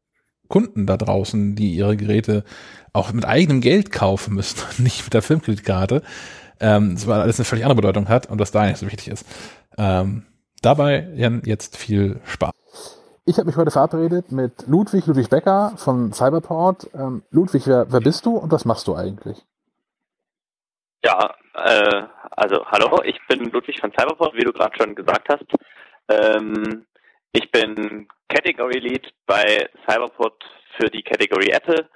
Kunden da draußen, die ihre Geräte auch mit eigenem Geld kaufen müssen, *laughs* nicht mit der Filmkreditkarte, ähm, das alles eine völlig andere Bedeutung hat und was da nicht so wichtig ist. Ähm, dabei Jan, jetzt viel Spaß. Ich habe mich heute verabredet mit Ludwig, Ludwig Becker von Cyberport. Ähm, Ludwig, wer, wer bist du und was machst du eigentlich? Ja, äh, also hallo, ich bin Ludwig von Cyberport, wie du gerade schon gesagt hast. Ähm, ich bin Category Lead bei Cyberport für die Category Apple.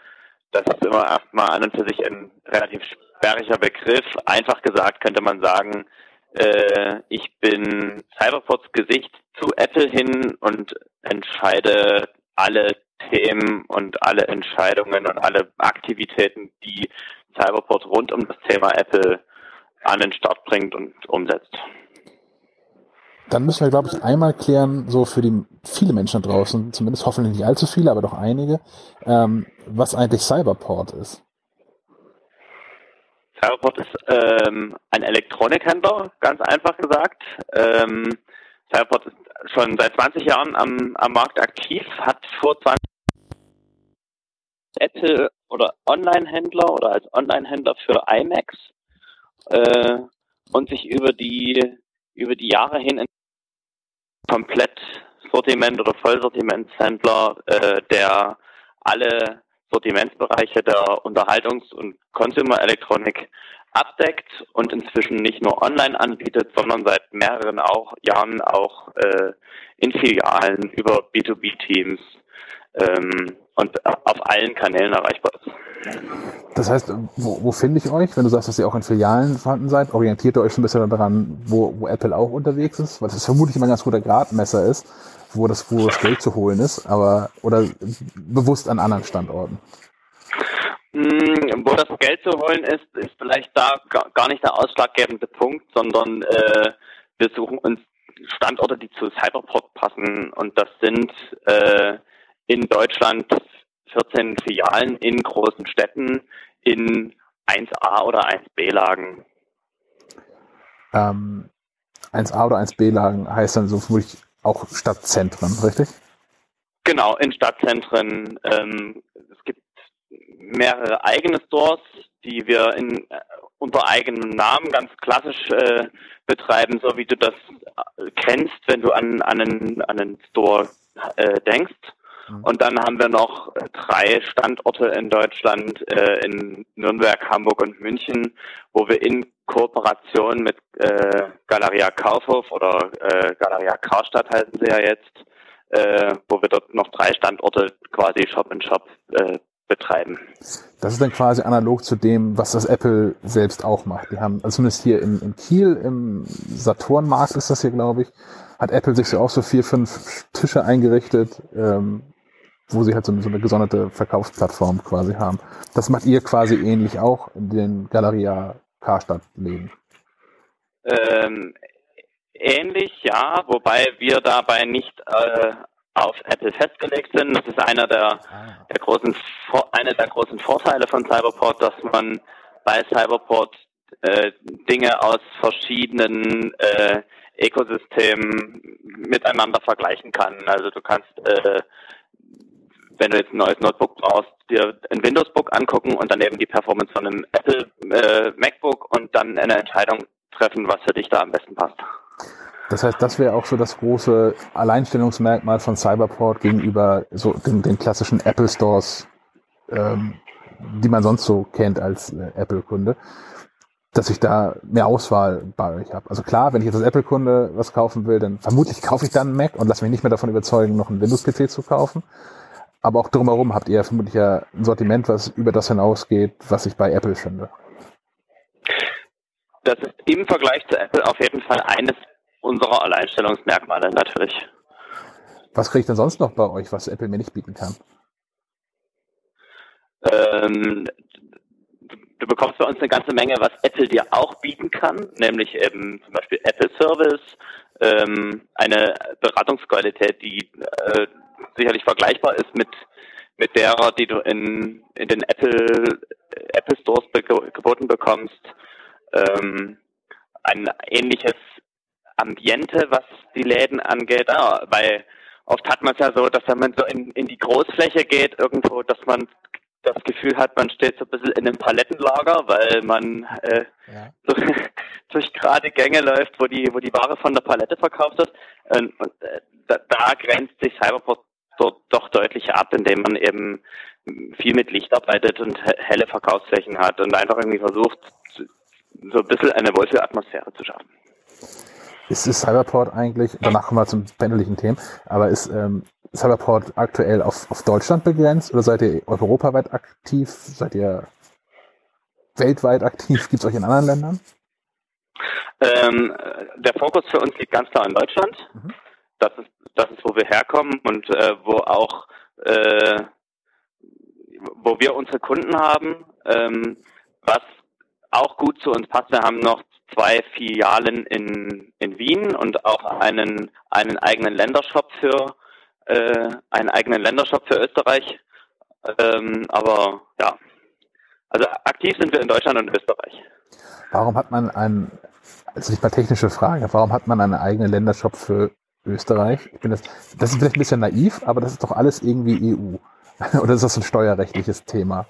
Das ist immer erstmal an und für sich ein relativ sperriger Begriff. Einfach gesagt könnte man sagen, äh, ich bin Cyberports Gesicht zu Apple hin und entscheide alle Themen und alle Entscheidungen und alle Aktivitäten, die Cyberport rund um das Thema Apple an den Start bringt und umsetzt. Dann müssen wir, glaube ich, einmal klären, so für die viele Menschen da draußen, zumindest hoffentlich nicht allzu viele, aber doch einige, ähm, was eigentlich Cyberport ist. Cyberport ist ähm, ein Elektronikhändler, ganz einfach gesagt. Ähm, Cyberport ist schon seit 20 Jahren am, am Markt aktiv, hat vor 20 Apple oder Online-Händler oder als Online-Händler für iMacs äh, und sich über die über die Jahre hin ein Komplettsortiment oder Vollsortimentshändler, äh, der alle Sortimentsbereiche der Unterhaltungs- und Consumer-Elektronik abdeckt und inzwischen nicht nur online anbietet, sondern seit mehreren auch, Jahren auch äh, in Filialen über B2B-Teams ähm, und auf allen Kanälen erreichbar ist. Das heißt, wo, wo finde ich euch? Wenn du sagst, dass ihr auch in Filialen vorhanden seid, orientiert ihr euch schon ein bisschen daran, wo, wo Apple auch unterwegs ist? Weil das vermutlich immer ein ganz guter Gradmesser ist, wo das, wo das Geld zu holen ist, aber oder bewusst an anderen Standorten. Mm, wo das Geld zu holen ist, ist vielleicht da gar nicht der ausschlaggebende Punkt, sondern äh, wir suchen uns Standorte, die zu Cyberport passen und das sind äh, in Deutschland 14 Filialen in großen Städten in 1a oder 1b-Lagen. Ähm, 1a oder 1b-Lagen heißt dann so vermutlich auch Stadtzentren, richtig? Genau, in Stadtzentren. Ähm, es gibt mehrere eigene Stores, die wir in, äh, unter eigenem Namen ganz klassisch äh, betreiben, so wie du das äh, kennst, wenn du an, an, einen, an einen Store äh, denkst. Mhm. Und dann haben wir noch drei Standorte in Deutschland, äh, in Nürnberg, Hamburg und München, wo wir in Kooperation mit äh, Galeria Kaufhof oder äh, Galeria Karstadt heißen sie ja jetzt, äh, wo wir dort noch drei Standorte quasi Shop in Shop äh, betreiben. Das ist dann quasi analog zu dem, was das Apple selbst auch macht. Die haben, also zumindest hier in, in Kiel, im Saturnmarkt ist das hier, glaube ich, hat Apple sich so auch so vier, fünf Tische eingerichtet, ähm, wo sie halt so, so eine gesonderte Verkaufsplattform quasi haben. Das macht ihr quasi ähnlich auch in den Galeria Karstadt-Läden. Ähm, ähnlich, ja, wobei wir dabei nicht äh, auf Apple festgelegt sind. Das ist einer der, ah. der großen, einer der großen Vorteile von Cyberport, dass man bei Cyberport äh, Dinge aus verschiedenen äh, Ökosystemen miteinander vergleichen kann. Also du kannst äh, wenn du jetzt ein neues Notebook brauchst, dir ein Windows-Book angucken und dann eben die Performance von einem Apple äh, MacBook und dann eine Entscheidung treffen, was für dich da am besten passt. Das heißt, das wäre auch so das große Alleinstellungsmerkmal von Cyberport gegenüber so den, den klassischen Apple Stores, ähm, die man sonst so kennt als äh, Apple-Kunde, dass ich da mehr Auswahl bei euch habe. Also klar, wenn ich jetzt als Apple-Kunde was kaufen will, dann vermutlich *laughs* kaufe ich dann einen Mac und lasse mich nicht mehr davon überzeugen, noch einen Windows-PC zu kaufen. Aber auch drumherum habt ihr vermutlich ja ein Sortiment, was über das hinausgeht, was ich bei Apple finde. Das ist im Vergleich zu Apple auf jeden Fall eines unserer Alleinstellungsmerkmale natürlich. Was kriege ich denn sonst noch bei euch, was Apple mir nicht bieten kann? Ähm, du bekommst bei uns eine ganze Menge, was Apple dir auch bieten kann, nämlich eben zum Beispiel Apple Service, ähm, eine Beratungsqualität, die äh, sicherlich vergleichbar ist mit mit derer, die du in, in den Apple Apple Stores geboten bekommst. Ähm, ein ähnliches Ambiente, was die Läden angeht. Ah, weil oft hat man es ja so, dass wenn man so in, in die Großfläche geht, irgendwo, dass man das Gefühl hat, man steht so ein bisschen in einem Palettenlager, weil man äh, ja. so, *laughs* durch gerade Gänge läuft, wo die, wo die Ware von der Palette verkauft wird. Und, und äh, da, da grenzt sich Cyberport dort doch deutlich ab, indem man eben viel mit Licht arbeitet und helle Verkaufsflächen hat und einfach irgendwie versucht, so ein bisschen eine Wohlfühlatmosphäre zu schaffen. Ist, ist Cyberport eigentlich, danach kommen wir zum pendellichen Themen, aber ist ähm, Cyberport aktuell auf, auf Deutschland begrenzt oder seid ihr europaweit aktiv? Seid ihr weltweit aktiv? Gibt es euch in anderen Ländern? Ähm, der Fokus für uns liegt ganz klar in Deutschland. Mhm. Das ist das ist, wo wir herkommen und äh, wo auch äh, wo wir unsere Kunden haben, ähm, was auch gut zu uns passt. Wir haben noch zwei Filialen in, in Wien und auch einen, einen eigenen Ländershop für äh, einen eigenen Ländershop für Österreich. Ähm, aber ja, also aktiv sind wir in Deutschland und Österreich. Warum hat man einen, also nicht mal technische Frage, warum hat man einen eigenen Ländershop für Österreich? Ich bin das, das ist vielleicht ein bisschen naiv, aber das ist doch alles irgendwie EU. *laughs* Oder ist das ein steuerrechtliches Thema?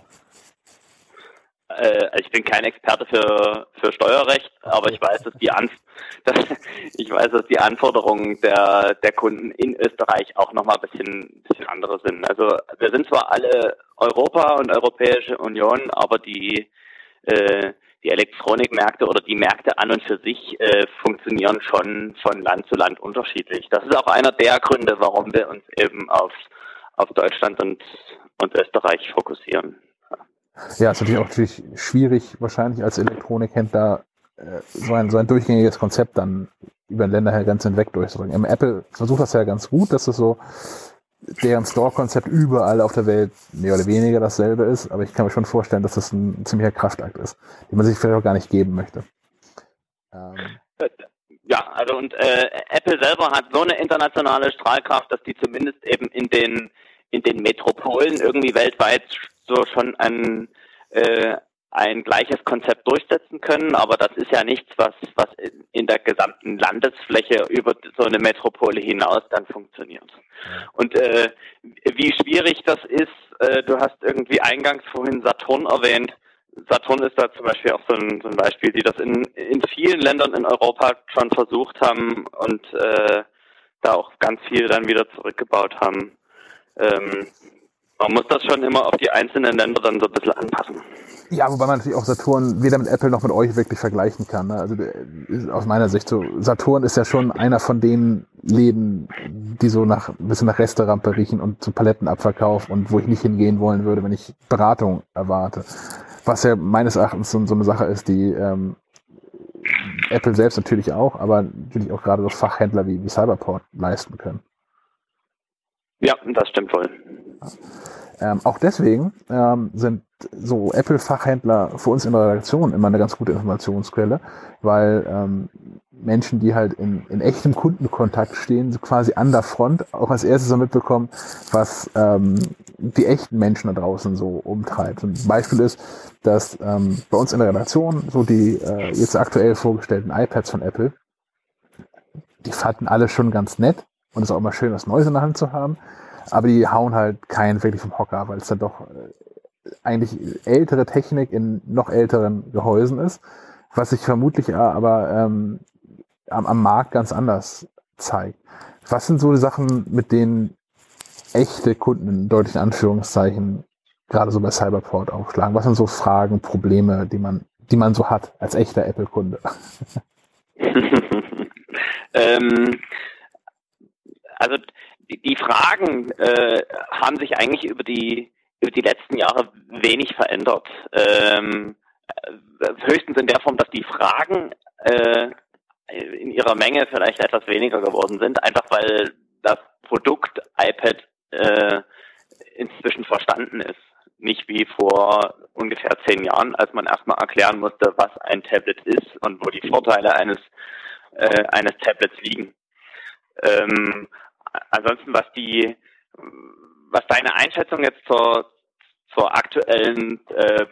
Äh, ich bin kein Experte für, für Steuerrecht, aber ich weiß, dass die, An *laughs* dass, ich weiß, dass die Anforderungen der, der Kunden in Österreich auch nochmal ein bisschen, bisschen andere sind. Also wir sind zwar alle Europa und Europäische Union, aber die, äh, die Elektronikmärkte oder die Märkte an und für sich äh, funktionieren schon von Land zu Land unterschiedlich. Das ist auch einer der Gründe, warum wir uns eben auf, auf Deutschland und, und Österreich fokussieren. Ja, ist natürlich auch natürlich schwierig, wahrscheinlich als Elektronikhändler äh, so, ein, so ein durchgängiges Konzept dann über den Ländergrenzen hinweg durchzubringen. Apple versucht das ja ganz gut, dass es so deren Store-Konzept überall auf der Welt mehr oder weniger dasselbe ist, aber ich kann mir schon vorstellen, dass das ein ziemlicher Kraftakt ist, den man sich vielleicht auch gar nicht geben möchte. Ähm. Ja, also und äh, Apple selber hat so eine internationale Strahlkraft, dass die zumindest eben in den in den Metropolen irgendwie weltweit so schon ein äh, ein gleiches Konzept durchsetzen können, aber das ist ja nichts, was, was in der gesamten Landesfläche über so eine Metropole hinaus dann funktioniert. Und äh, wie schwierig das ist, äh, du hast irgendwie eingangs vorhin Saturn erwähnt. Saturn ist da zum Beispiel auch so ein, so ein Beispiel, die das in, in vielen Ländern in Europa schon versucht haben und äh, da auch ganz viel dann wieder zurückgebaut haben. Ähm, man muss das schon immer auf die einzelnen Länder dann so ein bisschen anpassen. Ja, wobei man natürlich auch Saturn weder mit Apple noch mit euch wirklich vergleichen kann. Ne? Also aus meiner Sicht so, Saturn ist ja schon einer von den Läden, die so nach ein bisschen nach Resterampe riechen und zu Palettenabverkauf und wo ich nicht hingehen wollen würde, wenn ich Beratung erwarte. Was ja meines Erachtens so, so eine Sache ist, die ähm, Apple selbst natürlich auch, aber natürlich auch gerade so Fachhändler wie, wie Cyberport leisten können. Ja, das stimmt voll. Ähm, auch deswegen ähm, sind so Apple-Fachhändler für uns in der Redaktion immer eine ganz gute Informationsquelle, weil ähm, Menschen, die halt in, in echtem Kundenkontakt stehen, quasi an der Front auch als erstes so mitbekommen, was ähm, die echten Menschen da draußen so umtreibt. Ein Beispiel ist, dass ähm, bei uns in der Redaktion so die äh, jetzt aktuell vorgestellten iPads von Apple, die fanden alle schon ganz nett und es ist auch immer schön, was Neues in der Hand zu haben aber die hauen halt keinen wirklich vom Hocker, weil es dann doch äh, eigentlich ältere Technik in noch älteren Gehäusen ist, was sich vermutlich aber ähm, am, am Markt ganz anders zeigt. Was sind so die Sachen, mit denen echte Kunden in deutlichen Anführungszeichen gerade so bei Cyberport aufschlagen? Was sind so Fragen, Probleme, die man, die man so hat als echter Apple-Kunde? *laughs* *laughs* ähm, also die, Fragen äh, haben sich eigentlich über die über die letzten Jahre wenig verändert. Ähm, äh, höchstens in der Form, dass die Fragen äh, in ihrer Menge vielleicht etwas weniger geworden sind, einfach weil das Produkt iPad äh, inzwischen verstanden ist. Nicht wie vor ungefähr zehn Jahren, als man erstmal erklären musste, was ein Tablet ist und wo die Vorteile eines, äh, eines Tablets liegen. Ähm, ansonsten, was die, was deine Einschätzung jetzt zur, zur aktuellen äh,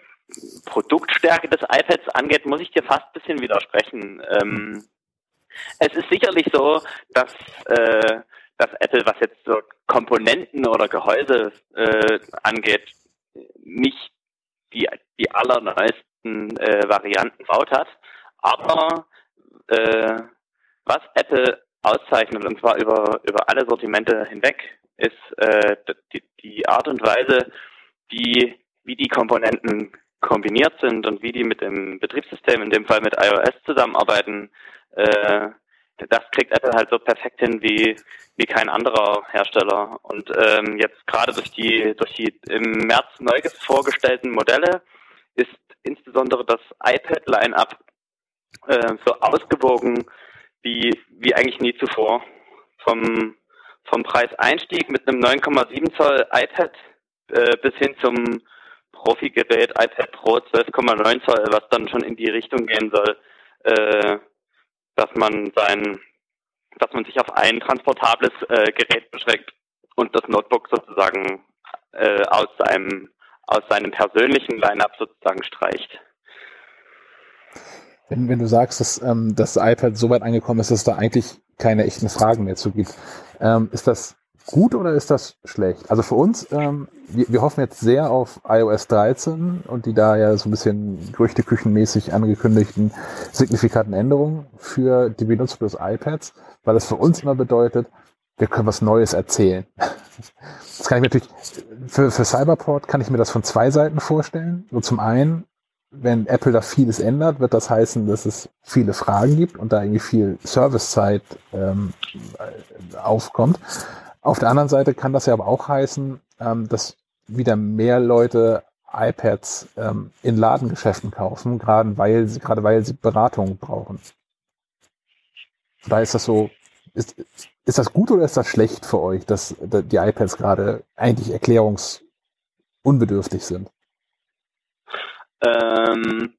Produktstärke des iPads angeht, muss ich dir fast ein bisschen widersprechen. Ähm, es ist sicherlich so, dass, äh, dass Apple, was jetzt so Komponenten oder Gehäuse äh, angeht, nicht die, die allerneuesten äh, Varianten baut hat. Aber äh, was Apple auszeichnet, und zwar über, über alle Sortimente hinweg, ist äh, die, die Art und Weise, wie, wie die Komponenten kombiniert sind und wie die mit dem Betriebssystem, in dem Fall mit iOS zusammenarbeiten, äh, das kriegt Apple halt so perfekt hin wie, wie kein anderer Hersteller. Und ähm, jetzt gerade durch die, durch die im März neu vorgestellten Modelle ist insbesondere das iPad-Line-Up äh, so ausgewogen wie, wie eigentlich nie zuvor. Vom, vom Preiseinstieg mit einem 9,7 Zoll iPad äh, bis hin zum Profi-Gerät iPad Pro 12,9 Zoll, was dann schon in die Richtung gehen soll, äh, dass man sein, dass man sich auf ein transportables äh, Gerät beschränkt und das Notebook sozusagen äh, aus seinem aus seinem persönlichen Line-up sozusagen streicht. Wenn, wenn du sagst, dass ähm, das iPad so weit angekommen ist, dass es da eigentlich keine echten Fragen mehr zu gibt, ähm, ist das gut oder ist das schlecht? Also für uns, ähm, wir, wir hoffen jetzt sehr auf iOS 13 und die da ja so ein bisschen gerüchteküchenmäßig angekündigten signifikanten Änderungen für die Benutzung des iPads, weil das für uns immer bedeutet, wir können was Neues erzählen. Das kann ich mir natürlich, für, für Cyberport kann ich mir das von zwei Seiten vorstellen. So zum einen, wenn Apple da vieles ändert, wird das heißen, dass es viele Fragen gibt und da irgendwie viel Servicezeit ähm, aufkommt. Auf der anderen Seite kann das ja aber auch heißen, ähm, dass wieder mehr Leute iPads ähm, in Ladengeschäften kaufen, gerade weil sie, gerade weil sie Beratung brauchen. Da ist das so, ist, ist das gut oder ist das schlecht für euch, dass die iPads gerade eigentlich erklärungsunbedürftig sind? Ähm,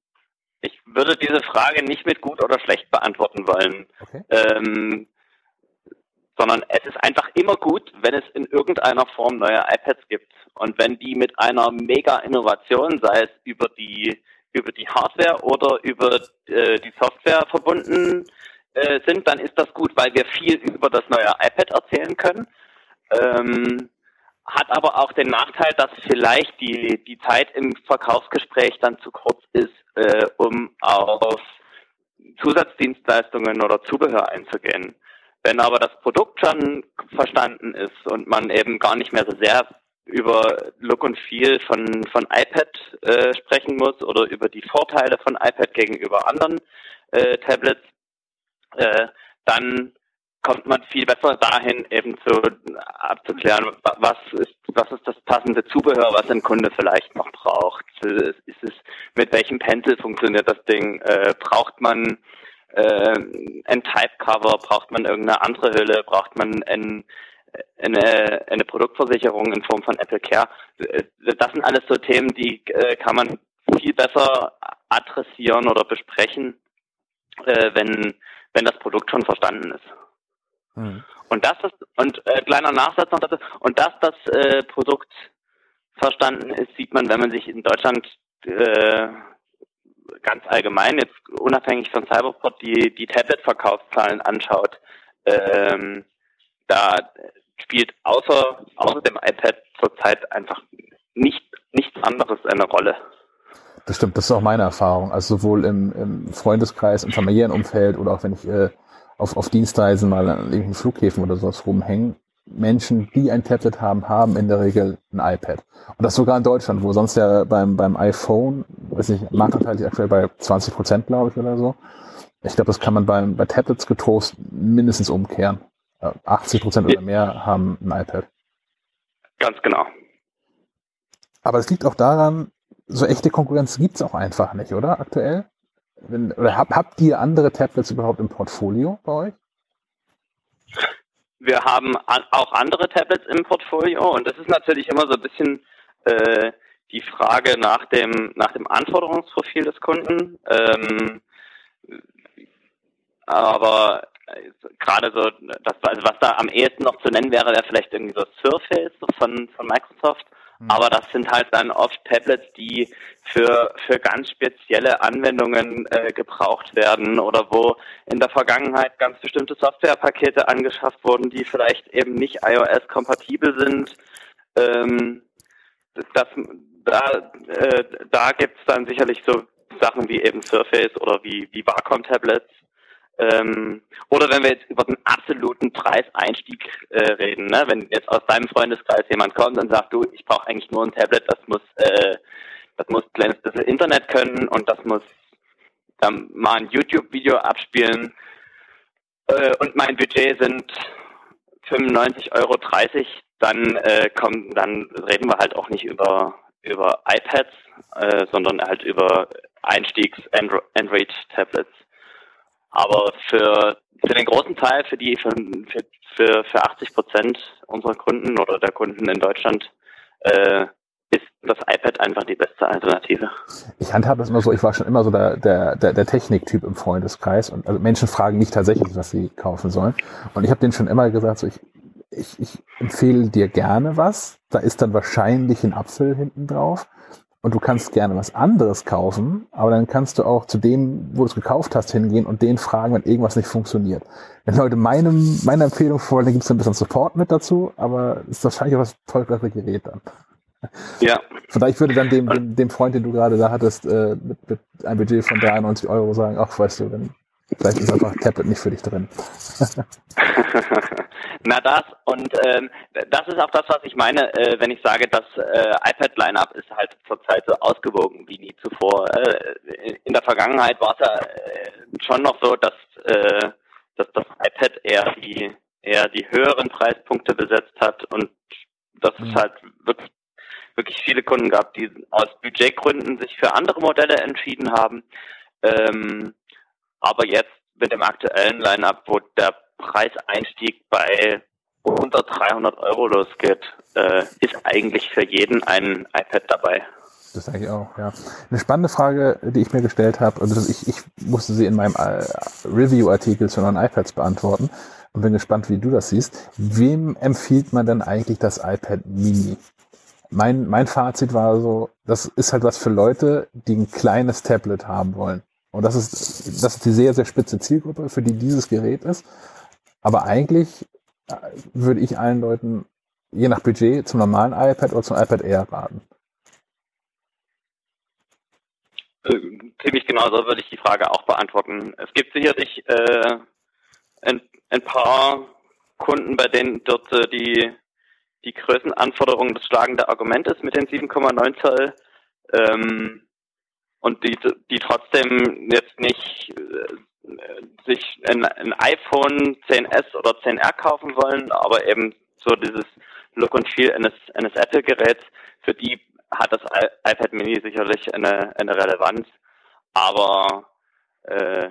ich würde diese Frage nicht mit gut oder schlecht beantworten wollen. Okay. Ähm, sondern es ist einfach immer gut, wenn es in irgendeiner Form neue iPads gibt. Und wenn die mit einer Mega-Innovation, sei es über die, über die Hardware oder über äh, die Software verbunden äh, sind, dann ist das gut, weil wir viel über das neue iPad erzählen können. Ähm, hat aber auch den Nachteil, dass vielleicht die, die Zeit im Verkaufsgespräch dann zu kurz ist, äh, um auf Zusatzdienstleistungen oder Zubehör einzugehen. Wenn aber das Produkt schon verstanden ist und man eben gar nicht mehr so sehr über Look und Feel von, von iPad äh, sprechen muss oder über die Vorteile von iPad gegenüber anderen äh, Tablets, äh, dann kommt man viel besser dahin, eben zu abzuklären, was ist, was ist das passende Zubehör, was ein Kunde vielleicht noch braucht. Ist es, mit welchem Pencil funktioniert das Ding? Äh, braucht man äh, ein Type-Cover, braucht man irgendeine andere Hülle, braucht man ein, eine, eine Produktversicherung in Form von Apple Care. Das sind alles so Themen, die äh, kann man viel besser adressieren oder besprechen, äh, wenn, wenn das Produkt schon verstanden ist. Mhm. Und das ist, und äh, kleiner Nachsatz noch dazu, und dass das äh, Produkt verstanden ist, sieht man, wenn man sich in Deutschland äh, ganz allgemein, jetzt unabhängig von Cyberport, die, die Tablet-Verkaufszahlen anschaut, ähm, da spielt außer, außer dem iPad zurzeit einfach nicht, nichts anderes eine Rolle. Das stimmt, das ist auch meine Erfahrung. Also sowohl im, im Freundeskreis, im familiären Umfeld oder auch wenn ich äh, auf, auf Dienstreisen mal an irgendwelchen Flughäfen oder sowas rumhängen, Menschen, die ein Tablet haben, haben in der Regel ein iPad. Und das sogar in Deutschland, wo sonst ja beim, beim iPhone, weiß nicht, Marktanteil ist aktuell bei 20 Prozent, glaube ich, oder so. Ich glaube, das kann man beim, bei Tablets getrost mindestens umkehren. 80 Prozent oder mehr haben ein iPad. Ganz genau. Aber es liegt auch daran, so echte Konkurrenz gibt's auch einfach nicht, oder? Aktuell? Wenn, oder hab, habt ihr andere Tablets überhaupt im Portfolio bei euch? Wir haben auch andere Tablets im Portfolio und das ist natürlich immer so ein bisschen äh, die Frage nach dem nach dem Anforderungsprofil des Kunden. Ähm, aber äh, gerade so, das, also was da am ehesten noch zu nennen wäre, wäre vielleicht irgendwie so Surface von, von Microsoft. Mhm. Aber das sind halt dann oft Tablets, die für, für ganz spezielle Anwendungen äh, gebraucht werden oder wo in der Vergangenheit ganz bestimmte Softwarepakete angeschafft wurden, die vielleicht eben nicht iOS-kompatibel sind. Ähm, das, da äh, da gibt es dann sicherlich so Sachen wie eben Surface oder wie, wie Wacom-Tablets, Ähm, oder wenn wir jetzt über den absoluten Preiseinstieg äh, reden, ne? wenn jetzt aus deinem Freundeskreis jemand kommt und sagt, du, ich brauche eigentlich nur ein Tablet, das muss, äh, das muss ein kleines bisschen Internet können und das muss dann mal ein YouTube-Video abspielen äh, und mein Budget sind 95,30 Euro, dann äh, kommen, dann reden wir halt auch nicht über über iPads, äh, sondern halt über Einstiegs-Android-Tablets. Aber für, für den großen Teil, für die, für, für, für 80 Prozent unserer Kunden oder der Kunden in Deutschland, äh, ist das iPad einfach die beste Alternative. Ich handhabe das immer so, ich war schon immer so der, der, der, der Techniktyp im Freundeskreis und also Menschen fragen mich tatsächlich, was sie kaufen sollen. Und ich habe denen schon immer gesagt, so ich, ich, ich empfehle dir gerne was, da ist dann wahrscheinlich ein Apfel hinten drauf und du kannst gerne was anderes kaufen, aber dann kannst du auch zu dem, wo du es gekauft hast, hingehen und den fragen, wenn irgendwas nicht funktioniert. Wenn Leute meinem, meine Empfehlung wollen, dann gibt es ein bisschen Support mit dazu, aber ist wahrscheinlich auch das teurere Gerät dann. Ja. Vielleicht würde dann dem, dem, dem Freund, den du gerade da hattest, äh, mit, mit einem Budget von 93 Euro sagen, ach, weißt du, dann vielleicht ist einfach Tablet nicht für dich drin. *laughs* Na das und ähm, das ist auch das, was ich meine, äh, wenn ich sage, das äh, iPad-Line-Up ist halt zurzeit so ausgewogen wie nie zuvor. Äh, in der Vergangenheit war es ja äh, schon noch so, dass, äh, dass das iPad eher die eher die höheren Preispunkte besetzt hat und dass mhm. es halt wirklich wirklich viele Kunden gab, die aus Budgetgründen sich für andere Modelle entschieden haben. Ähm, aber jetzt mit dem aktuellen Line-Up, wo der Preiseinstieg bei unter 300 Euro losgeht, äh, ist eigentlich für jeden ein iPad dabei. Das denke ich auch, ja. Eine spannende Frage, die ich mir gestellt habe, also ich, ich musste sie in meinem äh, Review-Artikel zu neuen iPads beantworten und bin gespannt, wie du das siehst. Wem empfiehlt man denn eigentlich das iPad Mini? Mein, mein Fazit war so, das ist halt was für Leute, die ein kleines Tablet haben wollen. Und das ist, das ist die sehr, sehr spitze Zielgruppe, für die dieses Gerät ist. Aber eigentlich äh, würde ich allen Leuten, je nach Budget, zum normalen iPad oder zum iPad Air raten. Äh, ziemlich genau so würde ich die Frage auch beantworten. Es gibt sicherlich äh, ein, ein paar Kunden, bei denen dort äh, die, die Größenanforderung das schlagende Argument ist mit den 7,9 Zoll. Ähm, und die, die trotzdem jetzt nicht äh, sich ein, ein iPhone 10s oder 10R kaufen wollen, aber eben so dieses Look und Feel eines, eines Apple-Geräts, für die hat das iPad Mini sicherlich eine, eine Relevanz. Aber äh,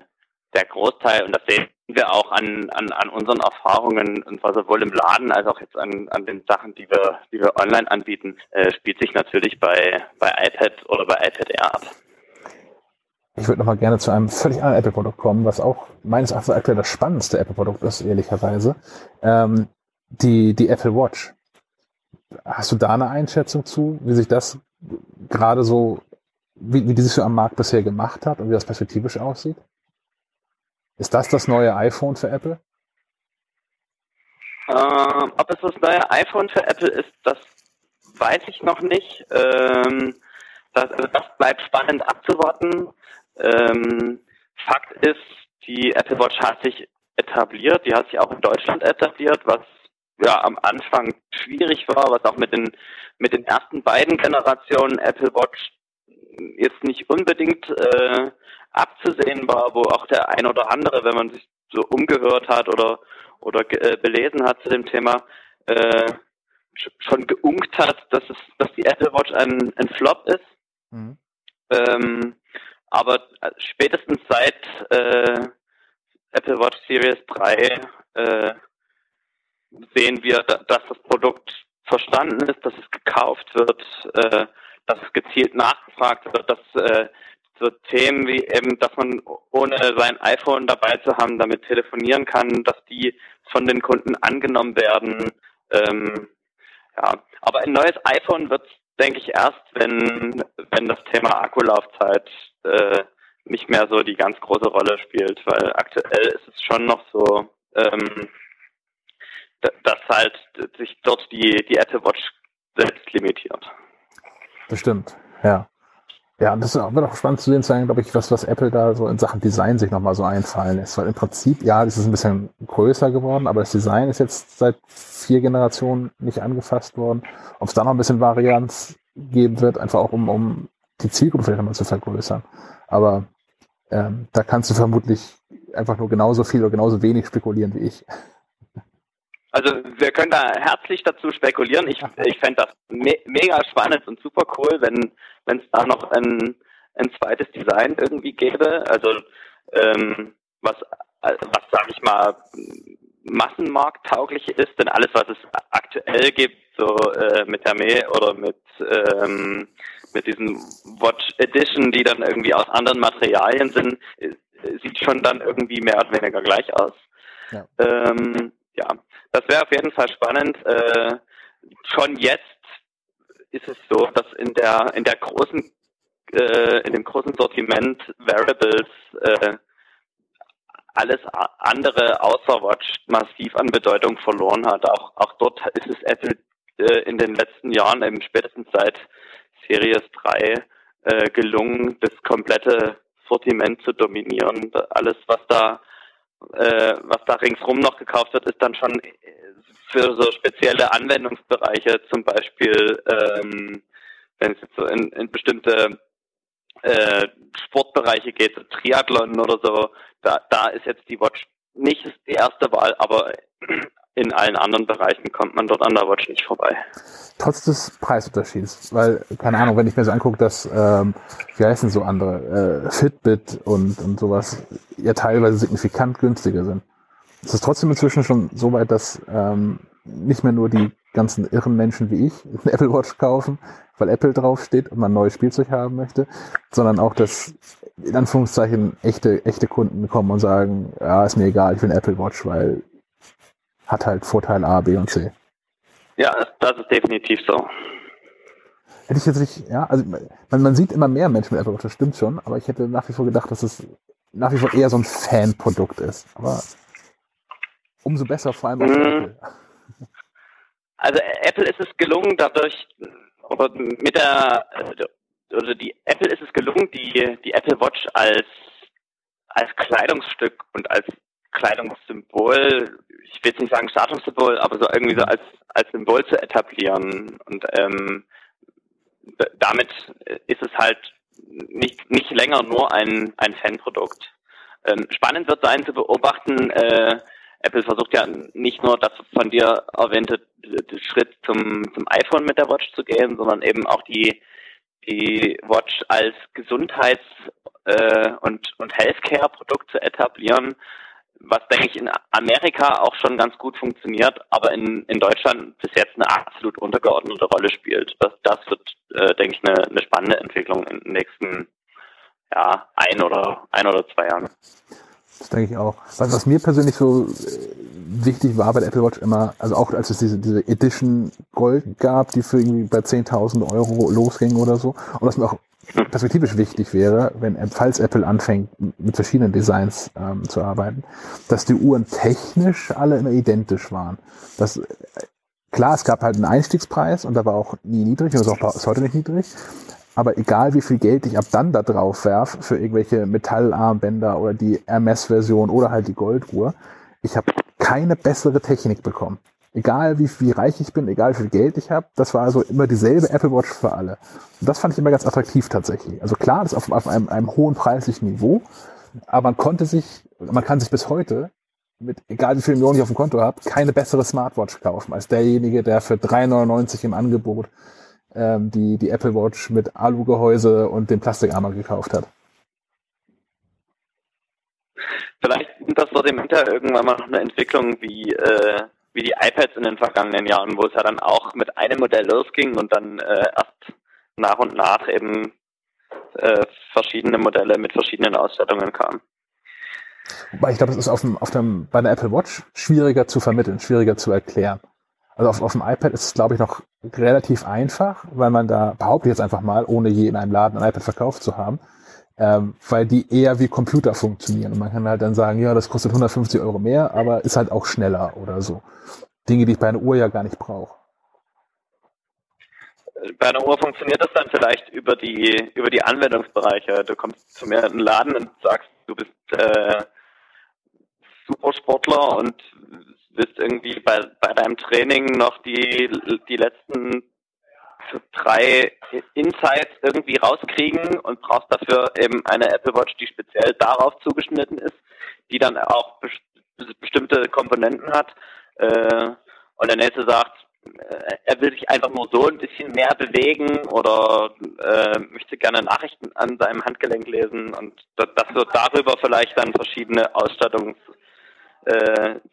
der Großteil, und das sehen wir auch an, an, an unseren Erfahrungen, und zwar sowohl im Laden als auch jetzt an, an den Sachen, die wir, die wir online anbieten, äh, spielt sich natürlich bei, bei iPad oder bei iPad Air ab. Ich würde nochmal gerne zu einem völlig anderen Apple-Produkt kommen, was auch meines Erachtens aktuell das spannendste Apple-Produkt ist, ehrlicherweise. Ähm, die, die Apple Watch. Hast du da eine Einschätzung zu, wie sich das gerade so, wie, wie dieses so am Markt bisher gemacht hat und wie das perspektivisch aussieht? Ist das das neue iPhone für Apple? Ähm, ob es das neue iPhone für Apple ist, das weiß ich noch nicht. Ähm, das, also das bleibt spannend abzuwarten. Ähm, Fakt ist, die Apple Watch hat sich etabliert, die hat sich auch in Deutschland etabliert, was ja am Anfang schwierig war, was auch mit den mit den ersten beiden Generationen Apple Watch jetzt nicht unbedingt äh, abzusehen war, wo auch der ein oder andere, wenn man sich so umgehört hat oder oder äh, belesen hat zu dem Thema, äh, schon geunkt hat, dass es, dass die Apple Watch ein, ein Flop ist. Mhm. Ähm, aber äh, spätestens seit äh, Apple Watch Series 3 äh, sehen wir, dass das Produkt verstanden ist, dass es gekauft wird, äh, dass es gezielt nachgefragt wird, dass äh, so Themen wie eben, dass man ohne sein iPhone dabei zu haben, damit telefonieren kann, dass die von den Kunden angenommen werden. Ähm, ja, aber ein neues iPhone wird denke ich erst, wenn, wenn das Thema Akkulaufzeit äh, nicht mehr so die ganz große Rolle spielt, weil aktuell ist es schon noch so, ähm, dass halt sich dort die, die Apple Watch selbst limitiert. Bestimmt, ja. Ja, und das wird auch spannend zu sehen sein, glaube ich, was, was Apple da so in Sachen Design sich nochmal so einfallen lässt. Weil im Prinzip, ja, das ist ein bisschen größer geworden, aber das Design ist jetzt seit vier Generationen nicht angefasst worden. Ob es da noch ein bisschen Varianz geben wird, einfach auch um, um die Zielgruppe vielleicht nochmal zu vergrößern. Aber ähm, da kannst du vermutlich einfach nur genauso viel oder genauso wenig spekulieren wie ich. Also wir können da herzlich dazu spekulieren. Ich, ich fände das me mega spannend und super cool, wenn wenn es da noch ein, ein zweites Design irgendwie gäbe. Also ähm, was, was sage ich mal, massenmarkttauglich ist, denn alles, was es aktuell gibt, so äh, mit Hermé oder mit ähm, mit diesen Watch Edition, die dann irgendwie aus anderen Materialien sind, äh, sieht schon dann irgendwie mehr oder weniger gleich aus. Ja, ähm, ja. das wäre auf jeden Fall spannend. Äh, schon jetzt ist es so, dass in der in der großen äh, in dem großen Sortiment Variables äh, alles andere außer Watch massiv an Bedeutung verloren hat. Auch auch dort ist es Apple äh, in den letzten Jahren, eben spätestens seit Series 3, äh, gelungen, das komplette Sortiment zu dominieren. Alles, was da äh, was da ringsrum noch gekauft wird, ist dann schon für so spezielle Anwendungsbereiche, zum Beispiel ähm, wenn es jetzt so in, in bestimmte äh, Sportbereiche geht, so Triathlon oder so, da, da ist jetzt die Watch nicht die erste Wahl, aber in allen anderen Bereichen kommt man dort an der Watch nicht vorbei. Trotz des Preisunterschieds, weil, keine Ahnung, wenn ich mir so angucke, dass, ähm, wie heißen so andere, äh, Fitbit und, und sowas ja teilweise signifikant günstiger sind. Es ist trotzdem inzwischen schon so weit, dass ähm, nicht mehr nur die ganzen irren Menschen wie ich *laughs* eine Apple Watch kaufen, weil Apple draufsteht und man neues Spielzeug haben möchte, sondern auch, dass in Anführungszeichen echte, echte Kunden kommen und sagen, ja, ist mir egal, ich will eine Apple Watch, weil hat halt Vorteil A, B und C. Ja, das ist definitiv so. Hätte ich jetzt nicht, ja, also man, man sieht immer mehr Menschen mit Apple Watch, das stimmt schon, aber ich hätte nach wie vor gedacht, dass es nach wie vor eher so ein Fanprodukt ist. Aber umso besser, vor allem für mhm. Apple. Also Apple ist es gelungen, dadurch, oder mit der, oder die Apple ist es gelungen, die, die Apple Watch als, als Kleidungsstück und als Kleidungssymbol, ich will jetzt nicht sagen Statussymbol, aber so irgendwie so als, als Symbol zu etablieren. Und ähm, damit ist es halt nicht, nicht länger nur ein, ein Fanprodukt. Ähm, spannend wird sein zu beobachten, äh, Apple versucht ja nicht nur das von dir erwähnte Schritt zum, zum iPhone mit der Watch zu gehen, sondern eben auch die, die Watch als Gesundheits- äh, und, und Healthcare-Produkt zu etablieren was denke ich in Amerika auch schon ganz gut funktioniert, aber in, in Deutschland bis jetzt eine absolut untergeordnete Rolle spielt. Das, das wird, äh, denke ich, eine, eine spannende Entwicklung in den nächsten ja, ein oder ein oder zwei Jahren. Das denke ich auch. Was, was mir persönlich so äh, wichtig war bei der Apple Watch immer, also auch als es diese, diese Edition Gold gab, die für irgendwie bei 10.000 Euro losging oder so, und was mir auch perspektivisch wichtig wäre, wenn falls Apple anfängt, mit verschiedenen Designs ähm, zu arbeiten, dass die Uhren technisch alle immer identisch waren. Das, klar, es gab halt einen Einstiegspreis und da war auch nie niedrig und ist auch ist heute nicht niedrig. Aber egal wie viel Geld ich ab dann da drauf werf für irgendwelche Metallarmbänder oder die Hermes-Version oder halt die Golduhr, ich habe keine bessere Technik bekommen egal wie, wie reich ich bin, egal wie viel Geld ich habe, das war also immer dieselbe Apple Watch für alle. Und das fand ich immer ganz attraktiv tatsächlich. Also klar, das auf, auf einem, einem hohen preislichen Niveau, aber man konnte sich, man kann sich bis heute mit egal wie viel Millionen ich auf dem Konto habe, keine bessere Smartwatch kaufen als derjenige, der für 3,99 im Angebot ähm, die, die Apple Watch mit Alugehäuse und dem Plastikarmer gekauft hat. Vielleicht sind das vor dem Hinter irgendwann mal noch eine Entwicklung wie äh, wie die iPads in den vergangenen Jahren, wo es ja dann auch mit einem Modell losging und dann äh, erst nach und nach eben äh, verschiedene Modelle mit verschiedenen Ausstattungen kamen. Wobei ich glaube, das ist auf dem, auf dem, bei der Apple Watch schwieriger zu vermitteln, schwieriger zu erklären. Also auf, auf dem iPad ist es, glaube ich, noch relativ einfach, weil man da, behaupte ich jetzt einfach mal, ohne je in einem Laden ein iPad verkauft zu haben, ähm, weil die eher wie Computer funktionieren. Und man kann halt dann sagen, ja, das kostet 150 Euro mehr, aber ist halt auch schneller oder so. Dinge, die ich bei einer Uhr ja gar nicht brauche. bei einer Uhr funktioniert das dann vielleicht über die über die Anwendungsbereiche. Du kommst zu mir in den Laden und sagst, du bist äh, Supersportler und willst irgendwie bei, bei deinem Training noch die, die letzten drei Insights irgendwie rauskriegen und brauchst dafür eben eine Apple Watch, die speziell darauf zugeschnitten ist, die dann auch bestimmte Komponenten hat. Äh, und der nächste sagt, äh, er will sich einfach nur so ein bisschen mehr bewegen oder äh, möchte gerne Nachrichten an seinem Handgelenk lesen und das, wird darüber vielleicht dann verschiedene Ausstattungsserien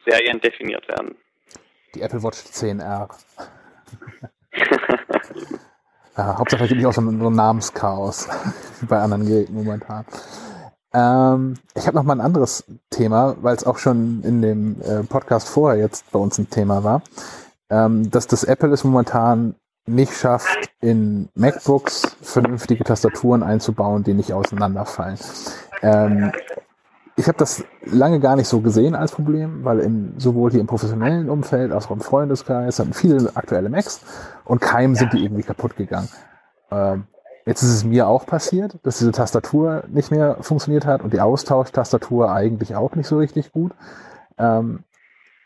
äh, definiert werden. Die Apple Watch 10R. *laughs* ja, Hauptsache gibt es auch so ein Namenschaos *laughs* bei anderen Geräten momentan. Ähm, ich habe noch mal ein anderes Thema, weil es auch schon in dem äh, Podcast vorher jetzt bei uns ein Thema war, ähm, dass das Apple es momentan nicht schafft, in MacBooks vernünftige Tastaturen einzubauen, die nicht auseinanderfallen. Ähm, ich habe das lange gar nicht so gesehen als Problem, weil im, sowohl hier im professionellen Umfeld als auch im Freundeskreis hatten viele aktuelle Macs und keinem sind die irgendwie kaputt gegangen. Ähm, jetzt ist es mir auch passiert, dass diese Tastatur nicht mehr funktioniert hat und die Austauschtastatur eigentlich auch nicht so richtig gut. Ähm,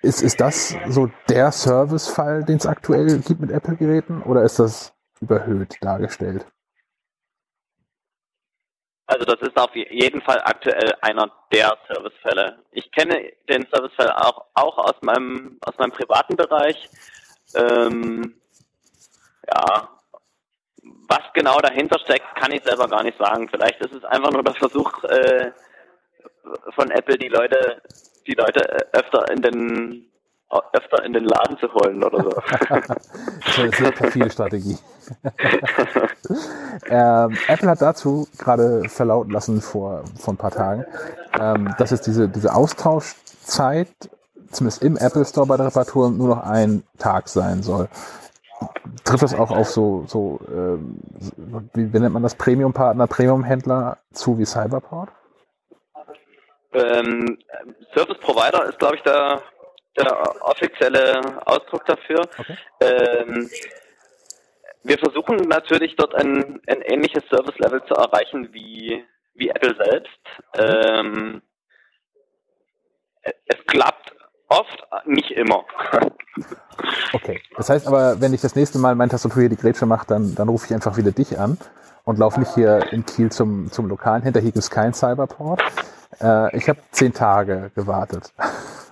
ist, ist das so der Servicefall, den es aktuell gibt mit Apple-Geräten oder ist das überhöht dargestellt? Also das ist auf jeden Fall aktuell einer der Servicefälle. Ich kenne den Servicefall auch, auch aus meinem aus meinem privaten Bereich. Ähm, ja, was genau dahinter steckt, kann ich selber gar nicht sagen. Vielleicht ist es einfach nur der Versuch äh, von Apple, die Leute die Leute öfter in den öfter in den Laden zu holen oder so. *laughs* das ist eine sehr perfide Strategie. *laughs* ähm, Apple hat dazu gerade verlauten lassen vor, vor ein paar Tagen, ähm, dass es diese, diese Austauschzeit, zumindest im Apple Store bei der Reparatur, nur noch ein Tag sein soll. Trifft das auch auf so, so ähm, wie, wie nennt man das, Premium-Partner, Premium-Händler zu wie Cyberport? Ähm, Service Provider ist, glaube ich, der, der offizielle Ausdruck dafür. Okay. Ähm, wir versuchen natürlich dort ein, ein ähnliches Service-Level zu erreichen wie, wie Apple selbst. Ähm, es klappt oft, nicht immer. *laughs* Okay. Das heißt aber, wenn ich das nächste Mal meine Tastatur hier die Grätsche mache, dann, dann rufe ich einfach wieder dich an und laufe nicht hier in Kiel zum, zum lokalen Hinter. Hier gibt es keinen Cyberport. Äh, ich habe zehn Tage gewartet. *laughs*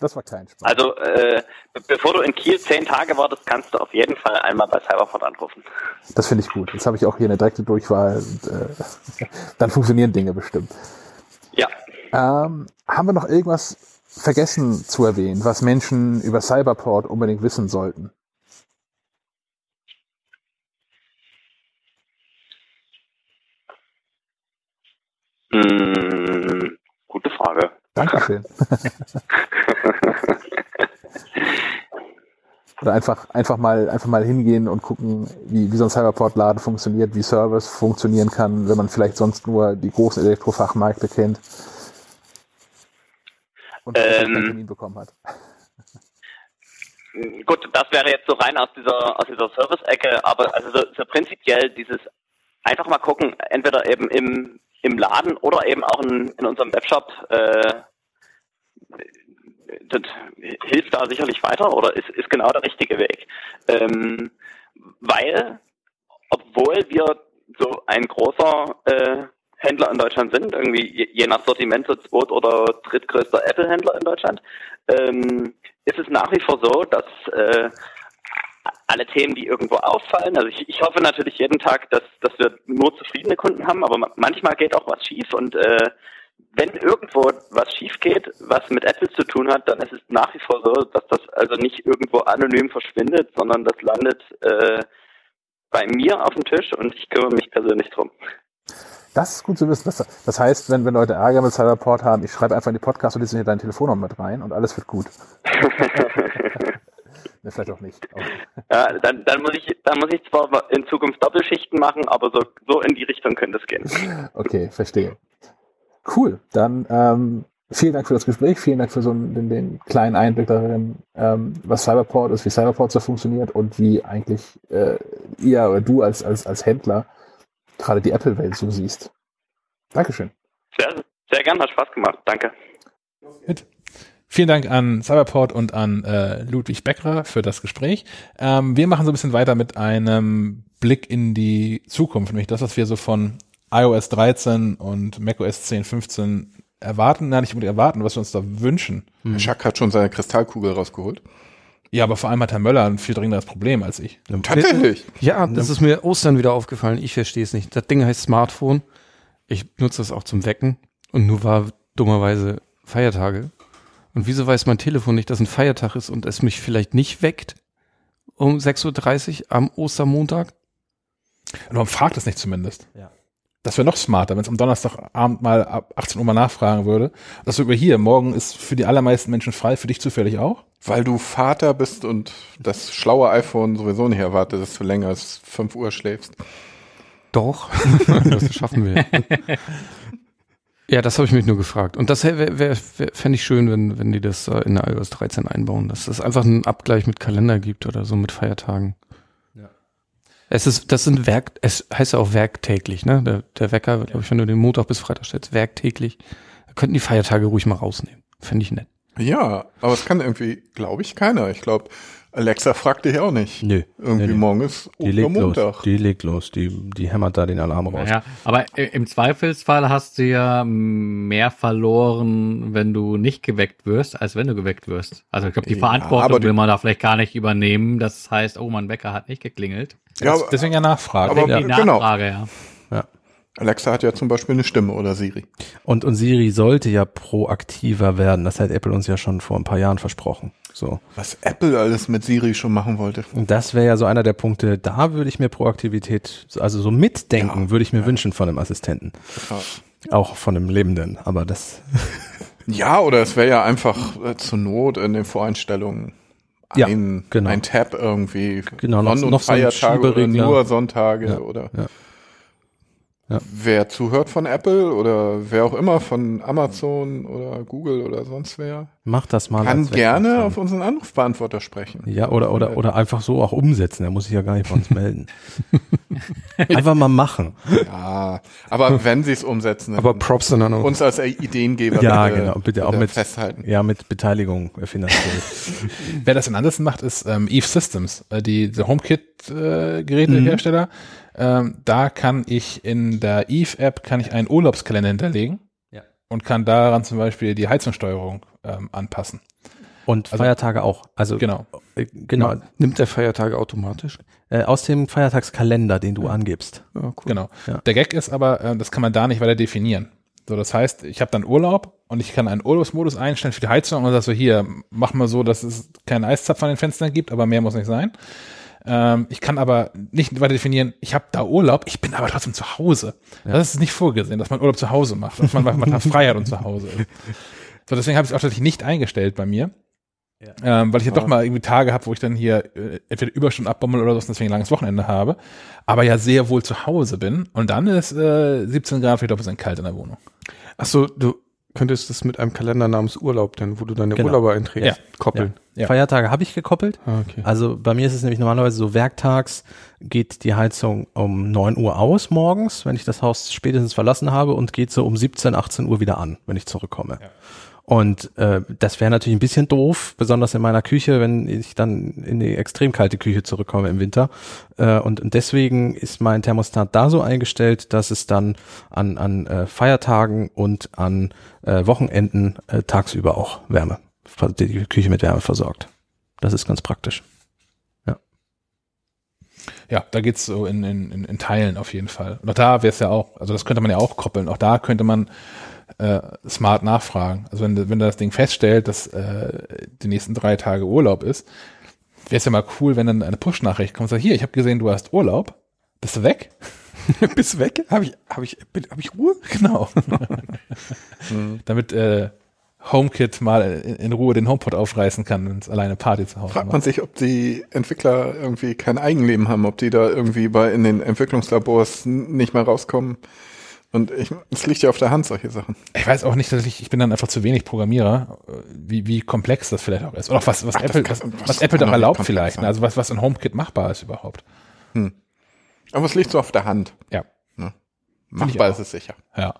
Das war kein Spaß. Also, äh, bevor du in Kiel zehn Tage wartest, kannst du auf jeden Fall einmal bei Cyberport anrufen. Das finde ich gut. Jetzt habe ich auch hier eine direkte Durchwahl. Und, äh, *laughs* dann funktionieren Dinge bestimmt. Ja. Ähm, haben wir noch irgendwas vergessen zu erwähnen, was Menschen über Cyberport unbedingt wissen sollten? Hm, gute Frage. Dankeschön. *laughs* Oder einfach, einfach mal, einfach mal hingehen und gucken, wie, wie so ein Cyberport-Laden funktioniert, wie Service funktionieren kann, wenn man vielleicht sonst nur die großen Elektrofachmärkte kennt. Und ähm, einen Termin bekommen hat. Gut, das wäre jetzt so rein aus dieser, aus dieser Service-Ecke, aber also so, so prinzipiell dieses einfach mal gucken, entweder eben im, im Laden oder eben auch in, in unserem Webshop äh, das hilft da sicherlich weiter oder ist, ist genau der richtige Weg. Ähm, weil, obwohl wir so ein großer äh, Händler in Deutschland sind, irgendwie je, je nach Sortiment so zweit- oder drittgrößter Apple-Händler in Deutschland, ähm, ist es nach wie vor so, dass äh, alle Themen, die irgendwo auffallen. Also ich, ich hoffe natürlich jeden Tag, dass, dass wir nur zufriedene Kunden haben, aber manchmal geht auch was schief und äh, wenn irgendwo was schief geht, was mit Apple zu tun hat, dann ist es nach wie vor so, dass das also nicht irgendwo anonym verschwindet, sondern das landet äh, bei mir auf dem Tisch und ich kümmere mich persönlich drum. Das ist gut zu wissen. Das, das heißt, wenn, wenn Leute Ärger mit Cyberport haben, ich schreibe einfach in die Podcast und die sind hier deine Telefonnummer mit rein und alles wird gut. *laughs* Ne, vielleicht auch nicht. *laughs* Ja, dann, dann, muss ich, dann muss ich zwar in Zukunft Doppelschichten machen, aber so, so in die Richtung könnte es gehen. *laughs* Okay, verstehe. Cool. Dann ähm, vielen Dank für das Gespräch, vielen Dank für so den, den kleinen Einblick darin, ähm, was Cyberport ist, wie Cyberport so funktioniert und wie eigentlich äh, ihr oder du als, als, als Händler gerade die Apple-Welt so siehst. Dankeschön. Sehr, sehr gern, hat Spaß gemacht. Danke. Mit. Vielen Dank an Cyberport und an äh, Ludwig Beckrer für das Gespräch. Ähm, wir machen so ein bisschen weiter mit einem Blick in die Zukunft, nämlich das, was wir so von iOS 13 und macOS 10, 15 erwarten, nein, nicht unbedingt erwarten, was wir uns da wünschen. Jacques hat schon seine Kristallkugel rausgeholt. Ja, aber vor allem hat Herr Möller ein viel dringeres Problem als ich. Tatsächlich. Ja, das ist mir Ostern wieder aufgefallen. Ich verstehe es nicht. Das Ding heißt Smartphone. Ich nutze das auch zum Wecken. Und nur war dummerweise Feiertage. Und wieso weiß mein Telefon nicht, dass ein Feiertag ist und es mich vielleicht nicht weckt um 6.30 Uhr am Ostermontag? Und warum fragt es nicht zumindest? Ja. Das wäre noch smarter, wenn es am Donnerstagabend mal ab 18 Uhr mal nachfragen würde. Das so über hier, morgen ist für die allermeisten Menschen frei, für dich zufällig auch? Weil du Vater bist und das schlaue iPhone sowieso nicht erwartet, dass du länger als 5 Uhr schläfst. Doch, *laughs* das schaffen wir. *laughs* Ja, das habe ich mich nur gefragt. Und das wär, wär, wär, fände ich schön, wenn, wenn die das äh, in der iOS 13 einbauen, dass es einfach einen Abgleich mit Kalender gibt oder so mit Feiertagen. Ja. Es ist, das sind Werk, es heißt ja auch werktäglich, ne? Der, der Wecker, glaube ich, wenn du den Montag bis Freitag stellst, werktäglich. Da könnten die Feiertage ruhig mal rausnehmen. Fände ich nett. Ja, aber es kann irgendwie, glaube ich, keiner. Ich glaube, Alexa fragt dich auch nicht. Nö. Irgendwie Nee, nee. morgen ist Die legt los. Montag. Die legt los. Die, die hämmert da den Alarm raus. Ja, aber im Zweifelsfall hast du ja mehr verloren, wenn du nicht geweckt wirst, als wenn du geweckt wirst. Also ich glaube, die Ja, Verantwortung aber die- will man da vielleicht gar nicht übernehmen. Das heißt, oh, mein Wecker hat nicht geklingelt. Ja, aber Deswegen ja nachfragen. Aber- die genau. Nachfrage, ja. Alexa hat ja zum Beispiel eine Stimme oder Siri. Und, und Siri sollte ja proaktiver werden. Das hat Apple uns ja schon vor ein paar Jahren versprochen. So. Was Apple alles mit Siri schon machen wollte. Und das wäre ja so einer der Punkte, da würde ich mir Proaktivität, also so mitdenken, Ja, würde ich mir wünschen von einem Assistenten. Ja. Auch von einem Lebenden. Aber das, *laughs* Ja, oder es wäre ja einfach äh, zur Not in den Voreinstellungen Ja, ein, genau. ein Tab irgendwie. Genau, noch- noch so ein Feiertage oder nur Sonntage Ja, oder ja. Ja. wer zuhört von Apple oder wer auch immer von Amazon oder Google oder sonst wer, mach das mal. kann gerne auf unseren Anrufbeantworter sprechen. Ja, oder, oder, oder einfach so auch umsetzen. Er muss sich ja gar nicht bei uns melden. *laughs* einfach mal machen. Ja, aber wenn sie es umsetzen, dann Aber Props dann auch. uns als Ideengeber Ja, bitte, genau. Bitte auch mit, festhalten. ja, mit Beteiligung äh, finanziell. *laughs* Wer das in anderes macht, ist ähm, Eve Systems, äh, die, die HomeKit-Gerätehersteller. Ähm, da kann ich in der Eve-App kann ich einen Urlaubskalender hinterlegen Ja. und kann daran zum Beispiel die Heizungssteuerung ähm, anpassen. Und Also- Feiertage auch. Also, Genau. äh, genau. Nimmt der Feiertage automatisch? Äh, aus dem Feiertagskalender, den du angibst. Ja, cool. Genau. Ja. Der Gag ist aber, äh, das kann man da nicht weiter definieren. So, das heißt, ich habe dann Urlaub und ich kann einen Urlaubsmodus einstellen für die Heizung und sag so, hier, mach mal so, dass es keinen Eiszapfen an den Fenstern gibt, aber mehr muss nicht sein. Ähm, ich kann aber nicht weiter definieren, ich habe da Urlaub, ich bin aber trotzdem zu Hause. Das ist nicht vorgesehen, dass man Urlaub zu Hause macht, dass man manchmal frei hat und zu Hause ist. So, deswegen habe ich es auch tatsächlich nicht eingestellt bei mir. Ähm, weil ich ja doch mal irgendwie Tage habe, wo ich dann hier äh, entweder Überstunden abbummel oder so, und deswegen ein langes Wochenende habe, aber ja sehr wohl zu Hause bin. Und dann ist äh, 17 Grad vielleicht auch ein bisschen kalt in der Wohnung. Ach so, du könntest das mit einem Kalender namens Urlaub, denn wo du deine Genau. Urlauber einträgst, Ja. koppeln. Ja. Feiertage habe ich gekoppelt. Ah, okay. Also bei mir ist es nämlich normalerweise so, werktags geht die Heizung um 9 Uhr aus morgens, wenn ich das Haus spätestens verlassen habe und geht so um 17, 18 Uhr wieder an, wenn ich zurückkomme. Und äh, das wäre natürlich ein bisschen doof, besonders in meiner Küche, wenn ich dann in die extrem kalte Küche zurückkomme im Winter. Äh, und, und deswegen ist mein Thermostat da so eingestellt, dass es dann an, an äh, Feiertagen und an äh, Wochenenden äh, tagsüber auch Wärme, die Küche mit Wärme versorgt. Das ist ganz praktisch. Ja, da geht's so in, in, in, in Teilen auf jeden Fall. Und auch da wäre es ja auch, also das könnte man ja auch koppeln. Auch da könnte man äh, smart nachfragen. Also wenn, wenn das Ding feststellt, dass äh, die nächsten drei Tage Urlaub ist, wäre es ja mal cool, wenn dann eine Push-Nachricht kommt und sagt, hier, ich habe gesehen, du hast Urlaub. Bist du weg? *laughs* Bist weg? Habe ich, habe ich, habe ich Ruhe? *laughs* Genau. Damit äh, HomeKit mal in, in Ruhe den HomePod aufreißen kann und alleine Party zu Hause Fragt macht. man sich, ob die Entwickler irgendwie kein Eigenleben haben, ob die da irgendwie bei in den Entwicklungslabors nicht mal rauskommen Und es liegt ja auf der Hand, solche Sachen. Ich weiß auch nicht, dass ich, ich bin dann einfach zu wenig Programmierer, äh, wie, wie komplex das vielleicht auch ist. Oder auch was, was Ach, Apple, kann- was, was Apple doch erlaubt vielleicht. sein. ne? Also was, was in HomeKit machbar ist überhaupt. Aber es liegt so auf der Hand. Ja. Ne? Machbar ist es sicher. Ja.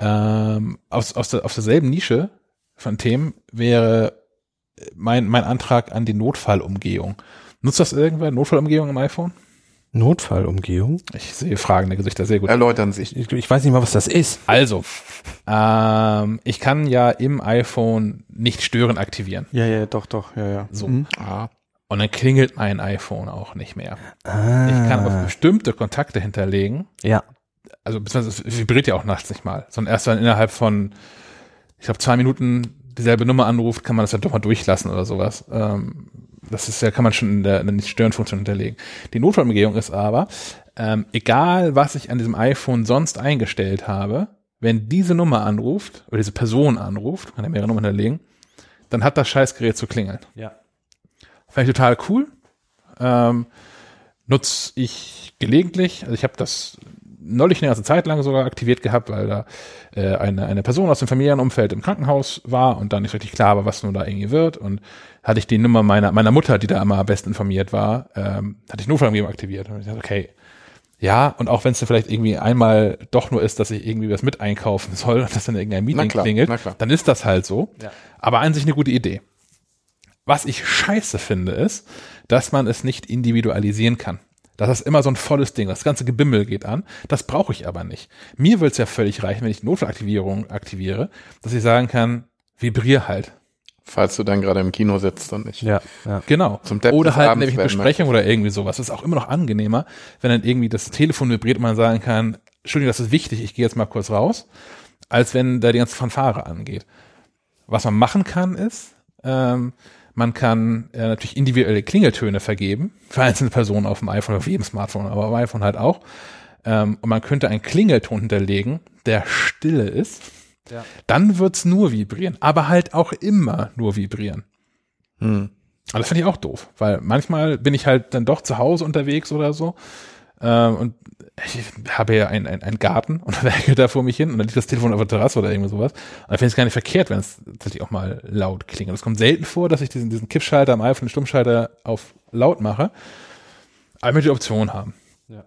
Ähm, aus, aus, der, aus derselben Nische von Themen wäre mein, mein Antrag an die Notfallumgehung. Nutzt das irgendwer? Notfallumgehung im iPhone? Notfallumgehung? Ich sehe fragende Gesichter, sehr gut. Erläutern Sie. Ich, ich weiß nicht mal, was das ist. Also, ähm, ich kann ja im iPhone nicht stören aktivieren. Ja, ja, doch, doch, ja, ja. So. Mhm. Ah, Und dann klingelt mein iPhone auch nicht mehr. Ah. Ich kann aber bestimmte Kontakte hinterlegen. Ja. Also beziehungsweise es vibriert ja auch nachts nicht mal, sondern erst wenn innerhalb von, ich glaube, zwei Minuten dieselbe Nummer anruft, kann man das ja doch mal durchlassen oder sowas. Ähm, das ist ja, kann man schon in der, in der Nicht-Stören-Funktion hinterlegen. Die Notfallumgehung ist aber, ähm, egal was ich an diesem iPhone sonst eingestellt habe, wenn diese Nummer anruft, oder diese Person anruft, kann ja mehrere Nummern hinterlegen, dann hat das Scheißgerät zu klingeln. Ja. Fand ich total cool. Ähm, nutze ich gelegentlich. Also ich habe das neulich eine ganze Zeit lang sogar aktiviert gehabt, weil da äh, eine, eine Person aus dem Familienumfeld im Krankenhaus war und dann nicht richtig klar war, was nun da irgendwie wird. Und hatte ich die Nummer meiner, meiner Mutter, die da immer am besten informiert war, ähm, hatte ich Notfallumgebung aktiviert. Und ich dachte, okay, ja, und auch wenn es dann vielleicht irgendwie einmal doch nur ist, dass ich irgendwie was mit einkaufen *laughs* soll und das dann in irgendein Meeting klar, klingelt, dann ist das halt so. Ja. Aber an sich eine gute Idee. Was ich scheiße finde, ist, dass man es nicht individualisieren kann. Das ist immer so ein volles Ding. Das ganze Gebimmel geht an. Das brauche ich aber nicht. Mir wird es ja völlig reichen, wenn ich die Notfallaktivierung aktiviere, dass ich sagen kann, vibrier halt. falls du dann gerade im Kino sitzt und nicht. Ja, ja. Genau. Zum Depp oder halt Abends nämlich werden Besprechung oder irgendwie sowas. Das ist auch immer noch angenehmer, wenn dann irgendwie das Telefon vibriert und man sagen kann, Entschuldigung, das ist wichtig, ich gehe jetzt mal kurz raus, als wenn da die ganze Fanfare angeht. Was man machen kann, ist, ähm, man kann äh, natürlich individuelle Klingeltöne vergeben für einzelne Personen auf dem iPhone, auf jedem Smartphone, aber am iPhone halt auch. Ähm, und man könnte einen Klingelton hinterlegen, der stille ist. Ja. Dann wird's nur vibrieren, aber halt auch immer nur vibrieren. Hm. Aber das finde ich auch doof, weil manchmal bin ich halt dann doch zu Hause unterwegs oder so. Ähm, und ich habe ja einen ein Garten und *laughs* werke da vor mich hin und dann liegt das Telefon auf der Terrasse oder irgendwie sowas. Und dann finde ich es gar nicht verkehrt, wenn es tatsächlich auch mal laut klingelt. Es kommt selten vor, dass ich diesen, diesen Kippschalter am iPhone, den Stummschalter auf laut mache. Aber ich möchte die Option haben. Ja.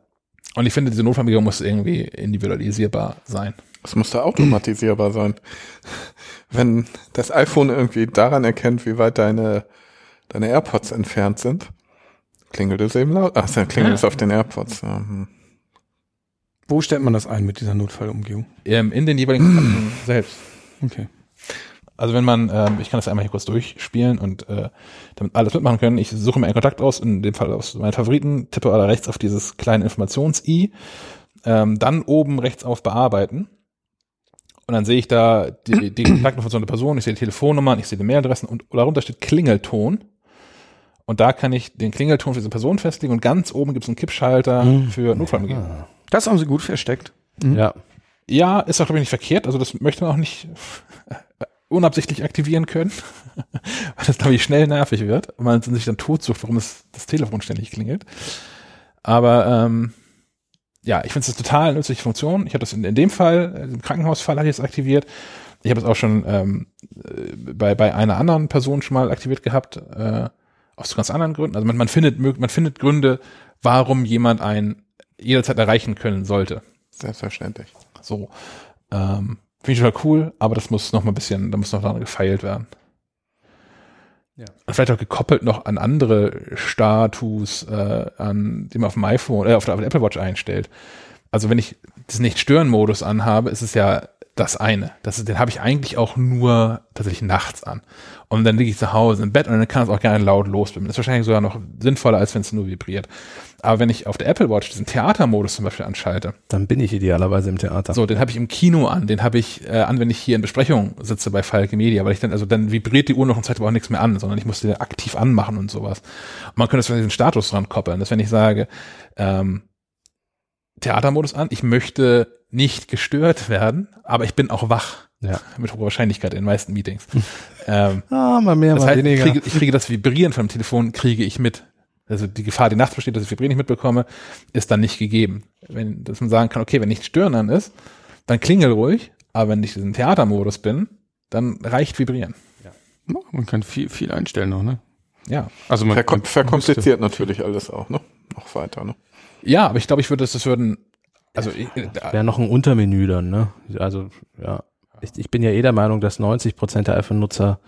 Und ich finde, diese Notfallmeldung muss irgendwie individualisierbar sein. Es müsste automatisierbar sein. Wenn das iPhone irgendwie daran erkennt, wie weit deine, deine AirPods entfernt sind, klingelt es eben laut. Ach, dann klingelt es auf den AirPods. Ja, hm. Wo stellt man das ein mit dieser Notfallumgehung? Ähm, in den jeweiligen Kontakten *clears throat* selbst. Okay. Also wenn man, ähm, ich kann das einmal hier kurz durchspielen und äh, damit alles mitmachen können. Ich suche mir einen Kontakt aus, in dem Fall aus meinen Favoriten, tippe da rechts auf dieses kleine Informations-I, ähm, dann oben rechts auf Bearbeiten. Und dann sehe ich da die, die Kontaktinformation der Person, ich sehe die Telefonnummern, ich sehe die Mailadressen und darunter steht Klingelton. Und da kann ich den Klingelton für diese Person festlegen und ganz oben gibt es einen Kippschalter für Notfallumgebung. Das haben sie gut versteckt. Ja. Ja, ist auch, glaube ich, nicht verkehrt. Also das möchte man auch nicht *laughs* unabsichtlich aktivieren können, *laughs* weil das, glaube ich, schnell nervig wird und man sich dann totsucht, warum es das Telefon ständig klingelt. Aber ähm, ja, ich finde es eine total nützliche Funktion. Ich habe das in, in dem Fall, äh, im Krankenhausfall hatte ich es aktiviert. Ich habe es auch schon ähm, äh, bei, bei einer anderen Person schon mal aktiviert gehabt, äh, aus ganz anderen Gründen. Also man, man findet man findet Gründe, warum jemand einen jederzeit erreichen können sollte. Selbstverständlich. So. Ähm, Finde ich total cool, aber das muss noch mal ein bisschen, da muss noch dran gefeilt werden. Ja. Und vielleicht auch gekoppelt noch an andere Status, äh, an, die man auf dem iPhone, äh, auf der, auf der Apple Watch einstellt. Also wenn ich diesen Nicht-Stören-Modus anhabe, ist es ja das eine. Das ist, den habe ich eigentlich auch nur tatsächlich nachts an. Und dann liege ich zu Hause im Bett und dann kann es auch gerne laut losbimmeln. Das ist wahrscheinlich sogar noch sinnvoller, als wenn es nur vibriert. Aber wenn ich auf der Apple Watch diesen Theatermodus zum Beispiel anschalte, Dann bin ich idealerweise im Theater. so, den habe ich im Kino an, den habe ich äh, an, wenn ich hier in Besprechung sitze bei Falke Media, weil ich dann, also dann vibriert die Uhr noch und zeigt aber auch nichts mehr an, sondern ich muss den aktiv anmachen und sowas. Und man könnte das an diesen Status dran koppeln, dass wenn ich sage, ähm, Theatermodus an, ich möchte nicht gestört werden, aber ich bin auch wach. Ja. Mit hoher Wahrscheinlichkeit in den meisten Meetings. ähm, Ah, mal mehr, das mal heißt, ich weniger. kriege, ich kriege das Vibrieren vom Telefon, kriege ich mit. also die Gefahr, die nachts besteht, dass ich Vibrieren nicht mitbekomme, ist dann nicht gegeben. Wenn, dass man sagen kann, okay, wenn nicht stören dann ist, dann klingel ruhig, aber wenn ich in Theatermodus bin, dann reicht Vibrieren. Ja, Man kann viel, viel einstellen noch, ne? Ja. Also man Verkom man verkompliziert natürlich alles auch, ne? Noch weiter, ne? Ja, aber ich glaube, ich würde, das würden, also ich, da, Wäre noch ein Untermenü dann, ne? Also, ja. Ich, ich bin ja eh der Meinung, dass 90 Prozent der iPhone-Nutzer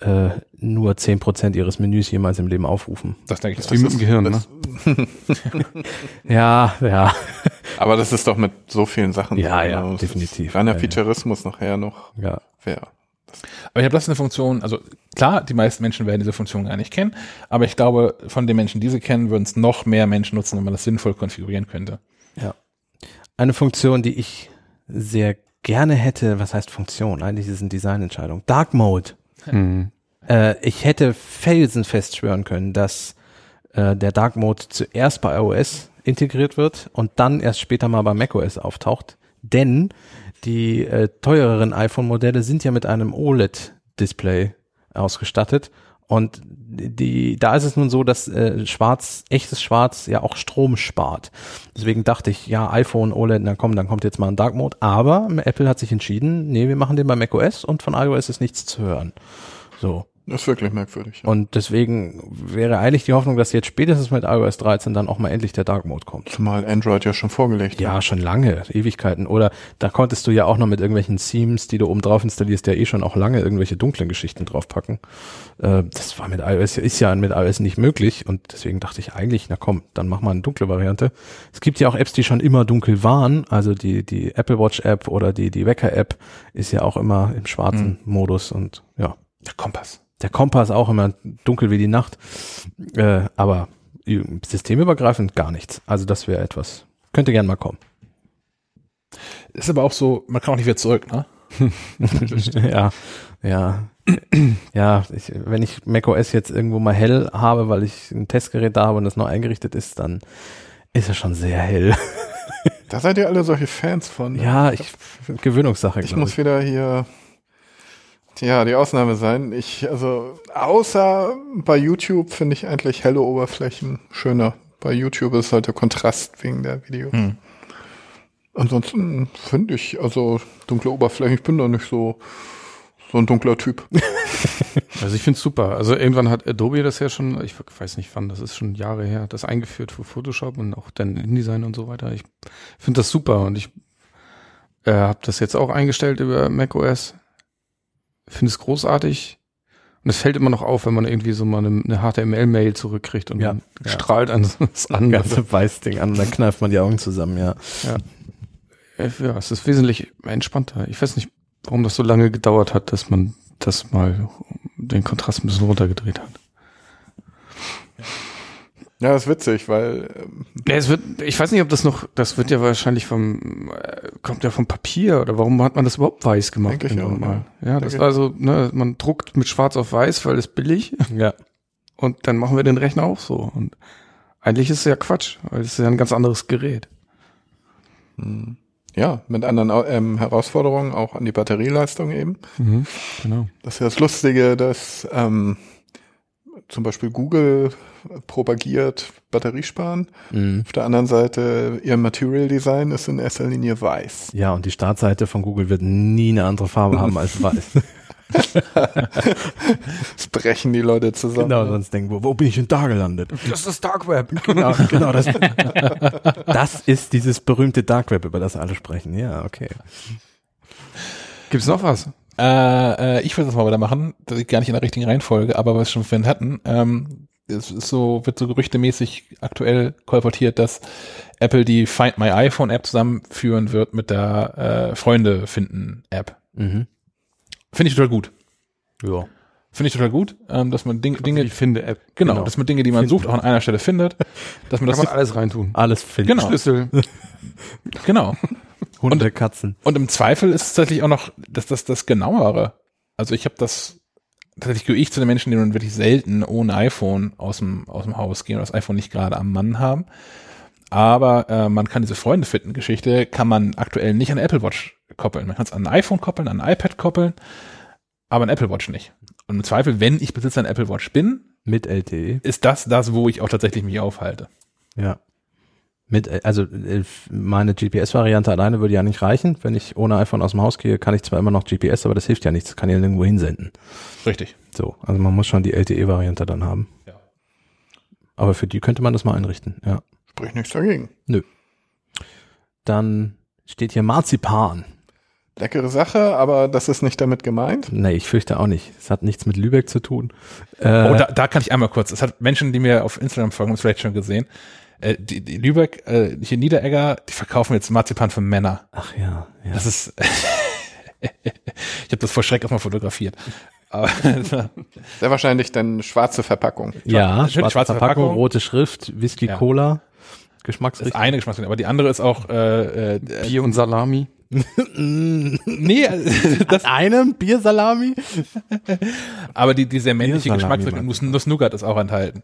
äh, nur 10 Prozent ihres Menüs jemals im Leben aufrufen. das denke ich. Wie mit dem Gehirn, ne? *laughs* Ja, ja. Aber das ist doch mit so vielen Sachen. Ja, so, ja, ne? Das ist definitiv. Reiner Ja, ja. Featureismus nachher noch ja. wäre. Aber ich habe das ist eine Funktion, also klar, die meisten Menschen werden diese Funktion gar nicht kennen, aber ich glaube, von den Menschen, die sie kennen, würden es noch mehr Menschen nutzen, wenn man das sinnvoll konfigurieren könnte. Eine Funktion, die ich sehr gerne hätte, was heißt Funktion? Eigentlich ist es eine Designentscheidung. Dark Mode. *laughs* Hm. Äh, ich hätte felsenfest schwören können, dass äh, der Dark Mode zuerst bei iOS integriert wird und dann erst später mal bei macOS auftaucht. Denn die äh, teureren iPhone-Modelle sind ja mit einem OLED-Display ausgestattet. Und die, da ist es nun so, dass äh, Schwarz, echtes Schwarz ja auch Strom spart. Deswegen dachte ich, ja, iPhone, OLED, na komm, dann kommt jetzt mal ein Dark Mode. Aber Apple hat sich entschieden, nee, wir machen den bei macOS und von iOS ist nichts zu hören. So. Das ist wirklich merkwürdig. Ja. Und deswegen wäre eigentlich die Hoffnung, dass jetzt spätestens mit iOS 13 dann auch mal endlich der Dark Mode kommt. Zumal Android ja schon vorgelegt Ja, hat. schon lange, Ewigkeiten. Oder da konntest du ja auch noch mit irgendwelchen Themes, die du oben drauf installierst, ja eh schon auch lange irgendwelche dunklen Geschichten draufpacken. Äh, das war mit iOS, ist ja mit iOS nicht möglich. Und deswegen dachte ich eigentlich, na komm, dann mach mal eine dunkle Variante. Es gibt ja auch Apps, die schon immer dunkel waren. Also die, die Apple Watch App oder die, die Wecker App ist ja auch immer im schwarzen Modus und ja. Der Kompass. Der Kompass auch immer dunkel wie die Nacht. Äh, aber systemübergreifend gar nichts. Also das wäre etwas. Könnte gern mal kommen. Ist aber auch so, man kann auch nicht wieder zurück, ne? *laughs* ja, ja. ja, ich, wenn ich macOS jetzt irgendwo mal hell habe, weil ich ein Testgerät da habe und das neu eingerichtet ist, dann ist es schon sehr hell. Da seid ihr alle solche Fans von. ne? ja, ich Gewöhnungssache. Ich muss wieder hier ja die Ausnahme sein. Ich also außer bei YouTube finde ich eigentlich helle Oberflächen schöner. Bei YouTube ist halt der Kontrast wegen der Videos. Hm. Ansonsten finde ich also dunkle Oberflächen. Ich bin da nicht so so ein dunkler Typ. *laughs* Also ich finde es super. Also irgendwann hat Adobe das ja schon, ich weiß nicht wann, das ist schon Jahre her, das eingeführt für Photoshop und auch dann InDesign und so weiter. Ich finde das super und ich äh, habe das jetzt auch eingestellt über macOS. Finde es großartig. Und es fällt immer noch auf, wenn man irgendwie so mal eine, eine HTML-Mail zurückkriegt und Ja, dann ja. strahlt an das Ein an. ganze Weißding an, dann kneift man die Augen zusammen, ja. Äh, Ja, es ist wesentlich entspannter. Ich weiß nicht, warum das so lange gedauert hat, dass man das mal den Kontrast ein bisschen runtergedreht hat. Ja, das ist witzig, weil ähm, Ja, es wird, ich weiß nicht, ob das noch, das wird ja wahrscheinlich vom, äh, kommt ja vom Papier oder warum hat man das überhaupt weiß gemacht? Denke ich auch, mal? Ja, das Denke ich. also, ne, man druckt mit Schwarz auf Weiß, weil es billig Ja. und dann machen wir den Rechner auch so. Und eigentlich ist es ja Quatsch, weil es ist ja ein ganz anderes Gerät. ja, mit anderen ähm, Herausforderungen auch an die Batterieleistung eben. Genau. Das ist ja das Lustige, dass ähm, zum Beispiel Google propagiert Batteriesparen. Mhm. Auf der anderen Seite, ihr Material Design ist in erster Linie weiß. Ja, und die Startseite von Google wird nie eine andere Farbe haben als weiß. *laughs* Das brechen die Leute zusammen. genau, sonst denken, wo, wo bin ich denn da gelandet? Das ist das Dark Web. Genau, genau das, *laughs* das ist dieses berühmte Dark Web, über das alle sprechen. Ja, okay. Gibt's noch was? Äh, äh, ich würde das mal weitermachen, das ist gar nicht in der richtigen Reihenfolge, aber was wir schon vorhin hatten, ähm, es ist so, wird so gerüchtemäßig aktuell kolportiert, dass Apple die Find My iPhone App zusammenführen wird mit der äh, Freunde finden App. Mhm. Finde ich total gut. Ja. Finde ich total gut, ähm, dass man Ding, Dinge, Die Finde-App. genau, genau. dass man Dinge, die man sucht, auch an einer Stelle findet, dass man Kann das man alles reintun. Alles finden. Genau. Schlüssel. genau. *laughs* Hunde, Katzen. Und im Zweifel ist es tatsächlich auch noch das, das, das genauere. Also ich habe das, tatsächlich gehöre ich zu den Menschen, die nun wirklich selten ohne iPhone aus dem, aus dem Haus gehen und das iPhone nicht gerade am Mann haben. Aber äh, man kann diese Freunde finden Geschichte, kann man aktuell nicht an Apple Watch koppeln. Man kann es an ein iPhone koppeln, an ein iPad koppeln, aber an Apple Watch nicht. Und im Zweifel, wenn ich Besitzer einer Apple Watch bin, Mit LTE. ist das das, wo ich auch tatsächlich mich aufhalte. Ja. Mit, äh, also äh, meine GPS-Variante alleine würde ja nicht reichen. Wenn ich ohne iPhone aus dem Haus gehe, kann ich zwar immer noch GPS, aber das hilft ja nichts, kann ja nirgendwo hinsenden. Richtig. So, also man muss schon die LTE-Variante dann haben. Ja. Aber für die könnte man das mal einrichten, ja. Spricht nichts dagegen. Dann steht hier Marzipan. Leckere Sache, aber das ist nicht damit gemeint. Nee, ich fürchte auch nicht. Es hat nichts mit Lübeck zu tun. Äh, Oh, da, da kann ich einmal kurz. Es hat Menschen, die mir auf Instagram folgen, haben es vielleicht schon gesehen. Äh, die, die Lübeck, äh, hier Niederegger, die verkaufen jetzt Marzipan für Männer. ach ja, ja. Das ist. *laughs* ich habe das vor Schreck erstmal fotografiert. Aber *laughs* Sehr wahrscheinlich dann schwarze Verpackung. ja, schön schwarze, schwarze Verpackung, Verpackung. rote Schrift, Whisky, Ja. Cola, das ist Geschmacksrichtung. eine Geschmacksrichtung, aber die andere ist auch äh, äh, Bier und Salami. *laughs* nee, äh, das, einem Biersalami? aber die, die sehr männliche Geschmacksrichtung, Nuss, Nuss Nougat ist auch enthalten.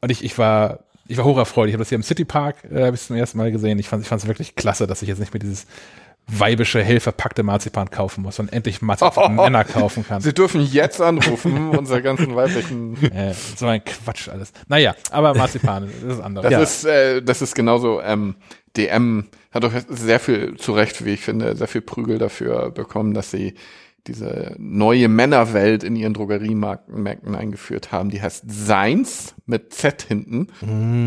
Und ich, ich war, ich war hocherfreut. Ich habe das hier im City Park, äh, ich zum ersten Mal gesehen. Ich fand, es wirklich klasse, dass ich jetzt nicht mehr dieses weibische, hell verpackte Marzipan kaufen muss und endlich Marzipan für *laughs* Männer kaufen kann. Sie dürfen jetzt anrufen, *laughs* unsere ganzen weiblichen. Äh, so ein Quatsch alles. Naja, aber Marzipan, das ist anders. Das ist, äh, das ist genauso, ähm, DM hat doch sehr viel, zu Recht, wie ich finde, sehr viel Prügel dafür bekommen, dass sie diese neue Männerwelt in ihren Drogeriemärkten Märkten eingeführt haben. Die heißt Seins mit Z hinten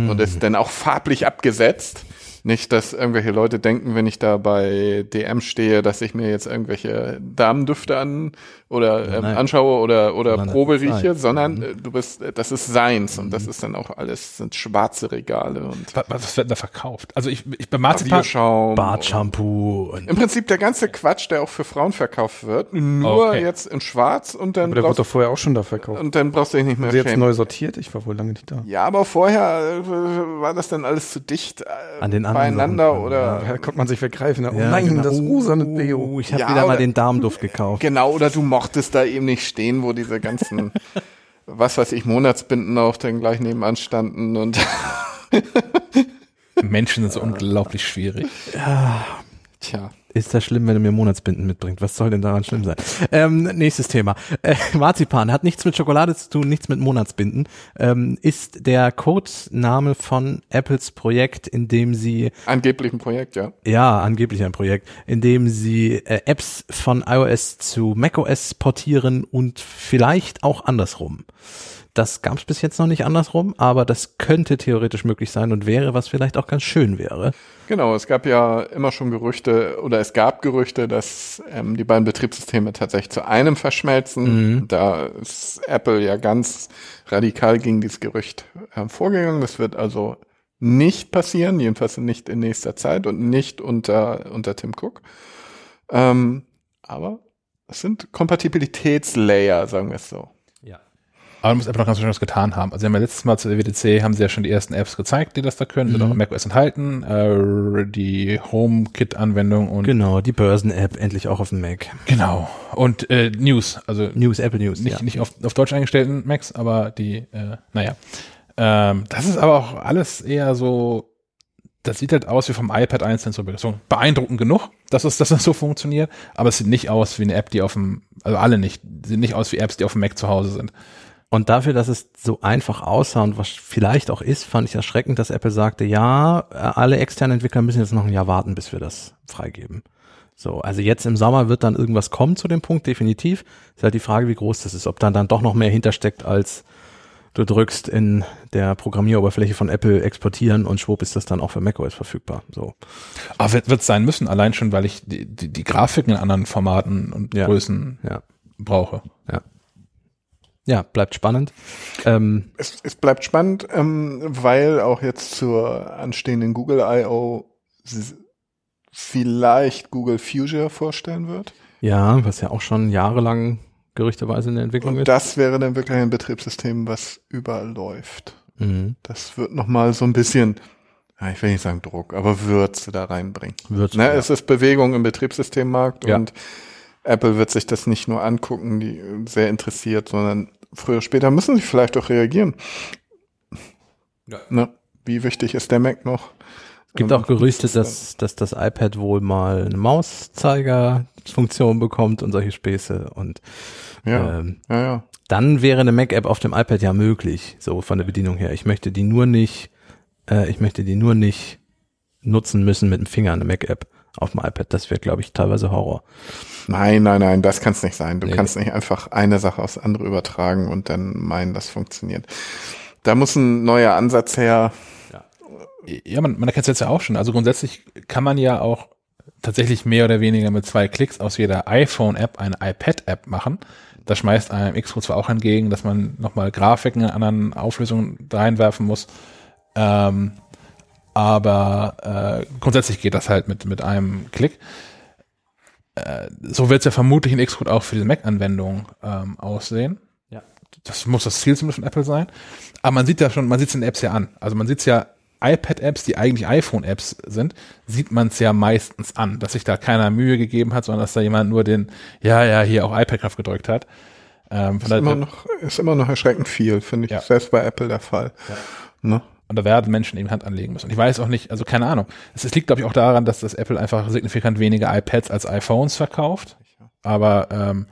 und ist dann auch farblich abgesetzt. Nicht, dass irgendwelche Leute denken, wenn ich da bei DM stehe, dass ich mir jetzt irgendwelche Damendüfte an oder ähm, anschaue oder oder Sondern Probe rieche, Seins. sondern äh, du bist, äh, das ist Seins und das ist dann auch alles sind schwarze Regale und was, was wird denn da verkauft? Also ich, ich bei Marzipan. Bartshampoo und Im Prinzip der ganze Quatsch, der auch für Frauen verkauft wird, nur Okay. jetzt in Schwarz und dann Aber der wurde doch vorher auch schon da verkauft. und dann brauchst du dich nicht mehr sie jetzt neu sortiert? Ich war wohl lange nicht da. Ja, aber vorher äh, war das dann alles zu dicht äh, An den anderen beieinander Sachen. oder Da konnte man sich vergreifen. Oh Ja, nein, genau. das rosane Oh, Deo. Ich habe Ja, wieder mal oder- den Darmduft gekauft. genau oder du mochtest da eben nicht stehen, wo diese ganzen *laughs* was weiß ich Monatsbinden auch dann gleich nebenan standen und *laughs* Menschen sind so unglaublich schwierig. tja. Ist das schlimm, wenn er mir Monatsbinden mitbringt? Was soll denn daran schlimm sein? Ähm, nächstes Thema. Äh, *laughs* Marzipan hat nichts mit Schokolade zu tun, nichts mit Monatsbinden. Ähm, ist der Codename von Apples Projekt, in dem sie, Angeblich ein Projekt, ja. ja, angeblich ein Projekt, in dem sie äh, Apps von iOS zu macOS portieren und vielleicht auch andersrum. Das gab es bis jetzt noch nicht andersrum, aber das könnte theoretisch möglich sein und wäre, was vielleicht auch ganz schön wäre. Genau, es gab ja immer schon Gerüchte oder es gab Gerüchte, dass ähm, die beiden Betriebssysteme tatsächlich zu einem verschmelzen. Da ist Apple ja ganz radikal gegen dieses Gerücht äh, vorgegangen. Das wird also nicht passieren, jedenfalls nicht in nächster Zeit und nicht unter, unter Tim Cook. Ähm, aber es sind Kompatibilitätslayer, sagen wir es so. Aber man muss einfach noch ganz schön was getan haben. Also sie haben ja letztes Mal zu der WDC haben sie ja schon die ersten Apps gezeigt, die das da können, sind auch macOS enthalten, äh, die HomeKit-Anwendung und Genau, die Börsen-App endlich auch auf dem Mac. genau. Und äh, News, also News, Apple News. nicht, ja. nicht auf, auf Deutsch eingestellten Macs, aber die, äh, naja. Ähm, das ist aber auch alles eher so, das sieht halt aus wie vom iPad einzeln so so beeindruckend genug, dass es, dass das so funktioniert, aber es sieht nicht aus wie eine App, die auf dem, also alle nicht, sieht nicht aus wie Apps, die auf dem Mac zu Hause sind. Und dafür, dass es so einfach aussah und was vielleicht auch ist, fand ich erschreckend, dass Apple sagte, ja, alle externen Entwickler müssen jetzt noch ein Jahr warten, bis wir das freigeben. So, also jetzt im Sommer wird dann irgendwas kommen zu dem Punkt, definitiv. Ist halt die Frage, wie groß das ist, ob dann dann doch noch mehr hintersteckt, als du drückst in der Programmieroberfläche von Apple exportieren und schwupp ist das dann auch für macOS verfügbar. So. Aber wird es sein müssen, allein schon, weil ich die, die, die Grafiken in anderen Formaten und Ja. Größen Ja. brauche. Ja, bleibt spannend. Ähm, Es, es bleibt spannend, ähm, weil auch jetzt zur anstehenden Google I.O. vielleicht Google Future vorstellen wird. ja, was ja auch schon jahrelang gerüchteweise in der Entwicklung Und ist. das wäre dann wirklich ein Betriebssystem, was überall läuft. Mhm. Das wird nochmal so ein bisschen, ja, ich will nicht sagen Druck, aber Würze da reinbringen. Würze, ne, ja. Es ist Bewegung im Betriebssystemmarkt Ja. und Apple wird sich das nicht nur angucken, die sehr interessiert, sondern früher später müssen sie vielleicht auch reagieren. Ja. Ne? Wie wichtig ist der Mac noch? gibt Ähm, auch Gerüchte, dass, dass das iPad wohl mal eine Mauszeigerfunktion bekommt und solche Späße. Und Ja, ähm, ja, ja. dann wäre eine Mac-App auf dem iPad ja möglich, so von der Bedienung her. Ich möchte die nur nicht, äh, ich möchte die nur nicht nutzen müssen mit dem Finger, eine Mac-App auf dem iPad. Das wäre, glaube ich, teilweise Horror. Nein, nein, nein, das kann es nicht sein. Du Nee. kannst nicht einfach eine Sache aufs andere übertragen und dann meinen, das funktioniert. Da muss ein neuer Ansatz her. Ja, man, man erkennt es jetzt ja auch schon. Also grundsätzlich kann man ja auch tatsächlich mehr oder weniger mit zwei Klicks aus jeder iPhone-App eine iPad-App machen. Das schmeißt einem Xcode zwar auch entgegen, dass man nochmal Grafiken in anderen Auflösungen reinwerfen muss. Ähm, aber äh, grundsätzlich geht das halt mit, mit einem Klick. Äh, so wird es ja vermutlich in Xcode auch für diese Mac-Anwendung ähm, aussehen. Ja. Das muss das Ziel zumindest von Apple sein. Aber man sieht ja schon, man sieht es in den Apps ja an. Also man sieht es ja iPad-Apps, die eigentlich iPhone-Apps sind, sieht man es ja meistens an, dass sich da keiner Mühe gegeben hat, sondern dass da jemand nur den, ja, ja, hier auch iPad-Kraft gedrückt hat. Ähm, Ist immer noch, ist immer noch erschreckend viel, finde ich. Ja. Selbst bei Apple der Fall. Ne? Und da werden Menschen eben Hand anlegen müssen. Und ich weiß auch nicht, also keine Ahnung. Es, es liegt, glaube ich, auch daran, dass das Apple einfach signifikant weniger iPads als iPhones verkauft. Aber ähm,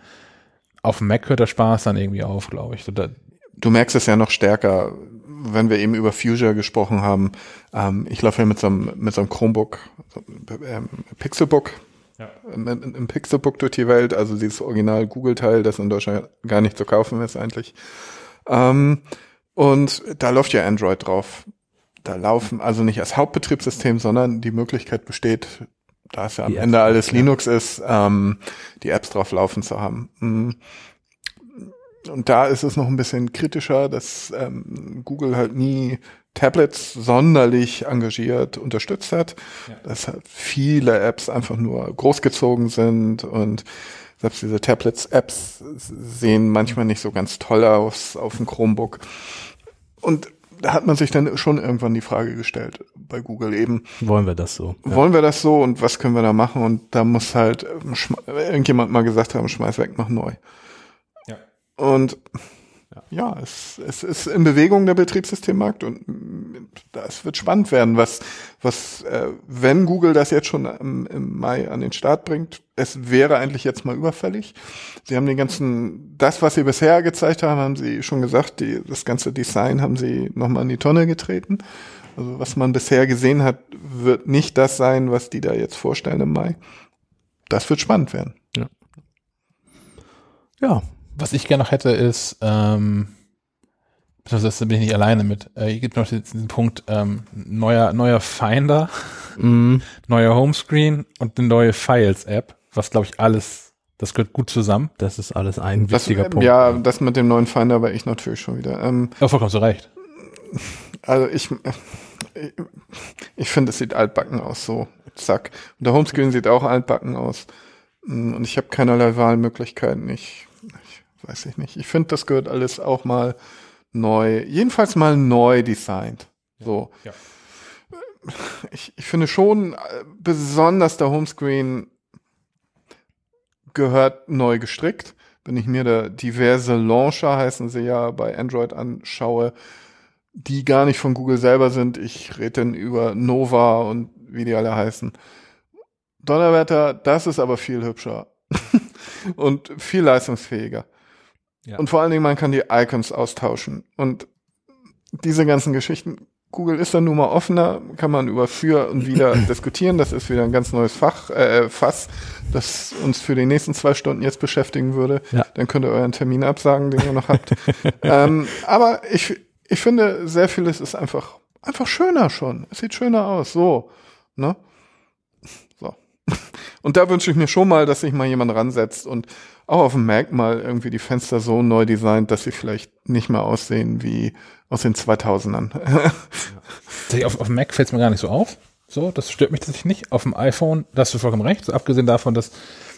auf dem Mac hört der Spaß dann irgendwie auf, glaube ich. So, da, Du merkst es ja noch stärker, wenn wir eben über Fuchsia gesprochen haben. Ähm, ich laufe ja mit so einem, mit so einem Chromebook, so, ähm, Pixelbook, im, im im Pixelbook durch die Welt, also dieses Original Google-Teil, das in Deutschland gar nicht zu kaufen ist eigentlich. Ähm, und da läuft ja Android drauf. Da laufen also nicht als Hauptbetriebssystem, sondern die Möglichkeit besteht, da es ja am Die Ende Apps, alles ja. Linux ist, ähm, die Apps drauf laufen zu haben. Mhm. Und da ist es noch ein bisschen kritischer, dass ähm, Google halt nie Tablets sonderlich engagiert unterstützt hat, dass halt viele Apps einfach nur großgezogen sind und selbst diese Tablets-Apps sehen manchmal nicht so ganz toll aus auf dem Chromebook. Und da hat man sich dann schon irgendwann die Frage gestellt bei Google eben, Wollen wir das so? wollen wir das so und was können wir da machen? Und da muss halt ähm, irgendjemand mal gesagt haben, schmeiß weg, mach neu. Ja. Und ja, es, es ist in Bewegung der Betriebssystemmarkt und das wird spannend werden, was, was, äh, wenn Google das jetzt schon im, im Mai an den Start bringt, es wäre eigentlich jetzt mal überfällig. Sie haben den ganzen, das, was sie bisher gezeigt haben, haben sie schon gesagt, die, das ganze Design haben sie nochmal in die Tonne getreten. Also was man bisher gesehen hat, wird nicht das sein, was die da jetzt vorstellen im Mai. Das wird spannend werden. Ja, was ich gerne noch hätte, ist, ähm, beziehungsweise da bin ich nicht alleine mit, äh, hier gibt noch diesen Punkt, ähm, neuer, neuer Finder, mm, *laughs* neuer Homescreen und eine neue Files-App, was glaube ich alles, das gehört gut zusammen. das ist alles ein Das, wichtiger ähm, Punkt. Ja, das mit dem neuen Finder war ich natürlich schon wieder. Ähm, Ja, vollkommen zu Recht. Also ich, ich, ich finde, es sieht altbacken aus, so zack. Und der Homescreen sieht auch altbacken aus. Und ich habe keinerlei Wahlmöglichkeiten. Ich, ich weiß ich nicht. Ich finde, das gehört alles auch mal neu, jedenfalls mal neu designt. So. Ja. Ich, ich finde schon, äh, besonders der Homescreen gehört neu gestrickt. Wenn ich mir da diverse Launcher, heißen sie ja, bei Android anschaue, die gar nicht von Google selber sind. Ich rede dann über Nova und wie die alle heißen. Donnerwetter, das ist aber viel hübscher *laughs* und viel leistungsfähiger. Ja. Und vor allen Dingen, man kann die Icons austauschen. Und diese ganzen Geschichten, Google ist dann nun mal offener, kann man über für und wieder *laughs* diskutieren. Das ist wieder ein ganz neues Fach, äh, Fass, das uns für die nächsten zwei Stunden jetzt beschäftigen würde. Ja. Dann könnt ihr euren Termin absagen, den ihr noch habt. *laughs* ähm, aber ich, ich finde, sehr vieles ist einfach, einfach schöner schon. Es sieht schöner aus, so. Ne? Und da wünsche ich mir schon mal, dass sich mal jemand ransetzt und auch auf dem Mac mal irgendwie die Fenster so neu designt, dass sie vielleicht nicht mehr aussehen wie aus den 2000ern. Tatsächlich *laughs* Auf, auf dem Mac fällt es mir gar nicht so auf. So, das stört mich tatsächlich nicht. Auf dem iPhone, da hast du vollkommen recht. So, abgesehen davon, dass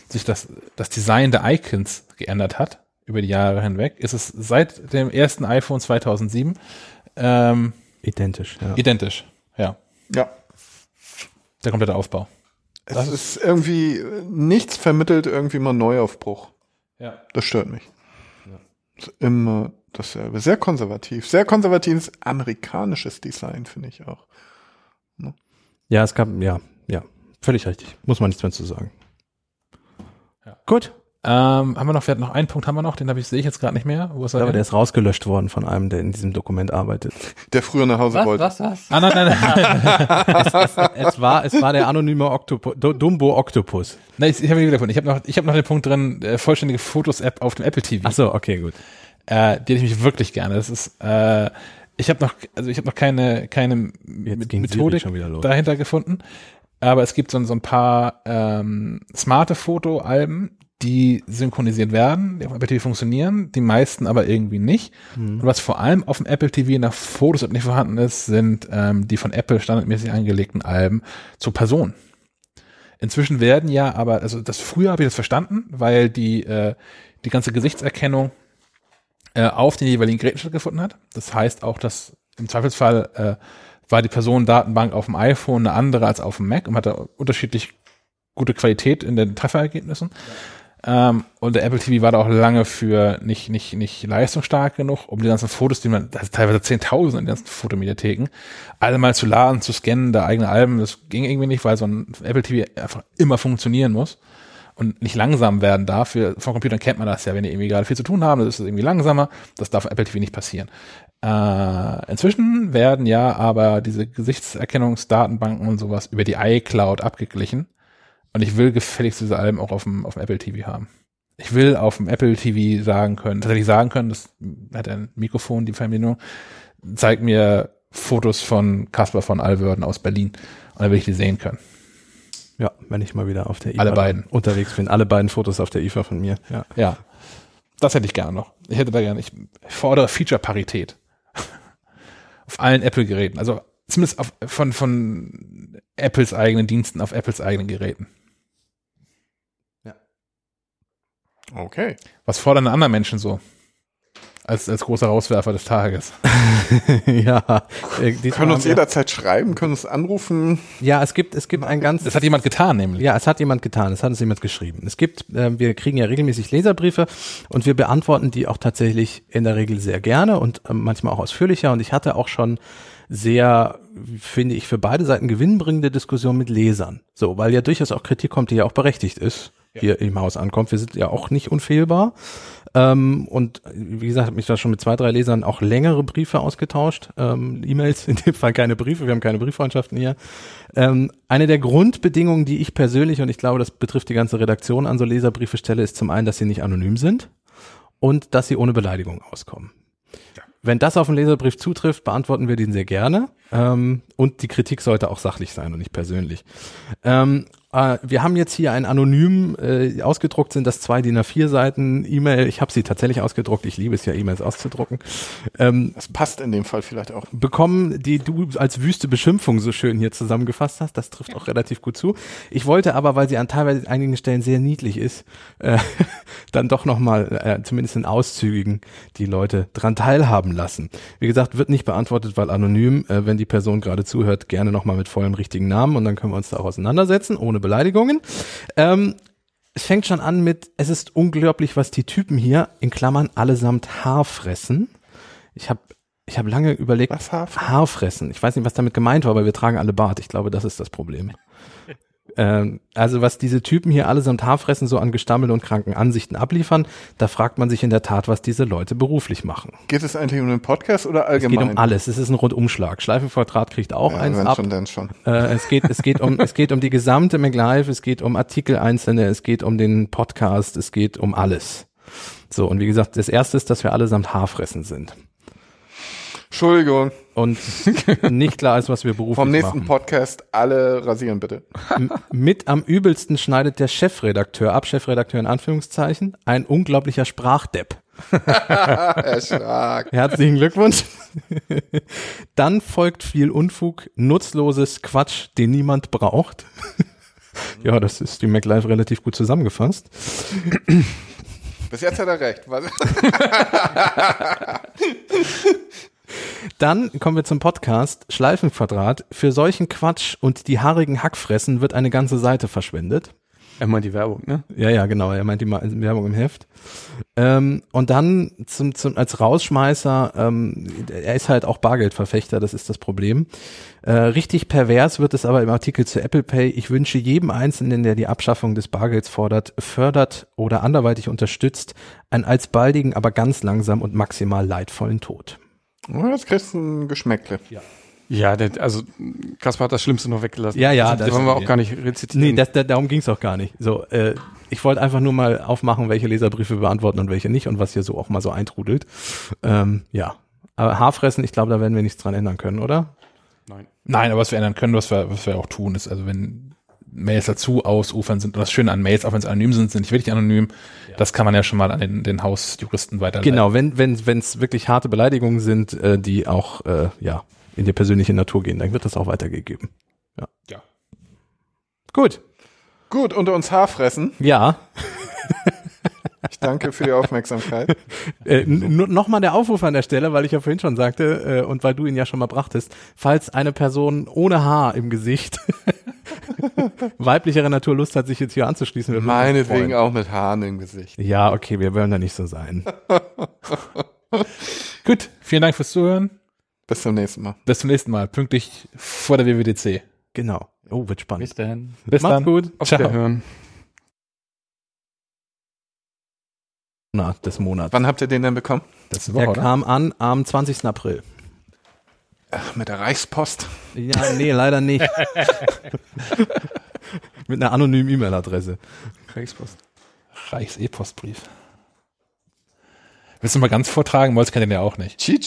sich das, das Design der Icons geändert hat über die Jahre hinweg, ist es seit dem ersten iPhone 2007 ähm, Identisch, ja. identisch. Ja, ja. der komplette Aufbau. Es Das ist irgendwie, äh, nichts vermittelt irgendwie mal Neuaufbruch. Ja. Das stört mich. Ist Immer dasselbe. Sehr konservativ. Sehr konservatives amerikanisches Design, finde ich auch. Ja, es gab, ja, ja, völlig richtig. Muss man nichts mehr zu sagen. Ja. Gut. Ähm, haben wir noch, wir hatten noch einen Punkt, haben wir noch, den habe ich, sehe ich jetzt gerade nicht mehr. Wo ist Ich glaube, er? der ist rausgelöscht worden von einem, der in diesem Dokument arbeitet. Der früher nach Hause Was, wollte. was, was? Ah, nein, nein, nein. es war, es war der anonyme Octopu Do- Dumbo Octopus. nein ich, ich habe ihn wiedergefunden. Ich habe noch, ich habe noch den Punkt drin, äh, vollständige Fotos-App auf dem Apple TV. Ach so, okay, gut. äh, die hätte ich mich wirklich gerne. Das ist, äh, ich habe noch, also ich habe noch keine, keine Jetzt Methodik schon wieder los. dahinter gefunden. Aber es gibt so, so ein paar ähm, smarte Fotoalben, die synchronisiert werden, die auf Apple TV funktionieren, die meisten aber irgendwie nicht. Mhm. Und was vor allem auf dem Apple TV der Fotos nicht vorhanden ist, sind ähm, die von Apple standardmäßig angelegten Alben zur Person. Inzwischen werden ja aber, also das früher habe ich das verstanden, weil die, äh, die ganze Gesichtserkennung äh, auf den jeweiligen Geräten stattgefunden hat. Das heißt auch, dass im Zweifelsfall äh, war die Personendatenbank auf dem iPhone eine andere als auf dem Mac und hatte unterschiedlich gute Qualität in den Trefferergebnissen. Ähm, und der Apple TV war da auch lange für nicht, nicht, nicht leistungsstark genug, um die ganzen Fotos, die man, ist teilweise 10.000 in den ganzen Fotomediatheken, alle mal zu laden, zu scannen, da eigene Alben, das ging irgendwie nicht, weil so ein Apple TV einfach immer funktionieren muss und nicht langsam werden darf. Für, von Computern kennt man das ja, wenn die irgendwie gerade viel zu tun haben, das ist es irgendwie langsamer. Das darf Apple TV nicht passieren. Äh, inzwischen werden ja aber diese Gesichtserkennungsdatenbanken und sowas über die iCloud abgeglichen. Und ich will gefälligst diese Alben auch auf dem, auf dem Apple TV haben. Ich will auf dem Apple TV sagen können, tatsächlich sagen können, das hat ein Mikrofon, die Fernbedienung, zeigt mir Fotos von Caspar von Alwörden aus Berlin. Und dann will ich die sehen können. Ja, wenn ich mal wieder auf der IFA Alle beiden. unterwegs bin. Alle beiden Fotos auf der IFA von mir. Ja. Ja. Das hätte ich gerne noch. Ich hätte da gerne, ich fordere Feature-Parität. *laughs* auf allen Apple-Geräten. Also zumindest auf, von, von Apples eigenen Diensten auf Apples eigenen Geräten. Okay. Was fordern andere Menschen so? Als, als großer Rauswerfer des Tages. *laughs* ja. äh, diesmal Können uns jederzeit schreiben, können uns anrufen. Ja, es gibt, es gibt ein ganz, Das hat jemand getan, nämlich. Ja, es hat jemand getan, es hat uns jemand geschrieben. Es gibt, äh, wir kriegen ja regelmäßig Leserbriefe und wir beantworten die auch tatsächlich in der Regel sehr gerne und ähm, manchmal auch ausführlicher. Und ich hatte auch schon sehr, finde ich, für beide Seiten gewinnbringende Diskussionen mit Lesern. So, weil ja durchaus auch Kritik kommt, die ja auch berechtigt ist, hier im Haus ankommt. Wir sind ja auch nicht unfehlbar. Ähm, und wie gesagt, habe mich da schon mit zwei, drei Lesern auch längere Briefe ausgetauscht. Ähm, E-Mails, in dem Fall keine Briefe, wir haben keine Brieffreundschaften hier. Ähm, eine der Grundbedingungen, die ich persönlich, und ich glaube, das betrifft die ganze Redaktion an so Leserbriefe stelle, ist zum einen, dass sie nicht anonym sind und dass sie ohne Beleidigung auskommen. Wenn das auf einen Leserbrief zutrifft, beantworten wir den sehr gerne. Ähm, und die Kritik sollte auch sachlich sein und nicht persönlich. Ähm, äh, wir haben jetzt hier ein anonym äh, ausgedruckt, sind das zwei DIN A4 Seiten E-Mail. Ich habe sie tatsächlich ausgedruckt. Ich liebe es ja, E-Mails auszudrucken. Ähm, Das passt in dem Fall vielleicht auch. bekommen, die du als wüste Beschimpfung so schön hier zusammengefasst hast. Das trifft auch relativ gut zu. Ich wollte aber, weil sie an teilweise einigen Stellen sehr niedlich ist, äh, *laughs* dann doch nochmal, äh, zumindest in Auszügigen, die Leute dran teilhaben lassen. Wie gesagt, wird nicht beantwortet, weil anonym, äh, wenn die Person gerade zuhört, gerne nochmal mit vollem richtigen Namen und dann können wir uns da auch auseinandersetzen, ohne Beleidigungen. Ähm, es fängt schon an mit, es ist unglaublich, was die Typen hier, in Klammern, allesamt Haar fressen. Ich habe ich hab lange überlegt, Was Haarfressen? Haarfressen. Ich weiß nicht, was damit gemeint war, aber wir tragen alle Bart. Ich glaube, das ist das Problem. Ähm, also was diese Typen hier allesamt Haarfressen so an Gestammel und kranken Ansichten abliefern, da fragt man sich in der Tat, was diese Leute beruflich machen. Geht es eigentlich um den Podcast oder Es allgemein? geht um alles. Es ist ein Rundumschlag. Schleifenquadrat kriegt auch Ja, eins wenn ab. schon, dann schon. Äh, es geht, es geht um, es geht um die gesamte MacLive, es geht um Artikel einzelne, es geht um den Podcast, es geht um alles. So, und wie gesagt, das erste ist, dass wir allesamt Haarfressen sind. Entschuldigung, Und *laughs* nicht klar ist, was wir beruflich vom nächsten machen. Podcast alle rasieren bitte. M- Mit am übelsten schneidet der Chefredakteur ab, Chefredakteur in Anführungszeichen, ein unglaublicher Sprachdepp. *laughs* Herr Schlag. Herzlichen Glückwunsch. Dann folgt viel Unfug, nutzloses Quatsch, den niemand braucht. Ja, das ist die MacLive relativ gut zusammengefasst. Bis jetzt hat er recht. *laughs* Dann kommen wir zum Podcast Schleifenquadrat. Für solchen Quatsch und die haarigen Hackfressen wird eine ganze Seite verschwendet. Er meint die Werbung, ne? Ja, ja, genau. Er meint die Werbung im Heft. Ähm, und dann zum, zum, als Rausschmeißer, ähm, er ist halt auch Bargeldverfechter, das ist das Problem. Äh, richtig pervers wird es aber im Artikel zu Apple Pay. Ich wünsche jedem Einzelnen, der die Abschaffung des Bargelds fordert, fördert oder anderweitig unterstützt, einen alsbaldigen, aber ganz langsam und maximal leidvollen Tod. Oh, Jetzt kriegst du ein Geschmäckle. Ja, der, also Kaspar hat das Schlimmste noch weggelassen. Ja, ja, das das- wollen wir auch gar nicht rezitieren. Nee, das, das, darum ging's auch gar nicht. So, äh, ich wollte einfach nur mal aufmachen, welche Leserbriefe wir beantworten und welche nicht und was hier so auch mal so eintrudelt. Ähm, ja. Aber Haarfressen, ich glaube, da werden wir nichts dran ändern können, oder? Nein. Nein, aber was wir ändern können, was wir, was wir auch tun, ist, also wenn Mails dazu ausufern sind, und das Schöne an Mails, auch wenn sie anonym sind, sind nicht wirklich anonym, das kann man ja schon mal an den, den Hausjuristen weiterleiten. Genau, wenn wenn wenn es wirklich harte Beleidigungen sind, äh, die auch äh, ja in die persönliche Natur gehen, dann wird das auch weitergegeben. Ja. Ja. Gut. Gut, unter uns Haarfressen. Ja. *laughs* Ich danke für die Aufmerksamkeit. Äh, Nochmal der Aufruf an der Stelle, weil ich ja vorhin schon sagte äh, und weil du ihn ja schon mal brachtest, falls eine Person ohne Haar im Gesicht *laughs* weiblicherer Natur Lust hat, sich jetzt hier anzuschließen. Meinetwegen auch mit Haaren im Gesicht. Ja, okay, wir wollen da nicht so sein. *laughs* Gut, vielen Dank fürs Zuhören. Bis zum nächsten Mal. Bis zum nächsten Mal, pünktlich vor der WWDC. Genau. Oh, wird spannend. Bis dann. Bis Macht's dann. gut. Auf Ciao. Wiederhören. Na, des Monats. Wann habt ihr den denn bekommen? Das ist Der oder? kam an am 20. April. Mit der Reichspost. Ja, nee, leider nicht. *laughs* Mit einer anonymen E-Mail-Adresse. Reichspost. Reichs-E-Postbrief. Willst du mal ganz vortragen? Molz kennt den ja auch nicht. Cheat